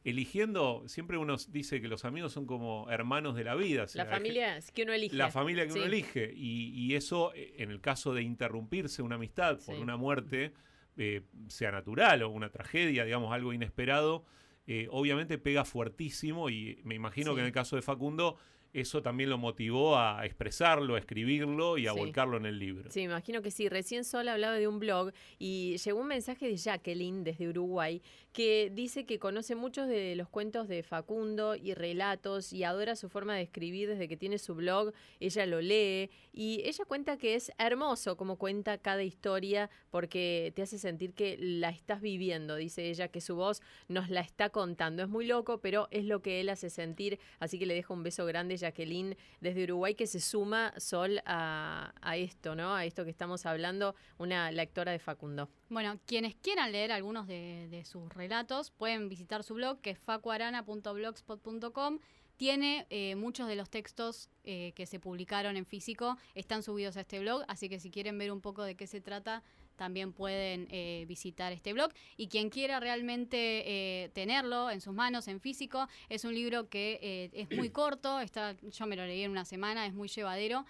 eligiendo, siempre uno dice que los amigos son como hermanos de la vida. o sea, La familia es que uno elige. la familia que uno elige. Y, y eso, eh, en el caso de interrumpirse una amistad por Sí. una muerte, eh, sea natural o una tragedia, digamos, algo inesperado, eh, obviamente pega fuertísimo y me imagino Sí. que en el caso de Facundo eso también lo motivó a expresarlo, a escribirlo y a Sí. volcarlo en el libro. Sí, me imagino que sí. Recién Sol hablaba de un blog y llegó un mensaje de Jacqueline desde Uruguay que dice que conoce muchos de los cuentos de Facundo y relatos y adora su forma de escribir desde que tiene su blog. Ella lo lee y ella cuenta que es hermoso como cuenta cada historia porque te hace sentir que la estás viviendo. Dice ella que su voz nos la está contando. Es muy loco, pero es lo que él hace sentir. Así que le dejo un beso grande, Jacqueline, desde Uruguay, que se suma Sol a, a esto, ¿no? A esto que estamos hablando, una lectora de Facundo. Bueno, quienes quieran leer algunos de, de sus relatos pueden visitar su blog que es facuarana.blogspot.com. Tiene eh, muchos de los textos eh, que se publicaron en físico, están subidos a este blog, así que si quieren ver un poco de qué se trata, también pueden eh, visitar este blog. Y quien quiera realmente eh, tenerlo en sus manos, en físico, es un libro que eh, es muy *clears throat* corto, está, yo me lo leí en una semana, es muy llevadero.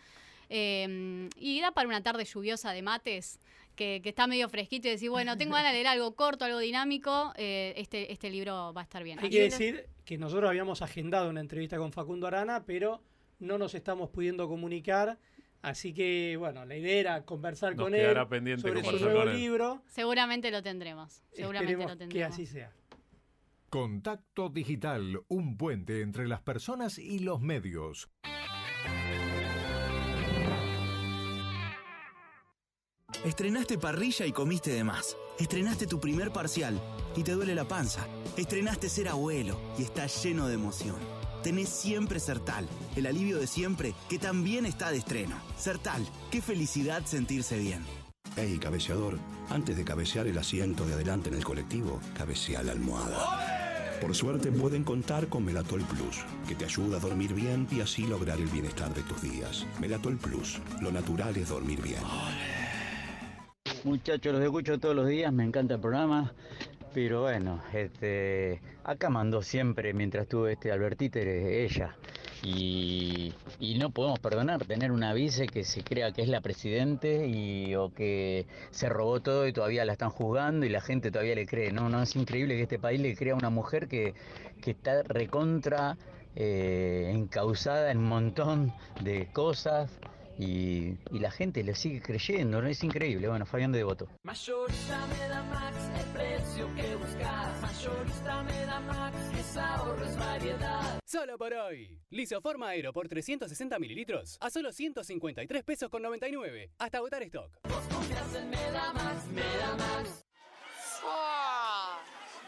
Eh, y da para una tarde lluviosa de mates, que, que está medio fresquito y decir, bueno, tengo ganas de leer algo corto, algo dinámico, eh, este, este libro va a estar bien. Hay que decir que nosotros habíamos agendado una entrevista con Facundo Arana, pero no nos estamos pudiendo comunicar. Así que, bueno, la idea era conversar Nos con él pendiente sobre su nuevo libro. Seguramente lo tendremos. Seguramente Esperemos lo tendremos. que así sea. Contacto Digital, un puente entre las personas y los medios. Estrenaste parrilla y comiste de más. Estrenaste tu primer parcial y te duele la panza. Estrenaste ser abuelo y estás lleno de emoción. Tenés siempre Sertal, el alivio de siempre que también está de estreno. Sertal, qué felicidad sentirse bien. Hey, cabeceador, antes de cabecear el asiento de adelante en el colectivo, cabecea la almohada. Por suerte pueden contar con Melatol Plus, que te ayuda a dormir bien y así lograr el bienestar de tus días. Melatol Plus, lo natural es dormir bien. Muchachos, los escucho todos los días, me encanta el programa, pero bueno, este, acá mandó siempre, mientras tuve este Albertíter, ella. Y, y no podemos perdonar tener una vice que se crea que es la presidente y, o que se robó todo y todavía la están juzgando y la gente todavía le cree. No, no, es increíble que este país le crea a una mujer que, que está recontra eh, encausada en un montón de cosas y, y la gente le sigue creyendo, ¿no? es increíble. Bueno, Fabián de Devoto. Mayorista me da Max, el precio que buscas. Mayorista me da Max, es ahorro, es variedad. Solo por hoy. Lisoforma Aero por 360 mililitros a solo 153 pesos con 99. Hasta agotar stock. Confías en Medamax, Medamax.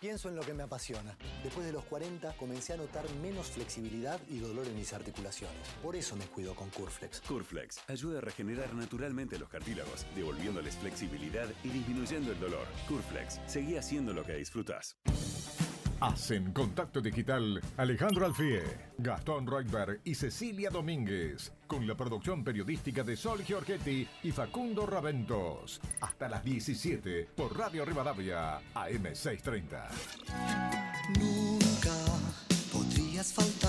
pienso en lo que me apasiona. Después de los 40 comencé a notar menos flexibilidad y dolor en mis articulaciones. Por eso me cuido con Curflex. Curflex ayuda a regenerar naturalmente los cartílagos, devolviéndoles flexibilidad y disminuyendo el dolor. Curflex, seguí haciendo lo que disfrutas. Hacen contacto digital Alejandro Alfie, Gastón Reutberg y Cecilia Domínguez, con la producción periodística de Sol Giorgetti y Facundo Raventos. Hasta las 17 por Radio Rivadavia, AM630. Nunca podrías faltar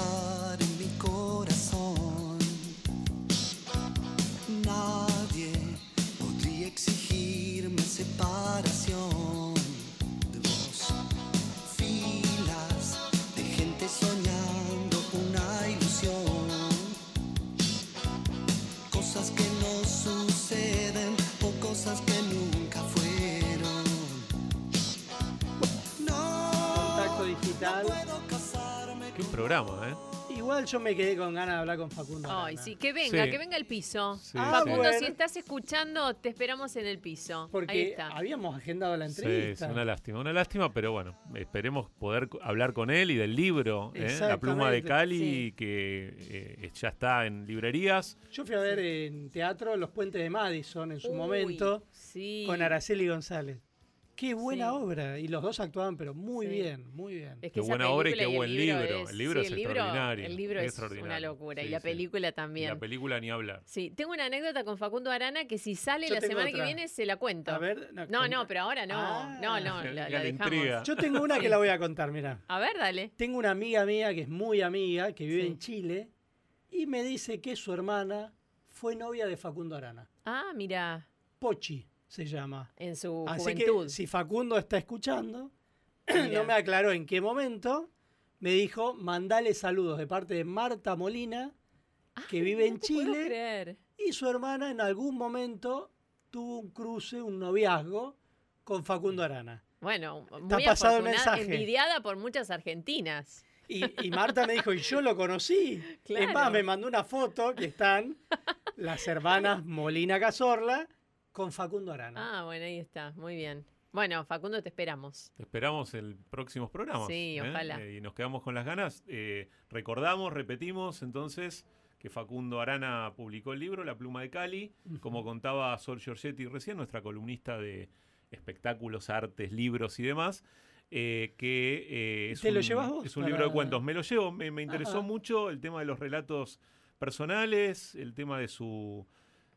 programa, ¿eh? Igual yo me quedé con ganas de hablar con Facundo. Ay, Arana. sí, que venga, Sí. que venga el piso. Sí, Ah, Facundo, bueno. si estás escuchando, te esperamos en el piso. Ahí Porque está. habíamos agendado la Sí, entrevista. es una lástima, una lástima, pero bueno, esperemos poder co- hablar con él y del libro, ¿eh? La pluma de Exactamente, Cali, sí. que eh, ya está en librerías. Yo fui a ver en teatro Los Puentes de Madison en su Uy, momento sí. con Araceli González. Qué buena Sí. obra. Y los dos actuaban, pero muy Sí. bien, muy bien. Es Qué buena obra y qué el buen libro. es- El libro sí, es extraordinario, El libro es una locura. Sí, y la sí. película Y también. la película ni hablar. Sí, tengo una anécdota con Facundo Arana que si sale Yo la semana que viene se la cuento. A ver, no, no, no, pero ahora no. Ah. no, no, *laughs* la, La la dejamos. intriga. Yo tengo una que la voy a contar, mira. A ver, dale. Tengo una amiga mía que es muy amiga, que vive Sí. en Chile, y me dice que su hermana fue novia de Facundo Arana. Ah, mira, Pochi se llama. en su Así juventud. que si Facundo está escuchando, *clears throat* no me aclaró en qué momento, me dijo, mandale saludos de parte de Marta Molina, que vive en No puedo Chile, creer. y su hermana en algún momento tuvo un cruce, un noviazgo con Facundo Arana. Bueno, Está muy pasado el mensaje. envidiada por muchas argentinas. Y, y Marta me dijo, y yo lo conocí. Claro. *laughs* Es más, me mandó una foto que están las hermanas Molina Cazorla con Facundo Arana. Ah, bueno, ahí está, muy bien. Bueno, Facundo, te esperamos. Te esperamos en próximos programas. Sí, ¿eh? ojalá. Eh, y nos quedamos con las ganas. Eh, recordamos, repetimos entonces que Facundo Arana publicó el libro La pluma de Cali, como contaba Sol Giorgetti recién, nuestra columnista de espectáculos, artes, libros y demás. eh, que eh, es, ¿Te lo llevas vos es un para- libro de cuentos. Me lo llevo, me, me interesó Ajá. mucho el tema de los relatos personales, el tema de su,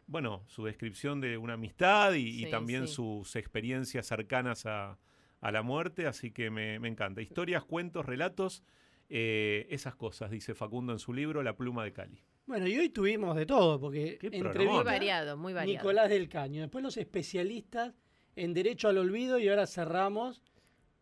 bueno, su descripción de una amistad y, también sí. sus experiencias cercanas a, a la muerte, así que me, me encanta. Historias, cuentos, relatos, eh, esas cosas, dice Facundo en su libro La pluma de Cali. Bueno, y hoy tuvimos de todo, porque programón. Muy variado, muy variado. Nicolás del Caño, después los especialistas en Derecho al Olvido y ahora cerramos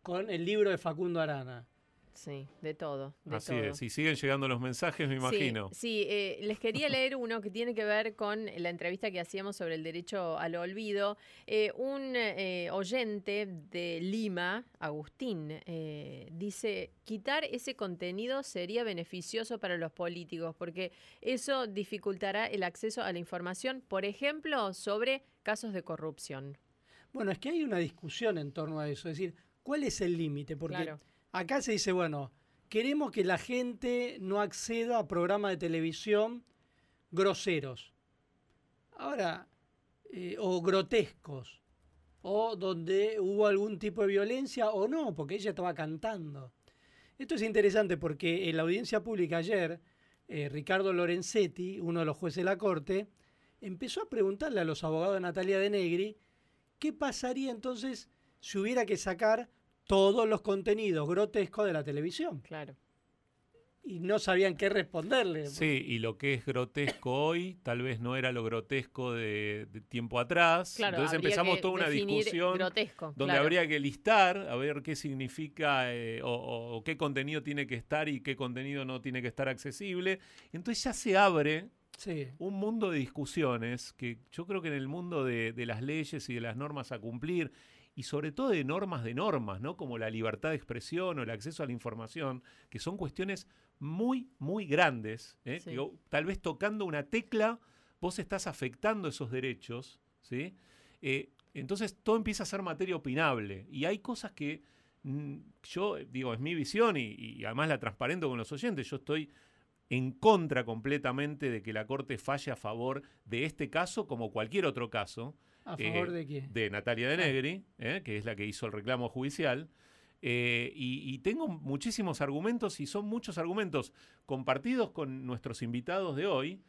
con el libro de Facundo Arana. Sí, de todo. De Así todo. es, y siguen llegando los mensajes, me Sí, imagino. Sí, eh, les quería leer uno que tiene que ver con la entrevista que hacíamos sobre el derecho al olvido. Eh, un eh, oyente de Lima, Agustín, eh, dice, quitar ese contenido sería beneficioso para los políticos porque eso dificultará el acceso a la información, por ejemplo, sobre casos de corrupción. Bueno, es que hay una discusión en torno a eso, es decir, ¿cuál es el límite? Porque Claro. Acá se dice, bueno, queremos que la gente no acceda a programas de televisión groseros. Ahora, eh, o grotescos, o donde hubo algún tipo de violencia o no, porque ella estaba cantando. Esto es interesante porque en la audiencia pública ayer, eh, Ricardo Lorenzetti, uno de los jueces de la Corte, empezó a preguntarle a los abogados de Natalia de Negri qué pasaría entonces si hubiera que sacar todos los contenidos grotescos de la televisión. Claro. Y no sabían qué responderle. Sí, y lo que es grotesco hoy tal vez no era lo grotesco de, de tiempo atrás. Claro, Entonces empezamos toda una discusión grotesco, donde claro. habría que listar a ver qué significa eh, o, o- o qué contenido tiene que estar y qué contenido no tiene que estar accesible. Entonces ya se abre Sí. un mundo de discusiones que yo creo que en el mundo de, de las leyes y de las normas a cumplir y sobre todo de normas de normas, ¿no? Como la libertad de expresión o el acceso a la información, que son cuestiones muy, muy grandes, ¿eh? Sí. tal vez tocando una tecla vos estás afectando esos derechos, ¿sí? Eh, entonces todo empieza a ser materia opinable y hay cosas que mm, yo, digo, es mi visión y, y además la transparento con los oyentes, yo estoy en contra completamente de que la Corte falle a favor de este caso como cualquier otro caso. ¿A eh, favor de qué? De Natalia de Negri, eh, que es la que hizo el reclamo judicial. Eh, y, y tengo muchísimos argumentos y son muchos argumentos compartidos con nuestros invitados de hoy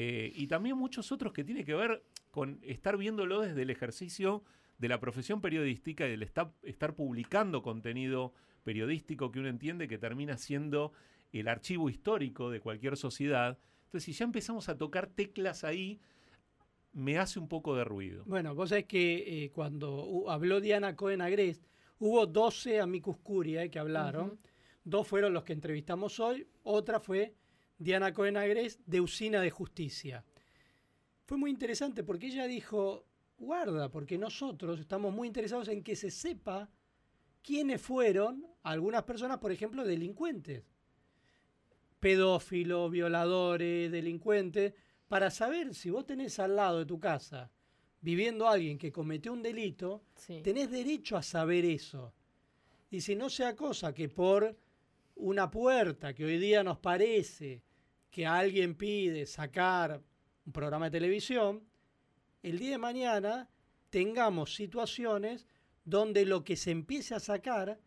eh, y también muchos otros que tienen que ver con estar viéndolo desde el ejercicio de la profesión periodística y del estar, estar publicando contenido periodístico que uno entiende que termina siendo el archivo histórico de cualquier sociedad. Entonces, si ya empezamos a tocar teclas ahí, me hace un poco de ruido. Bueno, vos sabés que eh, cuando habló Diana Cohen Agrest, hubo 12 amicus curiae que hablaron. Dos fueron los que entrevistamos hoy, otra fue Diana Cohen Agrest de Usina de Justicia. Fue muy interesante porque ella dijo, guarda, porque nosotros estamos muy interesados en que se sepa quiénes fueron algunas personas, por ejemplo, delincuentes. pedófilos, violadores, delincuentes, para saber si vos tenés al lado de tu casa viviendo a alguien que cometió un delito, Sí. tenés derecho a saber eso. Y si no sea cosa que por una puerta que hoy día nos parece que alguien pide sacar un programa de televisión, el día de mañana tengamos situaciones donde lo que se empiece a sacar,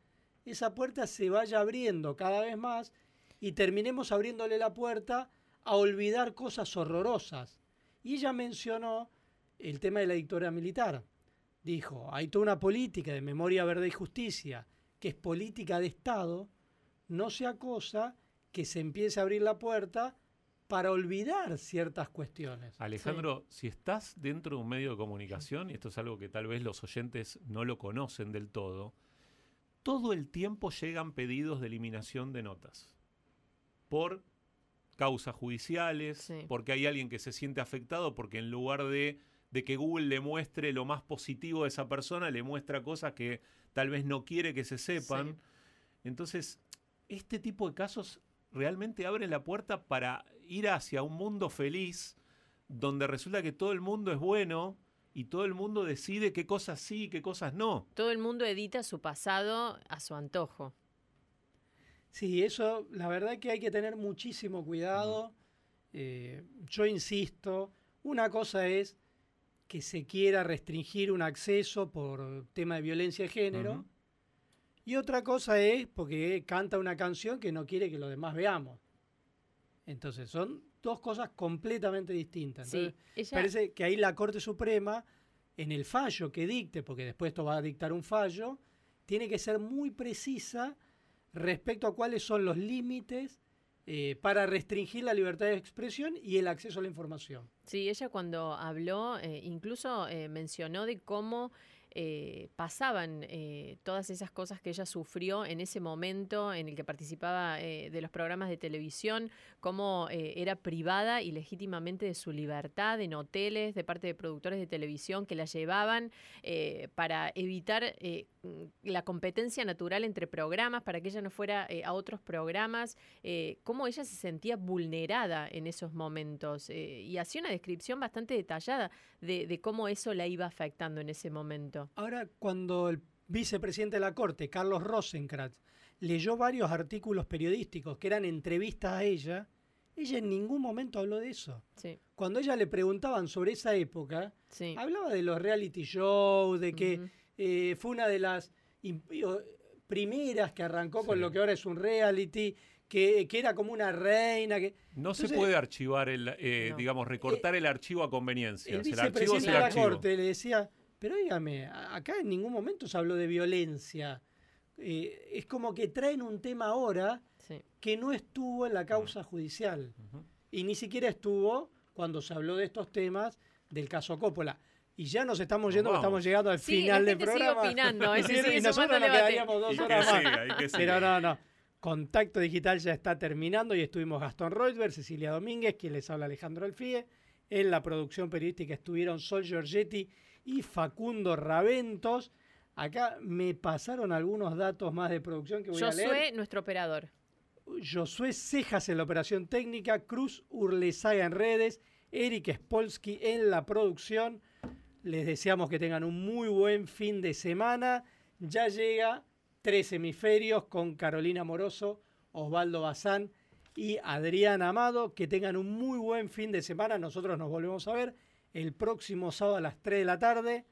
esa puerta se vaya abriendo cada vez más y terminemos abriéndole la puerta a olvidar cosas horrorosas. Y ella mencionó el tema de la dictadura militar. Dijo, hay toda una política de memoria, verdad y justicia, que es política de Estado, no sea cosa que se empiece a abrir la puerta para olvidar ciertas cuestiones. Alejandro, si estás dentro de un medio de comunicación, y esto es algo que tal vez los oyentes no lo conocen del todo, todo el tiempo llegan pedidos de eliminación de notas. Por causas judiciales, porque hay alguien que se siente afectado, porque en lugar de, de que Google le muestre lo más positivo de esa persona, le muestra cosas que tal vez no quiere que se sepan. Entonces, este tipo de casos realmente abren la puerta para ir hacia un mundo feliz, donde resulta que todo el mundo es bueno y todo el mundo decide qué cosas sí y qué cosas no. Todo el mundo edita su pasado a su antojo. Sí, eso, la verdad que hay que tener muchísimo cuidado. Eh, yo insisto, una cosa es que se quiera restringir un acceso por tema de violencia de género. Y otra cosa es porque canta una canción que no quiere que los demás veamos. Entonces, son dos cosas completamente distintas. Sí, Entonces, ella- Parece que ahí la Corte Suprema, en el fallo que dicte, porque después esto va a dictar un fallo, tiene que ser muy precisa respecto a cuáles son los límites eh, para restringir la libertad de expresión y el acceso a la información. Sí, ella cuando habló eh, incluso eh, mencionó de cómo eh, pasaban eh, todas esas cosas que ella sufrió en ese momento en el que participaba eh, de los programas de televisión, cómo era privada y legítimamente de su libertad en hoteles de parte de productores de televisión que la llevaban para evitar la competencia natural entre programas, para que ella no fuera a otros programas, cómo ella se sentía vulnerada en esos momentos y hacía una descripción bastante detallada de, de cómo eso la iba afectando en ese momento. Ahora, cuando el vicepresidente de la Corte, Carlos Rosenkrantz, leyó varios artículos periodísticos que eran entrevistas a ella, ella en ningún momento habló de eso. Sí. Cuando ella le preguntaban sobre esa época, hablaba de los reality shows, de que eh, fue una de las primeras que arrancó con lo que ahora es un reality, que, que era como una reina. Que, No se puede archivar, el, eh, No. digamos, recortar el archivo a conveniencia. El el archivo es vicepresidente el de la archivo. Corte le decía, pero dígame, acá en ningún momento se habló de violencia. Eh, es como que traen un tema ahora que no estuvo en la causa judicial. Y ni siquiera estuvo cuando se habló de estos temas del caso Coppola. Y ya nos estamos yendo, que vamos. estamos llegando al Sí, final del programa. opinando, sigue y nosotros nos quedaríamos dos Y que horas más. siga, que Pero no, no. Contacto Digital ya está terminando y estuvimos Gastón Reutberg, Cecilia Domínguez, quien les habla Alejandro Alfie. En la producción periodística estuvieron Sol Giorgetti y Facundo Raventos. Acá me pasaron algunos datos más de producción que voy a leer. Josué, nuestro operador. Josué Cejas en la operación técnica, Cruz Urlezaga en redes, Eric Spolsky en la producción. Les deseamos que tengan un muy buen fin de semana. Ya llega Tres Hemisferios con Carolina Moroso, Osvaldo Bazán y Adrián Amado. Que tengan un muy buen fin de semana. Nosotros nos volvemos a ver el próximo sábado a las 3 de la tarde.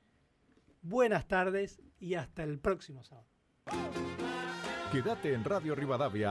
Buenas tardes y hasta el próximo sábado. Quédate en Radio Rivadavia